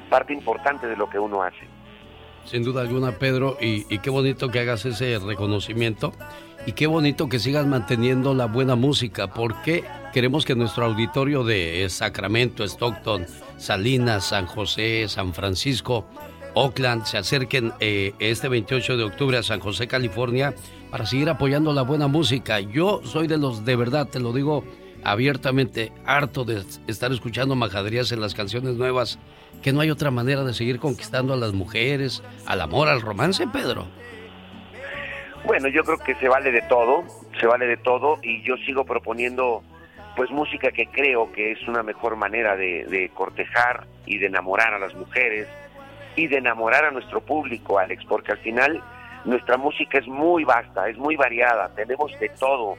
parte importante de lo que uno hace. Sin duda alguna, Pedro, y, y qué bonito que hagas ese reconocimiento y qué bonito que sigas manteniendo la buena música, porque queremos que nuestro auditorio de Sacramento, Stockton, Salinas, San José, San Francisco, Oakland se acerquen eh, este 28 de octubre a San José, California, para seguir apoyando la buena música. Yo soy de los, de verdad, te lo digo abiertamente, harto de estar escuchando majaderías en las canciones nuevas, que no hay otra manera de seguir conquistando a las mujeres, al amor, al romance, Pedro. Bueno, yo creo que se vale de todo, se vale de todo y yo sigo proponiendo pues música que creo que es una mejor manera de, cortejar y de enamorar a las mujeres y de enamorar a nuestro público, Alex, porque al final nuestra música es muy vasta, es muy variada, tenemos de todo.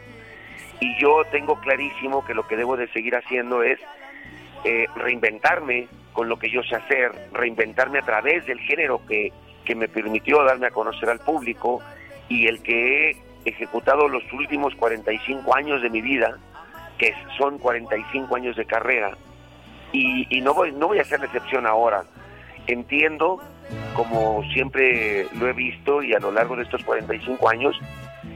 Y yo tengo clarísimo que lo que debo de seguir haciendo es eh, reinventarme con lo que yo sé hacer, reinventarme a través del género que, que me permitió darme a conocer al público y el que he ejecutado los últimos 45 años de mi vida que son 45 años de carrera y, no voy no voy a hacer la excepción ahora. Entiendo como siempre lo he visto y a lo largo de estos 45 años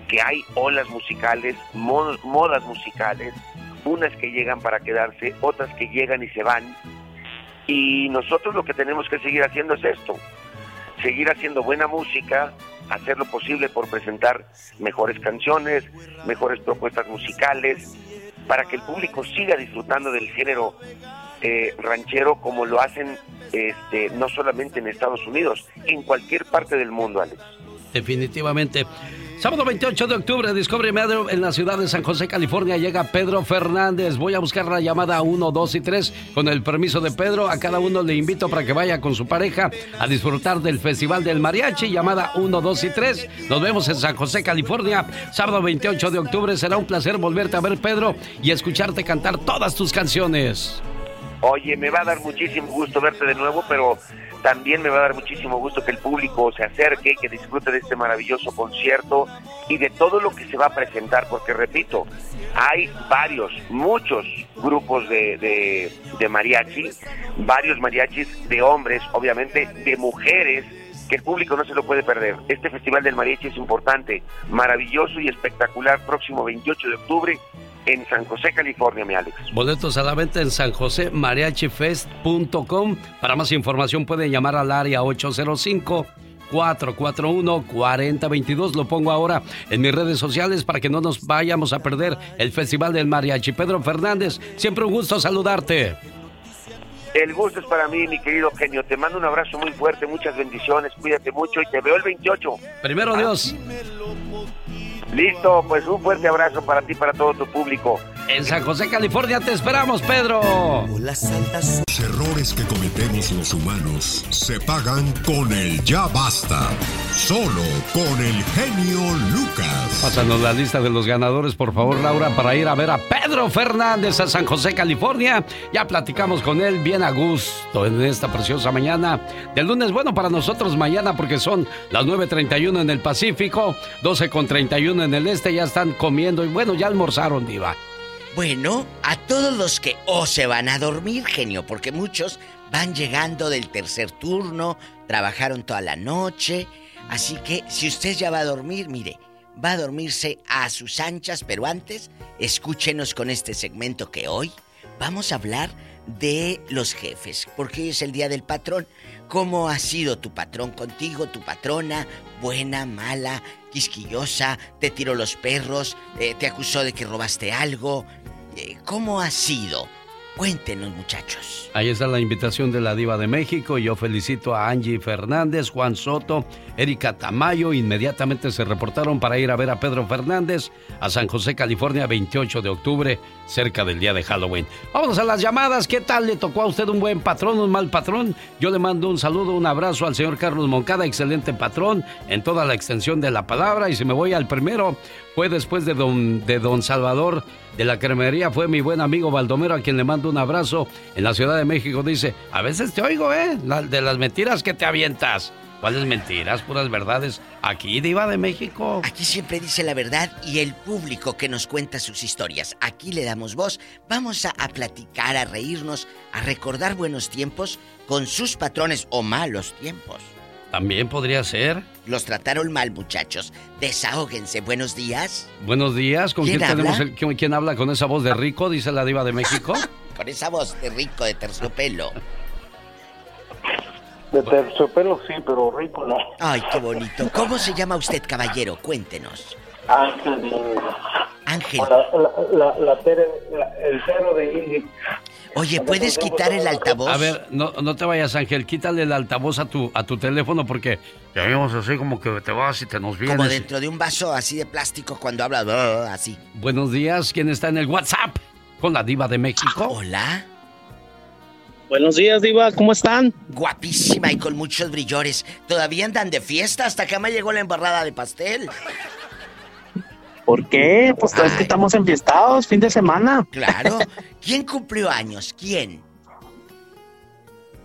que hay olas musicales modas musicales unas que llegan para quedarse otras que llegan y se van y nosotros lo que tenemos que seguir haciendo es esto seguir haciendo buena música hacer lo posible por presentar mejores canciones, mejores propuestas musicales, para que el público siga disfrutando del género eh, ranchero como lo hacen este, no solamente en Estados Unidos, en cualquier parte del mundo, Alex. Definitivamente. Sábado 28 de octubre, Discovery Meadow en la ciudad de San José, California, llega Pedro Fernández. Voy a buscar la llamada 1, 2 y 3 con el permiso de Pedro. A cada uno le invito para que vaya con su pareja a disfrutar del Festival del Mariachi, llamada 1, 2 y 3. Nos vemos en San José, California, sábado 28 de octubre. Será un placer volverte a ver, Pedro, y escucharte cantar todas tus canciones. Oye, me va a dar muchísimo gusto verte de nuevo, pero también me va a dar muchísimo gusto que el público se acerque, que disfrute de este maravilloso concierto y de todo lo que se va a presentar, porque repito, hay varios, muchos grupos de, de, mariachi, varios mariachis de hombres, obviamente, de mujeres, que el público no se lo puede perder. Este Festival del Mariachi es importante, maravilloso y espectacular, próximo 28 de octubre en San José, California, mi Alex. Boletos a la venta en sanjosemariachifest.com. Para más información pueden llamar al área 805 441-4022. Lo pongo ahora en mis redes sociales para que no nos vayamos a perder el Festival del Mariachi. Pedro Fernández, siempre un gusto saludarte. El gusto es para mí, mi querido genio. Te mando un abrazo muy fuerte, muchas bendiciones, cuídate mucho y te veo el 28. Primero Dios. Listo, pues un fuerte abrazo para ti y para todo tu público. En San José, California te esperamos, Pedro. Los errores que cometemos los humanos se pagan con el ya basta. Solo con el genio Lucas. Pásanos la lista de los ganadores, por favor, Laura, para ir a ver a Pedro Fernández a San José, California. Ya platicamos con él bien a gusto en esta preciosa mañana del lunes. Bueno, para nosotros mañana porque son las 9.31 en el Pacífico, 12.31 en el este. Ya están comiendo y bueno, ya almorzaron, Diva. Bueno, a todos los que o se van a dormir, genio, porque muchos van llegando del tercer turno, trabajaron toda la noche, así que si usted ya va a dormir, mire, va a dormirse a sus anchas, pero antes, escúchenos con este segmento que hoy vamos a hablar de los jefes, porque hoy es el día del patrón. ¿Cómo ha sido tu patrón contigo, tu patrona? Buena, mala, quisquillosa, te tiró los perros, eh, te acusó de que robaste algo, ¿Cómo ha sido? Cuéntenos, muchachos. Ahí está la invitación de la Diva de México. Yo felicito a Angie Fernández, Juan Soto, Erika Tamayo. Inmediatamente se reportaron para ir a ver a Pedro Fernández a San José, California, 28 de octubre, cerca del día de Halloween. Vamos a las llamadas. ¿Qué tal le tocó a usted un buen patrón, un mal patrón? Yo le mando un saludo, un abrazo al señor Carlos Moncada, excelente patrón en toda la extensión de la palabra. Y si me voy al primero, fue después de don, de don Salvador de la cremería, fue mi buen amigo Baldomero, a quien le mando un abrazo en la Ciudad de México. Dice, a veces te oigo, ¿eh? de las mentiras que te avientas. ¿Cuáles mentiras? Puras verdades. Aquí, Diva de México. Aquí siempre dice la verdad y el público que nos cuenta sus historias. Aquí le damos voz. Vamos a, a platicar, a reírnos, a recordar buenos tiempos con sus patrones o malos tiempos. También podría ser. Los trataron mal, muchachos. Desahóguense. Buenos días. Buenos días. ¿Con quién, tenemos el, quién, habla con esa voz de rico? Dice la diva de México. <laughs> con esa voz de rico, de terciopelo. De terciopelo sí, pero rico no. Ay, qué bonito. ¿Cómo se llama usted, caballero? Cuéntenos. Ángel. Ángel. La, la, el cerro de Ingrid. Oye, ¿puedes quitar el altavoz? A ver, no, no te vayas, Ángel. Quítale el altavoz a tu, a tu teléfono porque ya vemos así como que te vas y te nos vienes. Como dentro de un vaso así de plástico cuando hablas así. Buenos días. ¿Quién está en el WhatsApp? Con la diva de México. hola. Buenos días, Diva, ¿cómo están? Guapísima y con muchos brillores. Todavía andan de fiesta, hasta acá me llegó la embarrada de pastel. ¿Por qué? Pues es que estamos enfiestados, fin de semana. Claro. ¿Quién cumplió años? ¿Quién?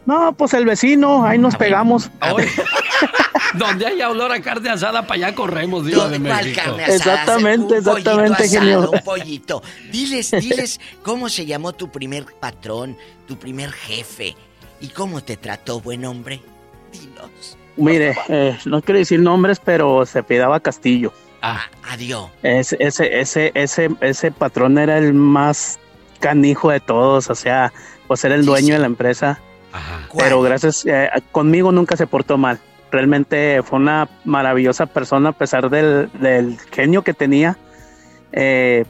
No, pues el vecino, ahí nos pegamos. <laughs> Donde haya olor a carne asada, para allá corremos, Dios de México. Carne asada, exactamente, exactamente, asado, Un pollito. Diles, diles, ¿cómo se llamó tu primer patrón, tu primer jefe? ¿Y cómo te trató, buen hombre? Dinos. Mire, eh, no quiero decir nombres, pero se pedaba Castillo. Ah, adiós. Ese, ese, ese, ese, ese patrón era el más canijo de todos, o sea, pues era el dueño de la empresa. Pero gracias, eh, conmigo nunca se portó mal. Realmente fue una maravillosa persona a pesar del, genio que tenía. Eh,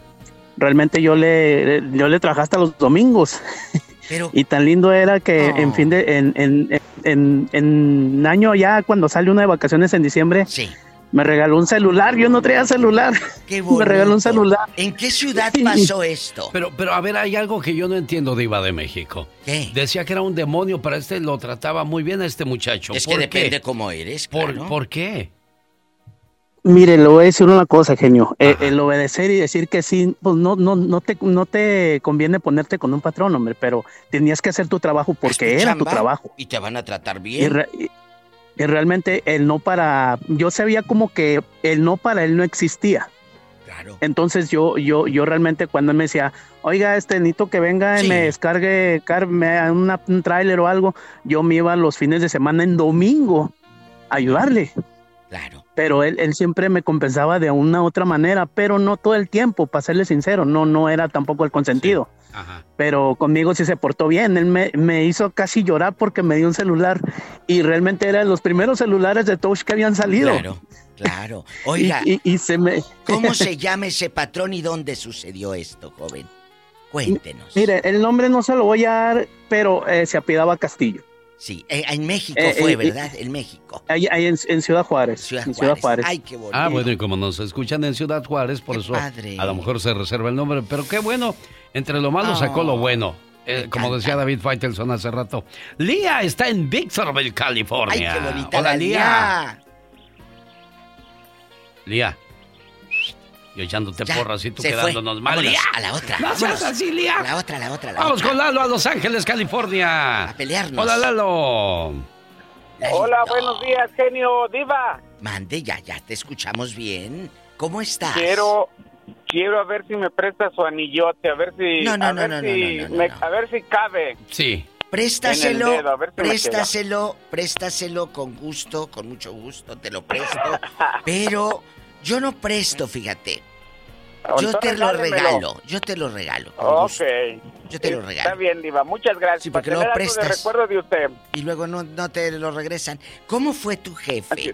realmente yo le, yo le trabajé hasta los domingos. <laughs> y tan lindo era que en fin de, en, en, en, en, año ya cuando sale una de vacaciones en diciembre, Me regaló un celular, yo no traía celular. Qué <laughs> Me regaló un celular. ¿En qué ciudad pasó esto? Pero, pero a ver, hay algo que yo no entiendo, Diva de México. ¿Qué? Decía que era un demonio, pero este lo trataba muy bien a este muchacho. Es ¿Por que qué? depende cómo eres. ¿Por, claro. ¿Por qué? Mire, le voy a decir una cosa, genio. Eh, el obedecer y decir que sí, pues no, no, no te, no te conviene ponerte con un patrón, hombre, pero tenías que hacer tu trabajo porque era tu trabajo. Y te van a tratar bien. y realmente el no para, yo sabía como que el no para él no existía. Claro. Entonces yo, yo, yo realmente cuando me decía, oiga, este necesito que venga y me descargue car- me- una- un tráiler o algo, yo me iba los fines de semana en domingo a ayudarle. Claro. Pero él, él siempre me compensaba de una u otra manera, pero no todo el tiempo, para serle sincero, no, no era tampoco el consentido. Ajá. Pero conmigo sí se portó bien, él me, me hizo casi llorar porque me dio un celular y realmente eran los primeros celulares de touch que habían salido. Claro, claro. Oiga, <laughs> Y, y- y se me... <laughs> ¿cómo se llama ese patrón y dónde sucedió esto, joven? Cuéntenos. Mire, el nombre no se lo voy a dar, pero eh, se apellidaba Castillo. Sí, eh, en México Eh, fue, eh, ¿verdad? En México. Ahí, ahí en, en Ciudad Juárez. Ciudad en Ciudad Juárez. Juárez. Ay, qué bonito. Ah, bueno, y como nos escuchan en Ciudad Juárez, por eso padre. a lo mejor se reserva el nombre. Pero qué bueno, entre lo malo sacó lo bueno. Eh, como decía David Faitelson hace rato. Lía está en Victorville, California. Ay, qué bonita Hola, la Lía. Lía. Lía. Yo echándote Ya, porras y tú quedándonos mal. A la otra. No seas vámonos. así, Lía. A la otra, a la otra, a la Vamos otra. con Lalo a Los Ángeles, California. A pelearnos. Hola, Lalo. Hola, buenos días, genio Diva. Mande, ya, ya te escuchamos bien. ¿Cómo estás? Quiero, quiero a ver si me presta su anillote, a ver si, No, no, a no, ver no, si, no, no, no, me- no. a ver si cabe. Sí. Préstaselo, En el dedo, a ver si me préstaselo, préstaselo con gusto, con mucho gusto, te lo presto. <laughs> pero yo no presto, fíjate. Yo Entonces, te lo regalo, yo te lo regalo. Ok. Yo te lo Está regalo. bien, Diva, muchas gracias. Sí, porque de prestas. recuerdo de usted. Y luego no, no te lo regresan. ¿Cómo fue tu jefe?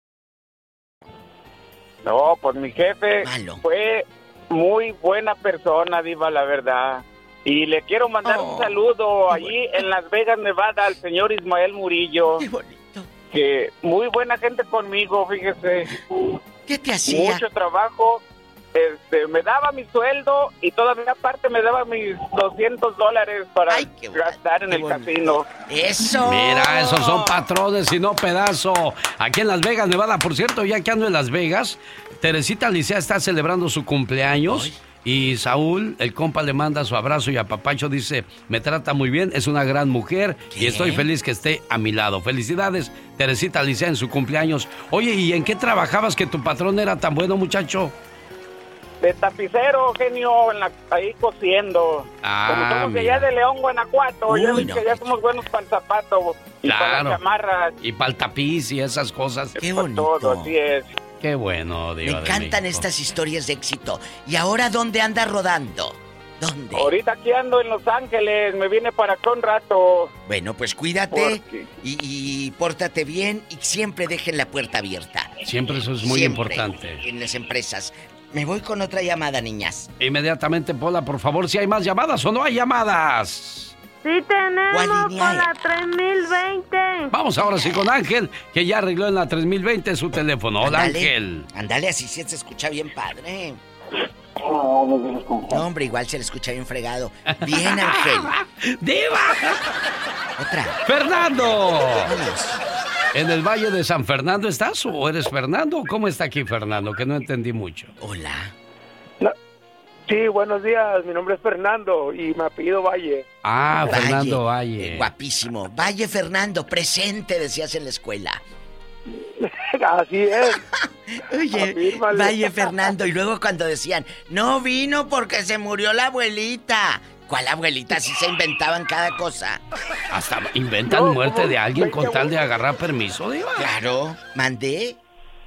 No, pues mi jefe fue muy buena persona, Diva, la verdad. Y le quiero mandar Oh, un saludo allí en Las Vegas, Nevada, al señor Ismael Murillo. Que muy buena gente conmigo, fíjese. ¿Qué te hacía? Mucho trabajo. Este, me daba mi sueldo y todavía aparte me daba mis 200 dólares para gastar en el casino. Eso. Mira, esos son patrones y no pedazo. Aquí en Las Vegas, Nevada, por cierto, ya que ando en Las Vegas, Teresita Licea está celebrando su cumpleaños. Y Saúl, el compa, le manda su abrazo y a Papacho dice, me trata muy bien, es una gran mujer y estoy feliz que esté a mi lado. Felicidades, Teresita Licea, en su cumpleaños. Oye, ¿y en qué trabajabas que tu patrón era tan bueno, muchacho? De tapicero, genio, en la- ahí cosiendo. Ah, Como somos de mira. allá de León, Guanajuato, ya Uy, ves no. que ya somos buenos para el zapato y para Claro. las chamarras. Y para el tapiz y esas cosas. Qué Para todo, así es. Qué bueno, Me Diva de encantan estas historias de éxito. ¿Y ahora dónde anda rodando? ¿Dónde? Ahorita aquí ando en Los Ángeles, me viene para acá un rato. Bueno, pues cuídate y, y pórtate bien y siempre dejen la puerta abierta. Siempre eso es muy Siempre, importante. En las empresas. Me voy con otra llamada, niñas. Inmediatamente, Pola, por favor, si hay más llamadas o no hay llamadas. Sí tenemos ¿Cuál con la 3020. Vamos ahora sí con Ángel, que ya arregló en la 3020 su teléfono. Hola. Ángel. Ándale, así sí se escucha bien padre. No, hombre, igual se le escucha bien fregado. Bien, Ángel. <laughs> ¡Diva! Otra. ¡Fernando! ¿En el Valle de San Fernando estás o eres Fernando? ¿Cómo está aquí Fernando? Que no entendí mucho. Hola. Sí, buenos días. Mi nombre es Fernando y me apellido Valle. Ah, Fernando Valle. Guapísimo. Valle Fernando, presente, decías en la escuela. <laughs> Así es. <laughs> Oye, Valle Fernando. Y luego cuando decían, no vino porque se murió la abuelita. ¿Cuál abuelita? Si se inventaban cada cosa. Hasta inventan muerte de alguien con tal de agarrar permiso, digo. Claro, mandé.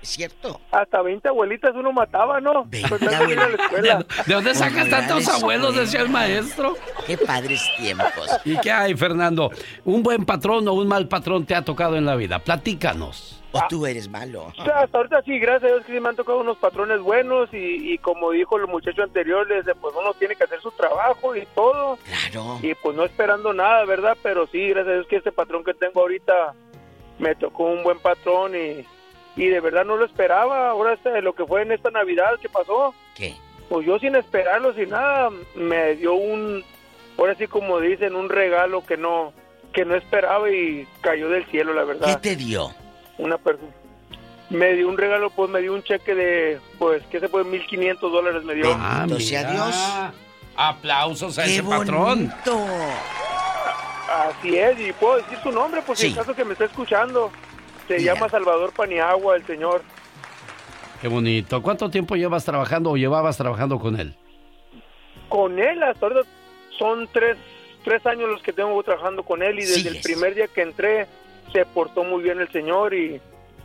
Es cierto. Hasta 20 abuelitas uno mataba, ¿no? 20 abuelitas. ¿De dónde sacas tantos abuelos? Decía el maestro. Qué padres tiempos. ¿Y qué hay, Fernando? ¿Un buen patrón o un mal patrón te ha tocado en la vida? Platícanos. ¿O tú eres malo? O sea, hasta ahorita sí, gracias a Dios que sí me han tocado unos patrones buenos y, como dijo el muchacho anterior, pues uno tiene que hacer su trabajo y todo. Claro. Y pues no esperando nada, ¿verdad? Pero sí, gracias a Dios que este patrón que tengo ahorita me tocó un buen patrón y y de verdad no lo esperaba. Ahora este, lo que fue en esta Navidad ¿qué pasó. ¿Qué? Pues yo sin esperarlo, sin nada, me dio un, ahora sí como dicen, un regalo que no, que no esperaba y cayó del cielo, la verdad. ¿Qué te dio? Una persona. Me dio un regalo, pues me dio un cheque de, pues, ¿qué se puede? 1.500 dólares me dio. Ah, sea Dios. Aplausos a ese patrón. Así es, y puedo decir su nombre, por si acaso que me está escuchando. Se llama Salvador Paniagua, el señor. Qué bonito. ¿Cuánto tiempo llevas trabajando o llevabas trabajando con él? Con él, hasta ahora son tres, tres años los que tengo trabajando con él y desde el primer día que entré se portó muy bien el señor y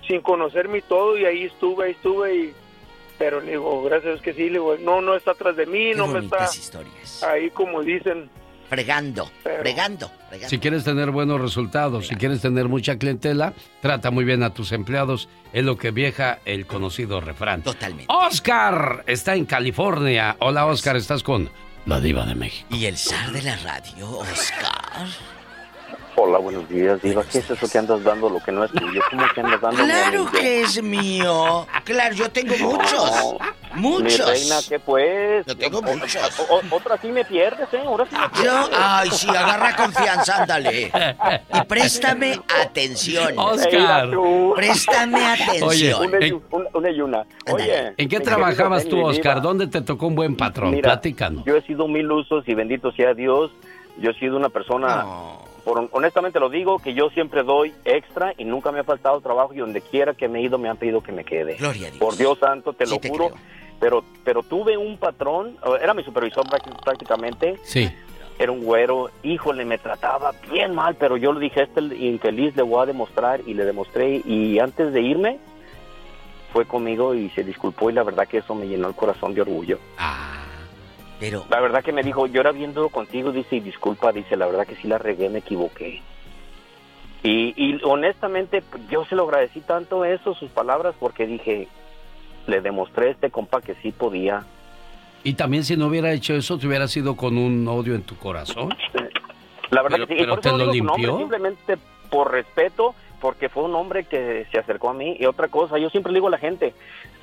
sin conocerme y todo y ahí estuve, ahí estuve y pero le digo, gracias que sí, le digo, no, no está atrás de mí, no me está historias. ahí como dicen, fregando, fregando, Si quieres tener buenos resultados, si quieres tener mucha clientela, trata muy bien a tus empleados. Es lo que vieja el conocido refrán. Totalmente. Oscar está en California. Hola, Oscar, estás con la diva de México. Y el zar de la radio, Oscar. Hola, buenos días, Diva. ¿Qué es eso que andas dando lo que no es tuyo? ¿Cómo que andas dando Claro que es mío. Claro, yo tengo muchos. Muchos. Mi reina, ¿qué pues? Yo tengo muchos. otra sí me pierdes, ¿eh? Ahora sí me pierdes. Yo, ay, sí, agarra confianza, ándale. <laughs> Y préstame atención. Oscar. Préstame atención. Oye, una, y una. Oye. ¿En qué trabajabas tú, Oscar? ¿Dónde te tocó un buen patrón? Mira, Platícanos. Yo he sido mil usos y bendito sea Dios. Yo he sido una persona honestamente lo digo, que yo siempre doy extra y nunca me ha faltado trabajo y donde quiera que me he ido me han pedido que me quede. Gloria a Dios. Por Dios santo, te lo juro. Pero, pero tuve un patrón, era mi supervisor prácticamente. Sí. Era un güero, híjole, me trataba bien mal, pero yo le dije, este infeliz le voy a demostrar y le demostré y antes de irme fue conmigo y se disculpó y la verdad que eso me llenó el corazón de orgullo. Ah. Pero... La verdad que me dijo, yo era viendo contigo, dice, y disculpa, dice, la verdad que sí la regué, me equivoqué. Y, y honestamente, yo se lo agradecí tanto eso, sus palabras, porque dije, le demostré a este compa que sí podía. Y también si no hubiera hecho eso, te hubiera sido con un odio en tu corazón. La verdad que sí. Pero te lo limpió. simplemente por respeto, porque fue un hombre que se acercó a mí. Y otra cosa, yo siempre le digo a la gente,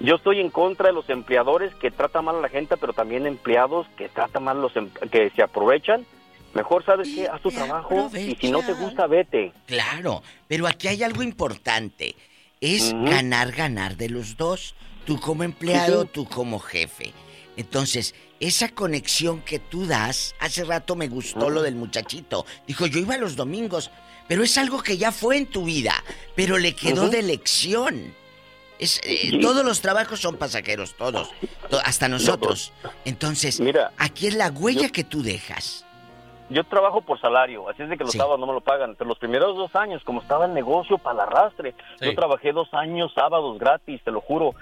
yo estoy en contra de los empleadores que tratan mal a la gente, pero también empleados que tratan mal los em, que se aprovechan. Mejor sabes que haz tu trabajo y si no te gusta, vete. Claro, pero aquí hay algo importante. Es ganar, ganar de los dos. Tú como empleado, tú como jefe. Entonces, esa conexión que tú das, hace rato me gustó lo del muchachito. Dijo, yo iba los domingos, pero es algo que ya fue en tu vida, pero le quedó de lección. Es, eh, Todos los trabajos son pasajeros, todos, hasta nosotros. Entonces, Mira, aquí es la huella que tú dejas yo trabajo por salario, así es de que los sábados no me lo pagan, pero los primeros dos años, como estaba el negocio para el arrastre, yo trabajé dos años sábados gratis, te lo juro.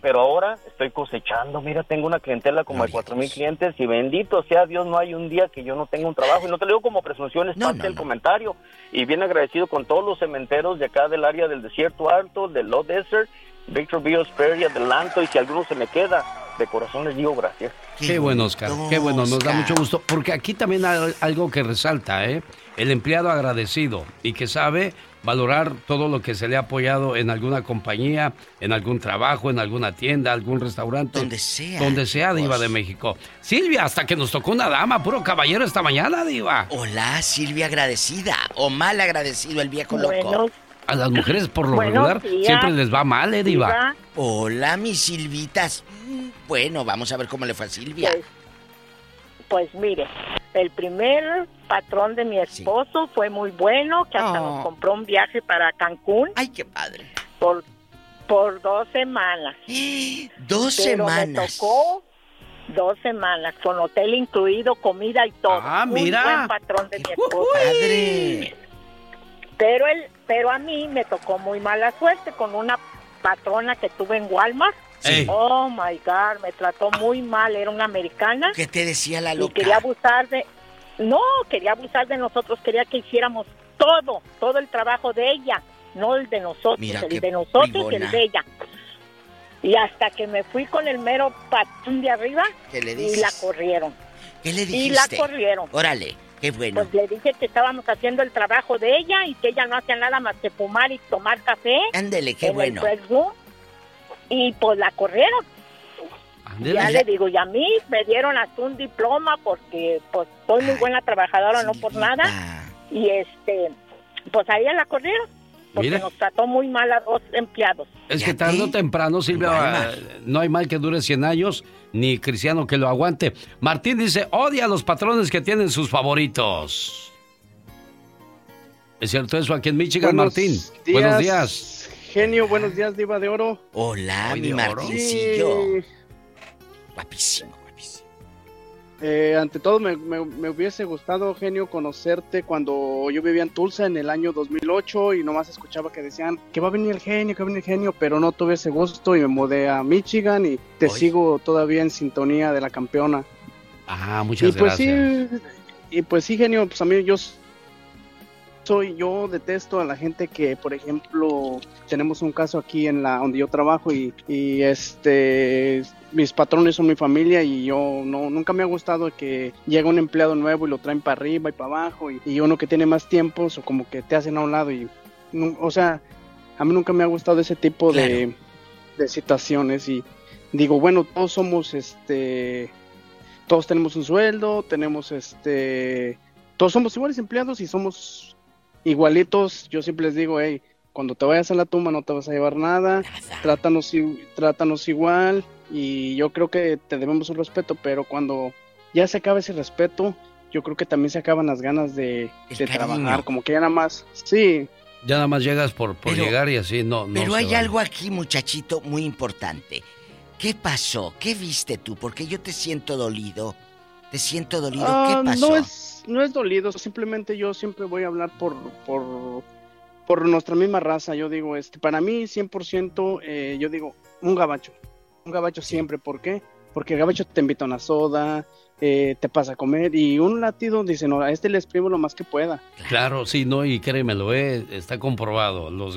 pero ahora estoy cosechando, mira, tengo una clientela como de cuatro mil clientes y bendito sea Dios, no hay un día que yo no tenga un trabajo. Y no te lo digo como presunción, es parte del comentario. Y bien agradecido con todos los cementeros de acá del área del desierto alto, del Low Desert, Victor Beals, Prairie, Adelanto, y si alguno se me queda, de corazón les digo gracias. Qué, bueno, Oscar, qué bueno, nos da mucho gusto, porque aquí también hay algo que resalta, ¿eh? El empleado agradecido y que sabe valorar todo lo que se le ha apoyado en alguna compañía, en algún trabajo, en alguna tienda, algún restaurante. Donde sea. Donde sea, Diva de México. Silvia, hasta que nos tocó una dama, puro caballero esta mañana, Diva. Hola, Silvia agradecida o mal agradecido el viejo loco. A las mujeres por lo regular siempre les va mal, ¿eh, Diva? Hola, mis Silvitas. Bueno, vamos a ver cómo le fue a Silvia. Pues, pues mire, el primer patrón de mi esposo fue muy bueno, que hasta nos oh. compró un viaje para Cancún. Ay, qué padre. Por, por dos semanas. <gasps> ¿Dos semanas? Me tocó dos semanas, con hotel incluido, comida y todo. Ah, mira. Un buen patrón de mi esposo. Padre. Pero, él, pero a mí me tocó muy mala suerte con una patrona que tuve en Walmart. Oh my God, me trató muy mal. Era una americana. ¿Qué te decía la loca? Y quería abusar de. No, quería abusar de nosotros. Quería que hiciéramos todo, todo el trabajo de ella, no el de nosotros. el de nosotros y el de ella. Y hasta que me fui con el mero patrón de arriba y la corrieron. ¿Qué le dijiste? Y la corrieron. Órale. Qué bueno. Pues le dije que estábamos haciendo el trabajo de ella y que ella no hacía nada más que fumar y tomar café. Ándele, qué bueno. y pues la corrieron. Ya le digo, y a mí me dieron hasta un diploma porque pues soy muy buena trabajadora, no por nada. Y este, pues a ella la corrieron. Porque nos trató muy mal a dos empleados. Es que tarde o temprano, Silvia, no hay mal que dure 100 años ni cristiano que lo aguante. Martín dice, odia a los patrones que tienen sus favoritos. ¿Es cierto eso aquí en Michigan, Martín? buenos días. Genio, buenos días, Diva de Oro. Hola, mi Martincillo. Guapísimo. Eh, ante todo, me, hubiese gustado, genio, conocerte cuando yo vivía en Tulsa en el año 2008 y nomás escuchaba que decían que va a venir el genio, que va a venir el genio, pero no tuve ese gusto y me mudé a Michigan y te sigo todavía en sintonía de la campeona. Ah, muchas y pues gracias. Sí, y pues sí, genio, pues a mí yo soy, yo detesto a la gente que, por ejemplo, tenemos un caso aquí en la donde yo trabajo y, y este mis patrones son mi familia y yo no nunca me ha gustado que llega un empleado nuevo y lo traen para arriba y para abajo y, uno que tiene más tiempo o como que te hacen a un lado y o sea a mí nunca me ha gustado ese tipo de, de situaciones y digo bueno todos somos este todos tenemos un sueldo tenemos este todos somos iguales empleados y somos igualitos yo siempre les digo hey cuando te vayas a la tumba no te vas a llevar nada, trátanos, trátanos igual y yo creo que te debemos un respeto, pero cuando ya se acaba ese respeto, yo creo que también se acaban las ganas de, trabajar, como que ya nada más, sí. Ya nada más llegas por, por llegar y así, no. no pero hay algo aquí, muchachito, muy importante. ¿Qué pasó? ¿Qué viste tú? Porque yo te siento dolido. Te siento dolido. ¿Qué ah, pasó? No es, no es dolido, simplemente yo siempre voy a hablar por, por por nuestra misma raza, yo digo, este, para mí 100%, eh, yo digo, un gabacho, un gabacho siempre, ¿por qué? Porque el gabacho te invita a una soda, eh, te pasa a comer y un latido dice, no, a este le exprimo lo más que pueda. Claro, sí, no, y créemelo, eh, está comprobado, los,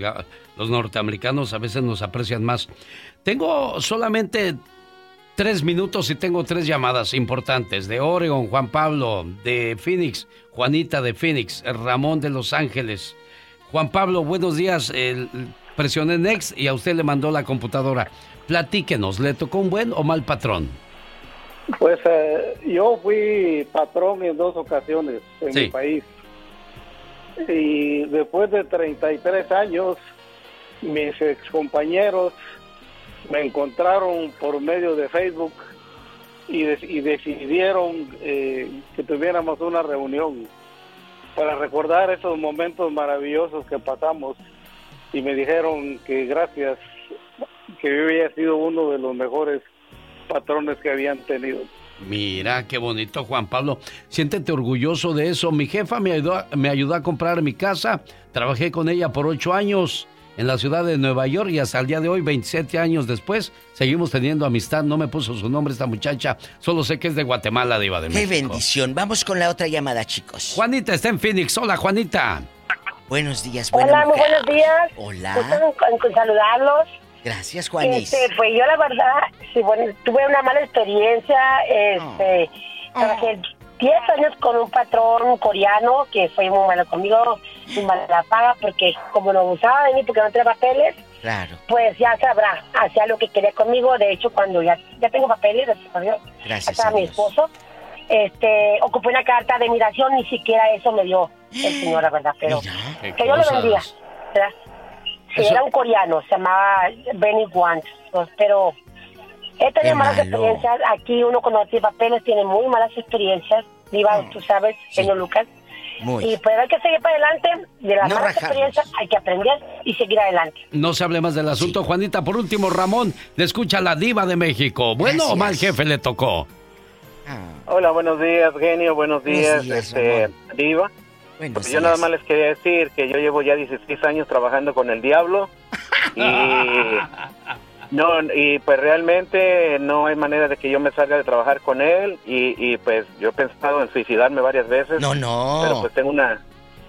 los norteamericanos a veces nos aprecian más. Tengo solamente tres minutos y tengo tres llamadas importantes de Oregon, Juan Pablo, de Phoenix, Juanita de Phoenix, Ramón de Los Ángeles. Juan Pablo, buenos días. El, presioné Next y a usted le mandó la computadora. Platíquenos, ¿le tocó un buen o mal patrón? Pues eh, yo fui patrón en dos ocasiones en mi país. Y después de 33 años, mis excompañeros me encontraron por medio de Facebook y, decidieron eh, que tuviéramos una reunión para recordar esos momentos maravillosos que pasamos y me dijeron que gracias que yo había sido uno de los mejores patrones que habían tenido. Mira, qué bonito, Juan Pablo. Siéntete orgulloso de eso. Mi jefa me ayudó, me ayudó a comprar mi casa. Trabajé con ella por ocho años en la ciudad de Nueva York y hasta el día de hoy, 27 años después, seguimos teniendo amistad. No me puso su nombre esta muchacha, solo sé que es de Guatemala, Diva de México. Qué bendición. Vamos con la otra llamada, chicos. Juanita está en Phoenix. Hola, Juanita. Buenos días, buena Hola, muy buenos días. Hola. Con, saludarlos. Gracias, Juanis. Este, pues yo la verdad, sí, bueno, tuve una mala experiencia. Este, oh. trabajé 10 años con un patrón coreano que fue muy malo conmigo, sin mala paga, porque como no abusaba de mí porque no tenía papeles, claro. pues ya sabrá, hacía lo que quería conmigo. De hecho, cuando ya, ya tengo papeles, gracias a mi esposo, este, ocupé una carta de migración, ni siquiera eso me dio el señor, la verdad, pero que yo lo bendiga. Sí, era un coreano, se llamaba Benny Wants, pero he tenido malas experiencias. Aquí uno cuando tiene papeles tiene muy malas experiencias. Diva, tú sabes, señor Lucas. Y pues hay que seguir para adelante. De las malas experiencias hay que aprender y seguir adelante. No se hable más del asunto, Juanita. Por último, Ramón, le escucha la diva de México. ¿Bueno o mal jefe le tocó? Hola, buenos días, genio. Buenos días, este, diva. Pues yo nada más les quería decir que yo llevo ya 16 años trabajando con el diablo y <laughs> no y pues realmente no hay manera de que yo me salga de trabajar con él y, pues yo he pensado en suicidarme varias veces. No, no. Pero pues tengo una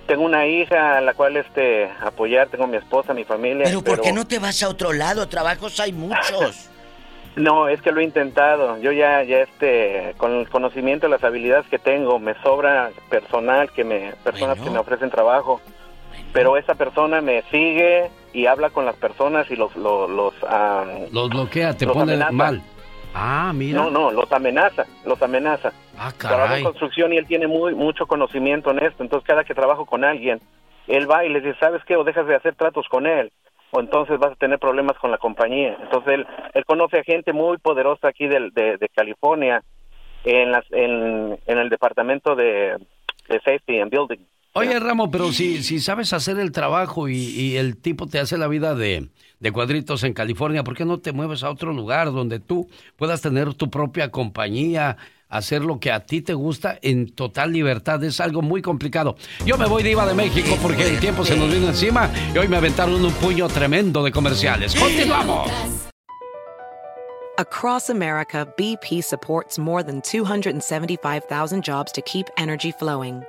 tengo una hija a la cual este apoyar, tengo mi esposa, mi familia. Pero ¿por qué no te vas a otro lado? Trabajos hay muchos. <laughs> No, es que lo he intentado. Yo ya, ya este, con el conocimiento, las habilidades que tengo, me sobra personal, que me, personas que me ofrecen trabajo. Pero esa persona me sigue y habla con las personas y los, los, los, los bloquea, te pone mal. Ah, mira. No, no, los amenaza, los amenaza. Ah, Trabajo en construcción y él tiene muy, mucho conocimiento en esto. Entonces, cada que trabajo con alguien, él va y le dice, ¿sabes qué? O dejas de hacer tratos con él o entonces vas a tener problemas con la compañía. Entonces él, él conoce a gente muy poderosa aquí de, de, California en, las, en, en, el departamento de, safety and building. Oye, Ramo, pero si, si sabes hacer el trabajo y, y el tipo te hace la vida de, de, cuadritos en California, ¿por qué no te mueves a otro lugar donde tú puedas tener tu propia compañía, hacer lo que a ti te gusta en total libertad. Es algo muy complicado. Yo me voy de IVA de México porque el tiempo se nos vino encima y hoy me aventaron un puño tremendo de comerciales. ¡Continuamos! Across America, BP supports more than 275,000 jobs to keep energy flowing.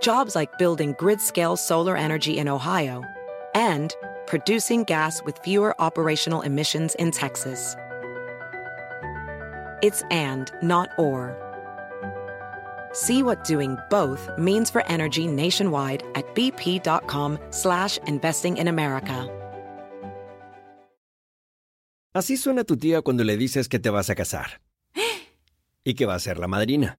Jobs like building grid-scale solar energy in Ohio and producing gas with fewer operational emissions in Texas. It's and, not or. See what doing both means for energy nationwide at bp.com slash investing in America. Así suena tu tía cuando le dices que te vas a casar. <gasps> Y que va a ser la madrina.